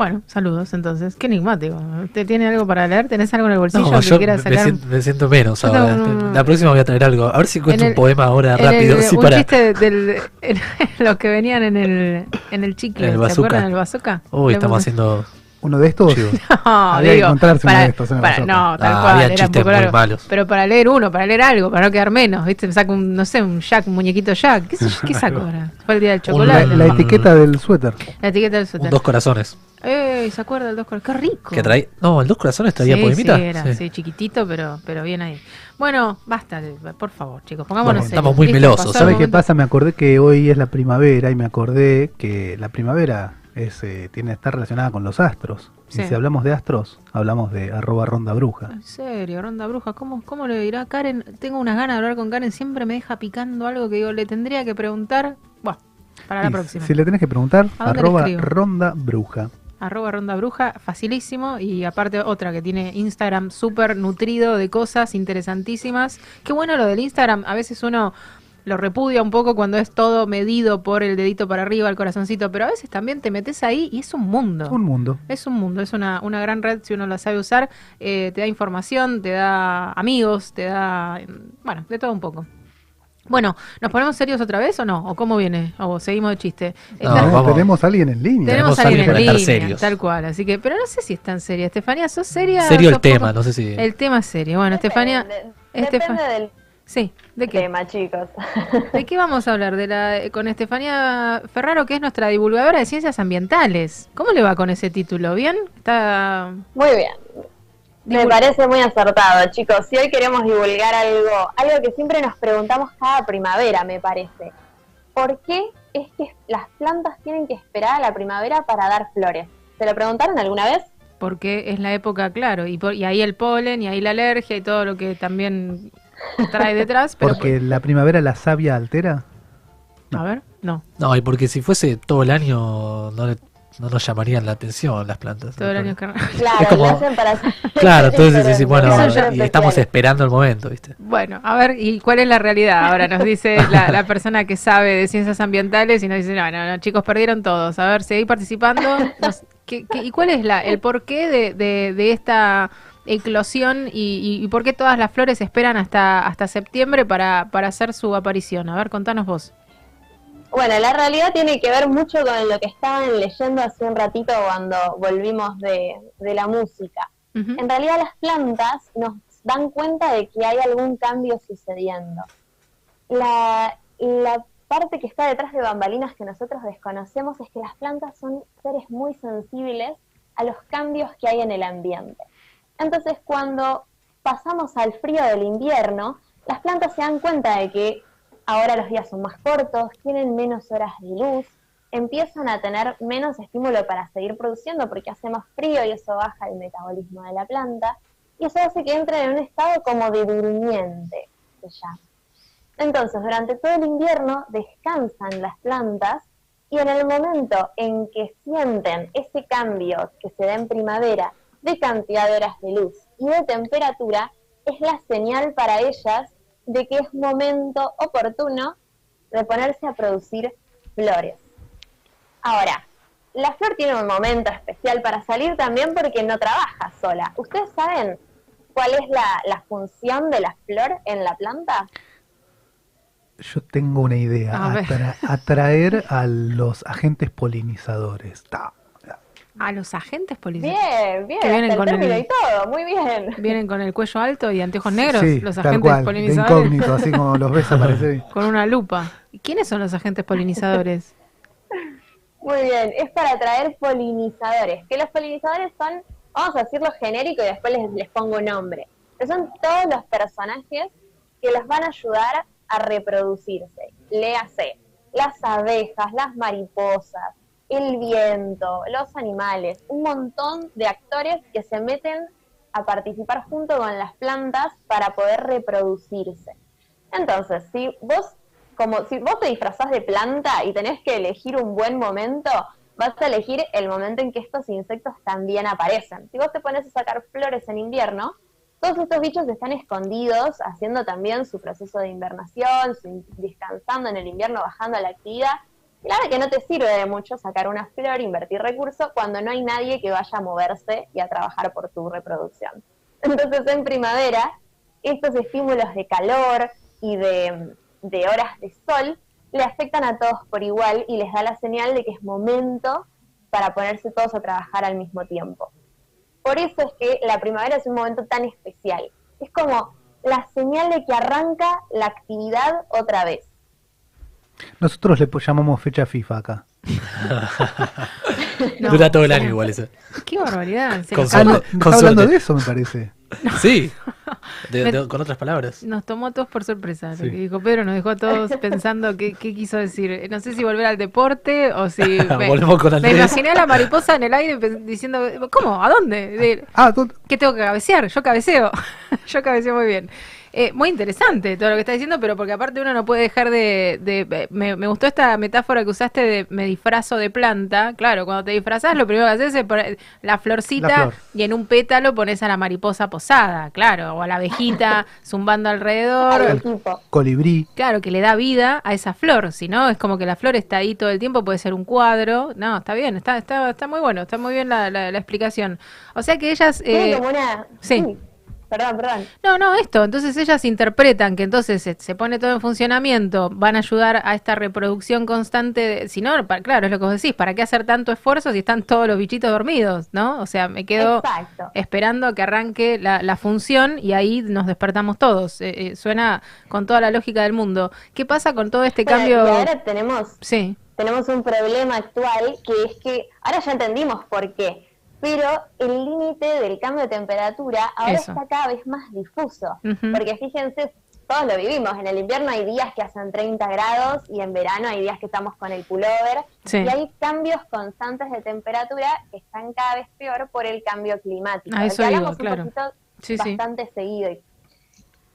Bueno, saludos entonces. Qué enigmático. ¿Usted tiene algo para leer? ¿Tenés algo en el bolsillo No, que yo quiera me, sacar? siento, me siento menos ahora. no, no, no. La próxima voy a traer algo. A ver si encuentro En un poema ahora en rápido. el- sí, un para... chiste del, *laughs* en los que venían en el, en el chicle, En el ¿se bazooka. acuerdan del bazooka? Uy, estamos haciendo. Uno de estos. *laughs* No, Había que digo, encontrarse uno para- de estos en el para-. No, tal Ah, cual, había era un chistes poco muy largo. malos. Pero para leer uno, para leer algo, para no quedar menos, ¿viste? Me saco un, no sé, un Jack, un muñequito Jack. ¿Qué, *laughs* qué saco ahora? Fue el día del La, chocolate. la etiqueta del suéter. La etiqueta del Un suéter. dos corazones. Eh, ¿se acuerda del dos corazones? Qué rico. Que trae. No, el dos corazones traía sí, poemita. Sí, era, Sí. sí, chiquitito, pero, pero bien ahí. Bueno, basta, por favor, chicos, pongámonos Bueno, estamos muy ¿Listo? melosos, Pasó el ¿Sabe qué pasa? Me acordé que hoy es la primavera y me acordé que la primavera es, eh, tiene está relacionada con los astros. Sí. Y si hablamos de astros, hablamos de arroba ronda bruja. En serio, Ronda Bruja, ¿cómo, ¿cómo le dirá Karen? Tengo unas ganas de hablar con Karen, siempre me deja picando algo que digo, le tendría que preguntar. Bueno, para la Y próxima. Si le tenés que preguntar, ¿A dónde le arroba ronda bruja. Arroba Ronda Bruja, facilísimo. Y aparte otra que tiene Instagram súper nutrido de cosas interesantísimas. Qué bueno lo del Instagram. A veces uno lo repudia un poco cuando es todo medido por el dedito para arriba, el corazoncito. Pero a veces también te metes ahí y es un mundo. Un mundo. Es un mundo, es una, una gran red si uno la sabe usar. Eh, te da información, te da amigos, te da. Bueno, de todo un poco. Bueno, ¿nos ponemos serios otra vez o no? ¿O cómo viene? ¿O seguimos de chiste? No, Está- vamos. Tenemos a alguien en línea. tenemos a alguien en para estar línea, serios. tal cual. Así que, pero no sé si es tan seria. Estefanía, ¿sos seria? Serio el ¿Sos poco- tema, no sé si. El tema es serio. Bueno, Estefanía. Estefa- Depende del Sí, ¿de qué? tema, chicos. *laughs* ¿De qué vamos a hablar? De la, con Estefanía Ferraro, que es nuestra divulgadora de ciencias ambientales. ¿Cómo le va con ese título? ¿Bien? ¿Está Muy bien. Me parece muy acertado, chicos. Si hoy queremos divulgar algo, algo que siempre nos preguntamos cada primavera, me parece. ¿Por qué es que las plantas tienen que esperar a la primavera para dar flores? ¿Se lo preguntaron alguna vez? porque es la época, claro, y, por- y ahí el polen, y ahí la alergia y todo lo que también trae detrás. Pero Porque la primavera la savia altera. A ver, no, No, y porque si fuese todo el año, no, le- no nos llamarían la atención las plantas. todo el año es. Claro, como- lo hacen para *laughs* Claro, entonces *laughs* sí, sí, bueno, y estamos esperando el momento, ¿viste? Bueno, a ver, ¿y cuál es la realidad? Ahora nos dice *laughs* la, la persona que sabe de ciencias ambientales y nos dice, no, no, no, chicos, perdieron todos. A ver, seguí participando. Nos- ¿qué- qué- ¿Y cuál es la, el porqué de, de, de esta eclosión y, y- y por qué todas las flores esperan hasta, hasta septiembre para, para hacer su aparición? A ver, contanos vos. Bueno, la realidad tiene que ver mucho con lo que estaban leyendo hace un ratito cuando volvimos de, de la música. En realidad las plantas nos dan cuenta de que hay algún cambio sucediendo. La, la parte que está detrás de bambalinas que nosotros desconocemos es que las plantas son seres muy sensibles a los cambios que hay en el ambiente. Entonces cuando pasamos al frío del invierno, las plantas se dan cuenta de que ahora los días son más cortos, tienen menos horas de luz, empiezan a tener menos estímulo para seguir produciendo porque hace más frío y eso baja el metabolismo de la planta y eso hace que entren en un estado como de durmiente, se llama. Entonces, durante todo el invierno descansan las plantas y en el momento en que sienten ese cambio que se da en primavera de cantidad de horas de luz y de temperatura, es la señal para ellas de que es momento oportuno de ponerse a producir flores. Ahora, la flor tiene un momento especial para salir también porque no trabaja sola. ¿Ustedes saben cuál es la, la función de la flor en la planta? Yo tengo una idea. A ver. atra- atraer a los agentes polinizadores. Ta. A los agentes policiales. Bien, bien, Que vienen hasta el con término el- y todo, muy bien. Vienen con el cuello alto y anteojos negros, Sí, los tal agentes cual, de polinizadores. incógnito, así como los ves aparecer. *laughs* Con una lupa. ¿Y quiénes son los agentes polinizadores? *laughs* Muy bien, es para atraer polinizadores. Que los polinizadores son, vamos a decirlo genérico y después les, les pongo nombre. Que son todos los personajes que los van a ayudar a reproducirse. Léase, las abejas, las mariposas, el viento, los animales, un montón de actores que se meten a participar junto con las plantas para poder reproducirse. Entonces, si vos como si vos te disfrazás de planta y tenés que elegir un buen momento, vas a elegir el momento en que estos insectos también aparecen. Si vos te pones a sacar flores en invierno, todos estos bichos están escondidos, haciendo también su proceso de invernación, descansando en el invierno, bajando la actividad. Verdad que no te sirve de mucho sacar una flor, invertir recursos, cuando no hay nadie que vaya a moverse y a trabajar por tu reproducción. *laughs* Entonces en primavera, estos estímulos de calor y de, de horas de sol le afectan a todos por igual y les da la señal de que es momento para ponerse todos a trabajar al mismo tiempo. Por eso es que la primavera es un momento tan especial. Es como la señal de que arranca la actividad otra vez. Nosotros le llamamos fecha FIFA acá. *laughs* No. Dura todo el año igual eso. Qué barbaridad. Se Con. Ah, no, está hablando suerte. de eso, me parece. *laughs* Sí. De- Me- de- con otras palabras. Nos tomó a todos por sorpresa. Sí. Lo que dijo Pedro nos dejó a todos pensando qué, qué quiso decir. No sé si volver al deporte o si. *laughs* Me, Volvemos con me imaginé a la mariposa en el aire diciendo: ¿Cómo? ¿A dónde? De- Ah, tú- ¿Qué tengo que cabecear? Yo cabeceo. Yo cabeceo muy bien. Eh, muy interesante todo lo que está diciendo, pero porque aparte uno no puede dejar de... de- me, me gustó esta metáfora que usaste de me disfrazo de planta. Claro, cuando te disfrazás lo primero que haces es poner la florcita La flor. y en un pétalo pones a la mariposa posada, claro, o a la abejita *laughs* zumbando alrededor. Al. Colibrí. Claro, que le da vida a esa flor, si no, es como que la flor está ahí todo el tiempo, puede ser un cuadro. No, está bien, está, está, está muy bueno, está muy bien la, la- la explicación. O sea que ellas... Tiene eh, como una... sí. Perdón, perdón. No, no, esto. Entonces ellas interpretan que entonces se, se pone todo en funcionamiento, van a ayudar a esta reproducción constante. de- si no, pa- claro, es lo que vos decís, ¿para qué hacer tanto esfuerzo si están todos los bichitos dormidos, no? O sea, me quedo Exacto. esperando a que arranque la, la función y ahí nos despertamos todos. Eh, eh, suena con toda la lógica del mundo. ¿Qué pasa con todo este cambio? y ahora tenemos, Sí, tenemos un problema actual que es que ahora ya entendimos por qué, pero el límite del cambio de temperatura ahora Eso. está cada vez más difuso. Porque fíjense, todos lo vivimos, en el invierno hay días que hacen 30 grados y en verano hay días que estamos con el pullover. Sí. Y hay cambios constantes de temperatura que están cada vez peor por el cambio climático. A del eso que digo, hablamos claro. un poquito Sí, sí. bastante seguido.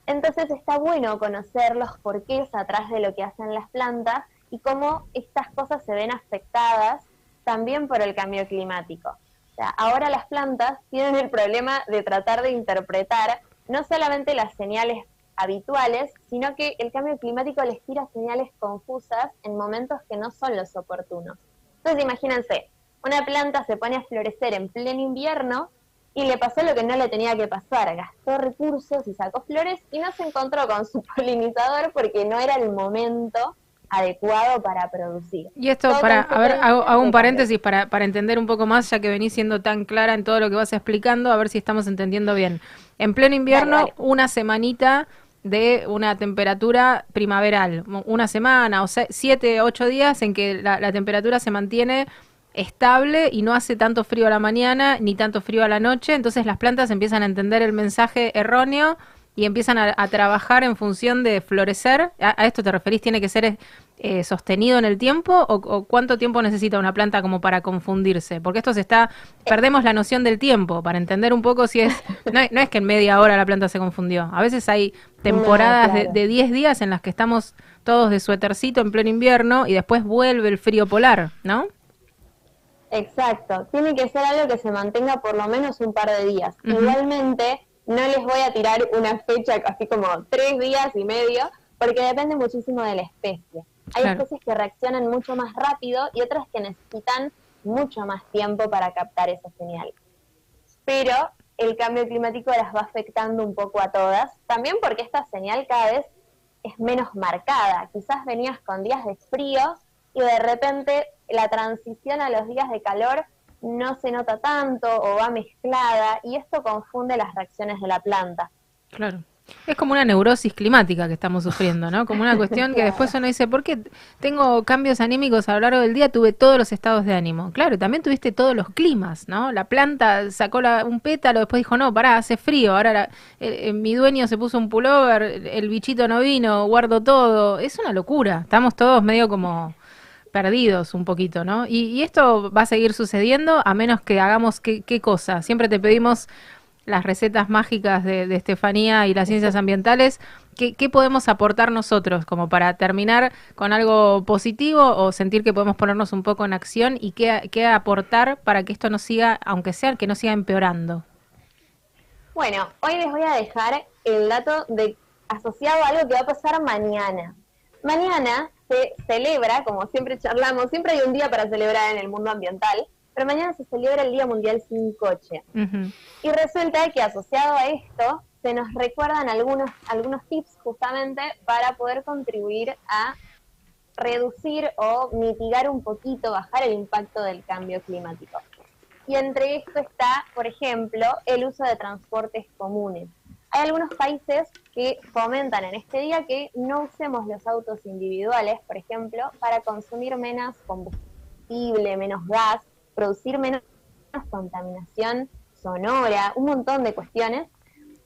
Entonces está bueno conocer los porqués atrás de lo que hacen las plantas y cómo estas cosas se ven afectadas también por el cambio climático. Sea, ahora las plantas tienen el problema de tratar de interpretar no solamente las señales habituales, sino que el cambio climático les tira señales confusas en momentos que no son los oportunos. Entonces imagínense, una planta se pone a florecer en pleno invierno y le pasó lo que no le tenía que pasar, gastó recursos y sacó flores y no se encontró con su *laughs* polinizador porque no era el momento adecuado para producir. Y esto, Todo para, a ver, hago, hago un paréntesis para, para entender un poco más, ya que venís siendo tan clara en todo lo que vas explicando, a ver si estamos entendiendo bien. En pleno invierno, Dale, dale. una semanita de una temperatura primaveral, una semana o se- siete, ocho días en que la, la temperatura se mantiene estable y no hace tanto frío a la mañana ni tanto frío a la noche, entonces las plantas empiezan a entender el mensaje erróneo y empiezan a, a trabajar en función de florecer. ¿A, a esto te referís? ¿Tiene que ser eh, sostenido en el tiempo o, o cuánto tiempo necesita una planta como para confundirse? Porque esto se está, perdemos la noción del tiempo para entender un poco si es, *laughs* no, es- no es que en media hora la planta se confundió. A veces hay temporadas de- claro. de 10 días en las que estamos todos de suétercito en pleno invierno y después vuelve el frío polar, ¿no? Exacto, tiene que ser algo que se mantenga por lo menos un par de días. Igualmente, no les voy a tirar una fecha así como tres días y medio, porque depende muchísimo de la especie. Hay Claro. especies que reaccionan mucho más rápido y otras que necesitan mucho más tiempo para captar esa señal. Pero el cambio climático las va afectando un poco a todas, también porque esta señal cada vez es menos marcada. Quizás venías con días de frío y de repente la transición a los días de calor no se nota tanto o va mezclada y esto confunde las reacciones de la planta. Claro. Es como una neurosis climática que estamos sufriendo, ¿no? Como una *laughs* cuestión que después uno dice, ¿por qué tengo cambios anímicos a lo largo del día? Tuve todos los estados de ánimo. Claro, también tuviste todos los climas, ¿no? La planta sacó la- un pétalo, después dijo, no, pará, hace frío. Ahora la- eh, eh, mi dueño se puso un pullover, el bichito no vino, guardo todo. Es una locura. Estamos todos medio como perdidos un poquito, ¿no? Y, y esto va a seguir sucediendo a menos que hagamos qué, qué cosa. Siempre te pedimos las recetas mágicas de, de Estefanía y las ciencias ambientales. ¿Qué, qué podemos aportar nosotros como para terminar con algo positivo o sentir que podemos ponernos un poco en acción y qué, qué aportar para que esto no siga, aunque sea que no siga empeorando? Bueno, hoy les voy a dejar el dato de asociado a algo que va a pasar mañana. Mañana se celebra, como siempre charlamos, siempre hay un día para celebrar en el mundo ambiental, pero mañana se celebra el Día Mundial Sin Coche. Y resulta que asociado a esto se nos recuerdan algunos, algunos tips justamente para poder contribuir a reducir o mitigar un poquito, bajar el impacto del cambio climático. Y entre esto está, por ejemplo, el uso de transportes comunes. Hay algunos países que fomentan en este día que no usemos los autos individuales, por ejemplo, para consumir menos combustible, menos gas, producir menos contaminación sonora, un montón de cuestiones,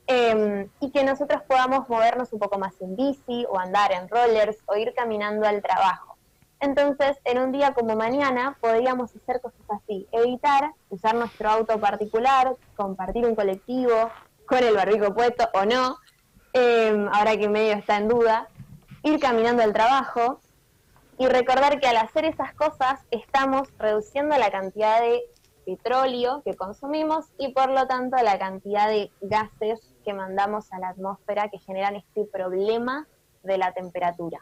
eh, y que nosotros podamos movernos un poco más en bici o andar en rollers o ir caminando al trabajo. Entonces, en un día como mañana, podríamos hacer cosas así, evitar usar nuestro auto particular, compartir un colectivo con el barbico puesto o no, eh, ahora que medio está en duda, ir caminando al trabajo y recordar que al hacer esas cosas estamos reduciendo la cantidad de petróleo que consumimos y por lo tanto la cantidad de gases que mandamos a la atmósfera que generan este problema de la temperatura.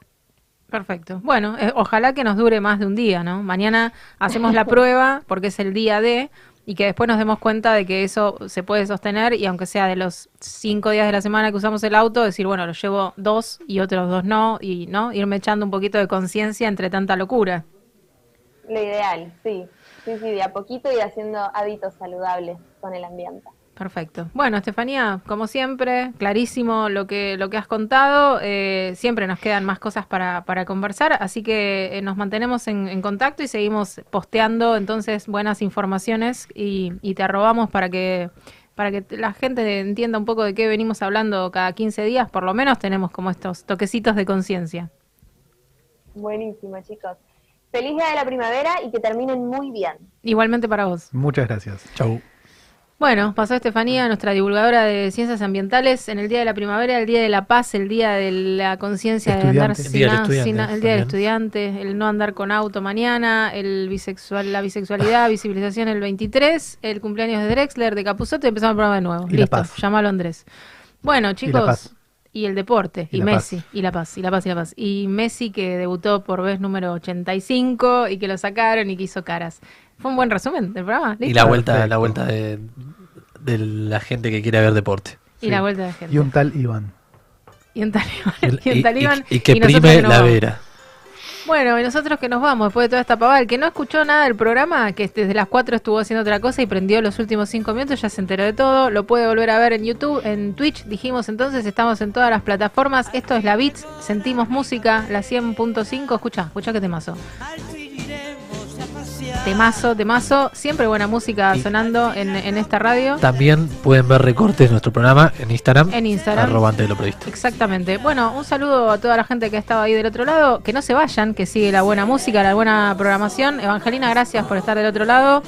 Perfecto. Bueno, eh, ojalá que nos dure más de un día, ¿no? Mañana hacemos la *laughs* prueba porque es el día de y que después nos demos cuenta de que eso se puede sostener y aunque sea de los cinco días de la semana que usamos el auto, decir, bueno, lo llevo dos y otros dos no y no irme echando un poquito de conciencia entre tanta locura. Lo ideal, sí. Sí, sí, de a poquito y haciendo hábitos saludables con el ambiente. Perfecto. Bueno, Estefanía, como siempre, clarísimo lo que, lo que has contado. eh, siempre nos quedan más cosas para, para conversar, así que eh, nos mantenemos en, en contacto y seguimos posteando entonces buenas informaciones y, y te arrobamos para que para que la gente entienda un poco de qué venimos hablando cada 15 días, por lo menos tenemos como estos toquecitos de conciencia. Buenísimo, chicos. Feliz día de la primavera y que terminen muy bien. Igualmente para vos. Muchas gracias. Chau. Bueno, pasó Estefanía, nuestra divulgadora de ciencias ambientales, en el Día de la Primavera, el Día de la Paz, el Día de la conciencia de andar Estudiante. sin, Día del na- estudiante, sin el Día del. Estudiante, el no andar con auto mañana, el bisexual, la bisexualidad, visibilización el 23, el cumpleaños de Drexler, de Capuzoto y empezamos el programa de nuevo. Y la Listo, paz. llamalo Andrés. Bueno, chicos, y el deporte, y, Messi, paz. y la paz, y la paz, y la paz. Y Messi que debutó por vez número 85 y que lo sacaron y que hizo caras. Fue un buen resumen del programa. Y ¿listo? la vuelta, Perfecto. la vuelta de, de la gente que quiere ver deporte. Y la vuelta de gente. Y un tal Iván. Y un talibán. El- y un y- y- y que prime la vamos. vera. Bueno, y nosotros que nos vamos después de toda esta pavada. El que no escuchó nada del programa, que desde las 4 estuvo haciendo otra cosa y prendió los últimos 5 minutos, ya se enteró de todo. Lo puede volver a ver en YouTube, en Twitch. Dijimos entonces, estamos en todas las plataformas. Esto es la Beats, sentimos música, la 100.5. Escucha, escucha qué temazo. Temazo, temazo. Siempre buena música sonando en, en esta radio. También pueden ver recortes de nuestro programa en Instagram. En Instagram. Arroba antes de lo previsto. Exactamente. Bueno, un saludo a toda la gente que ha estado ahí del otro lado. Que no se vayan, que sigue la buena música, la buena programación. Evangelina, gracias por estar del otro lado.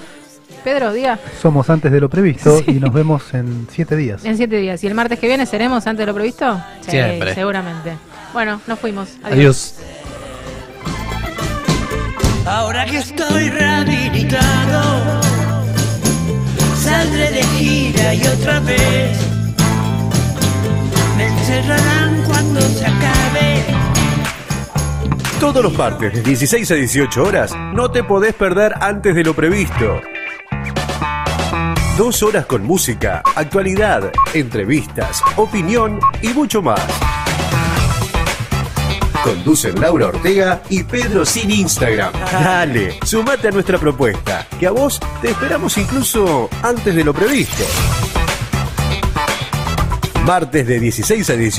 Pedro, diga. Somos antes de lo previsto y nos vemos en siete días. En siete días. ¿Y el martes que viene seremos antes de lo previsto? Sí, Siempre. seguramente. Bueno, nos fuimos. Adiós. Ahora que estoy rehabilitado, saldré de gira y otra vez me encerrarán cuando se acabe. Todos los martes de 16 a 18 horas no te podés perder antes de lo previsto. Dos horas con música, actualidad, entrevistas, opinión y mucho más. Conducen Laura Ortega y Pedro Sin Instagram. Dale, sumate a nuestra propuesta, que a vos te esperamos incluso antes de lo previsto. Martes de 16 a 18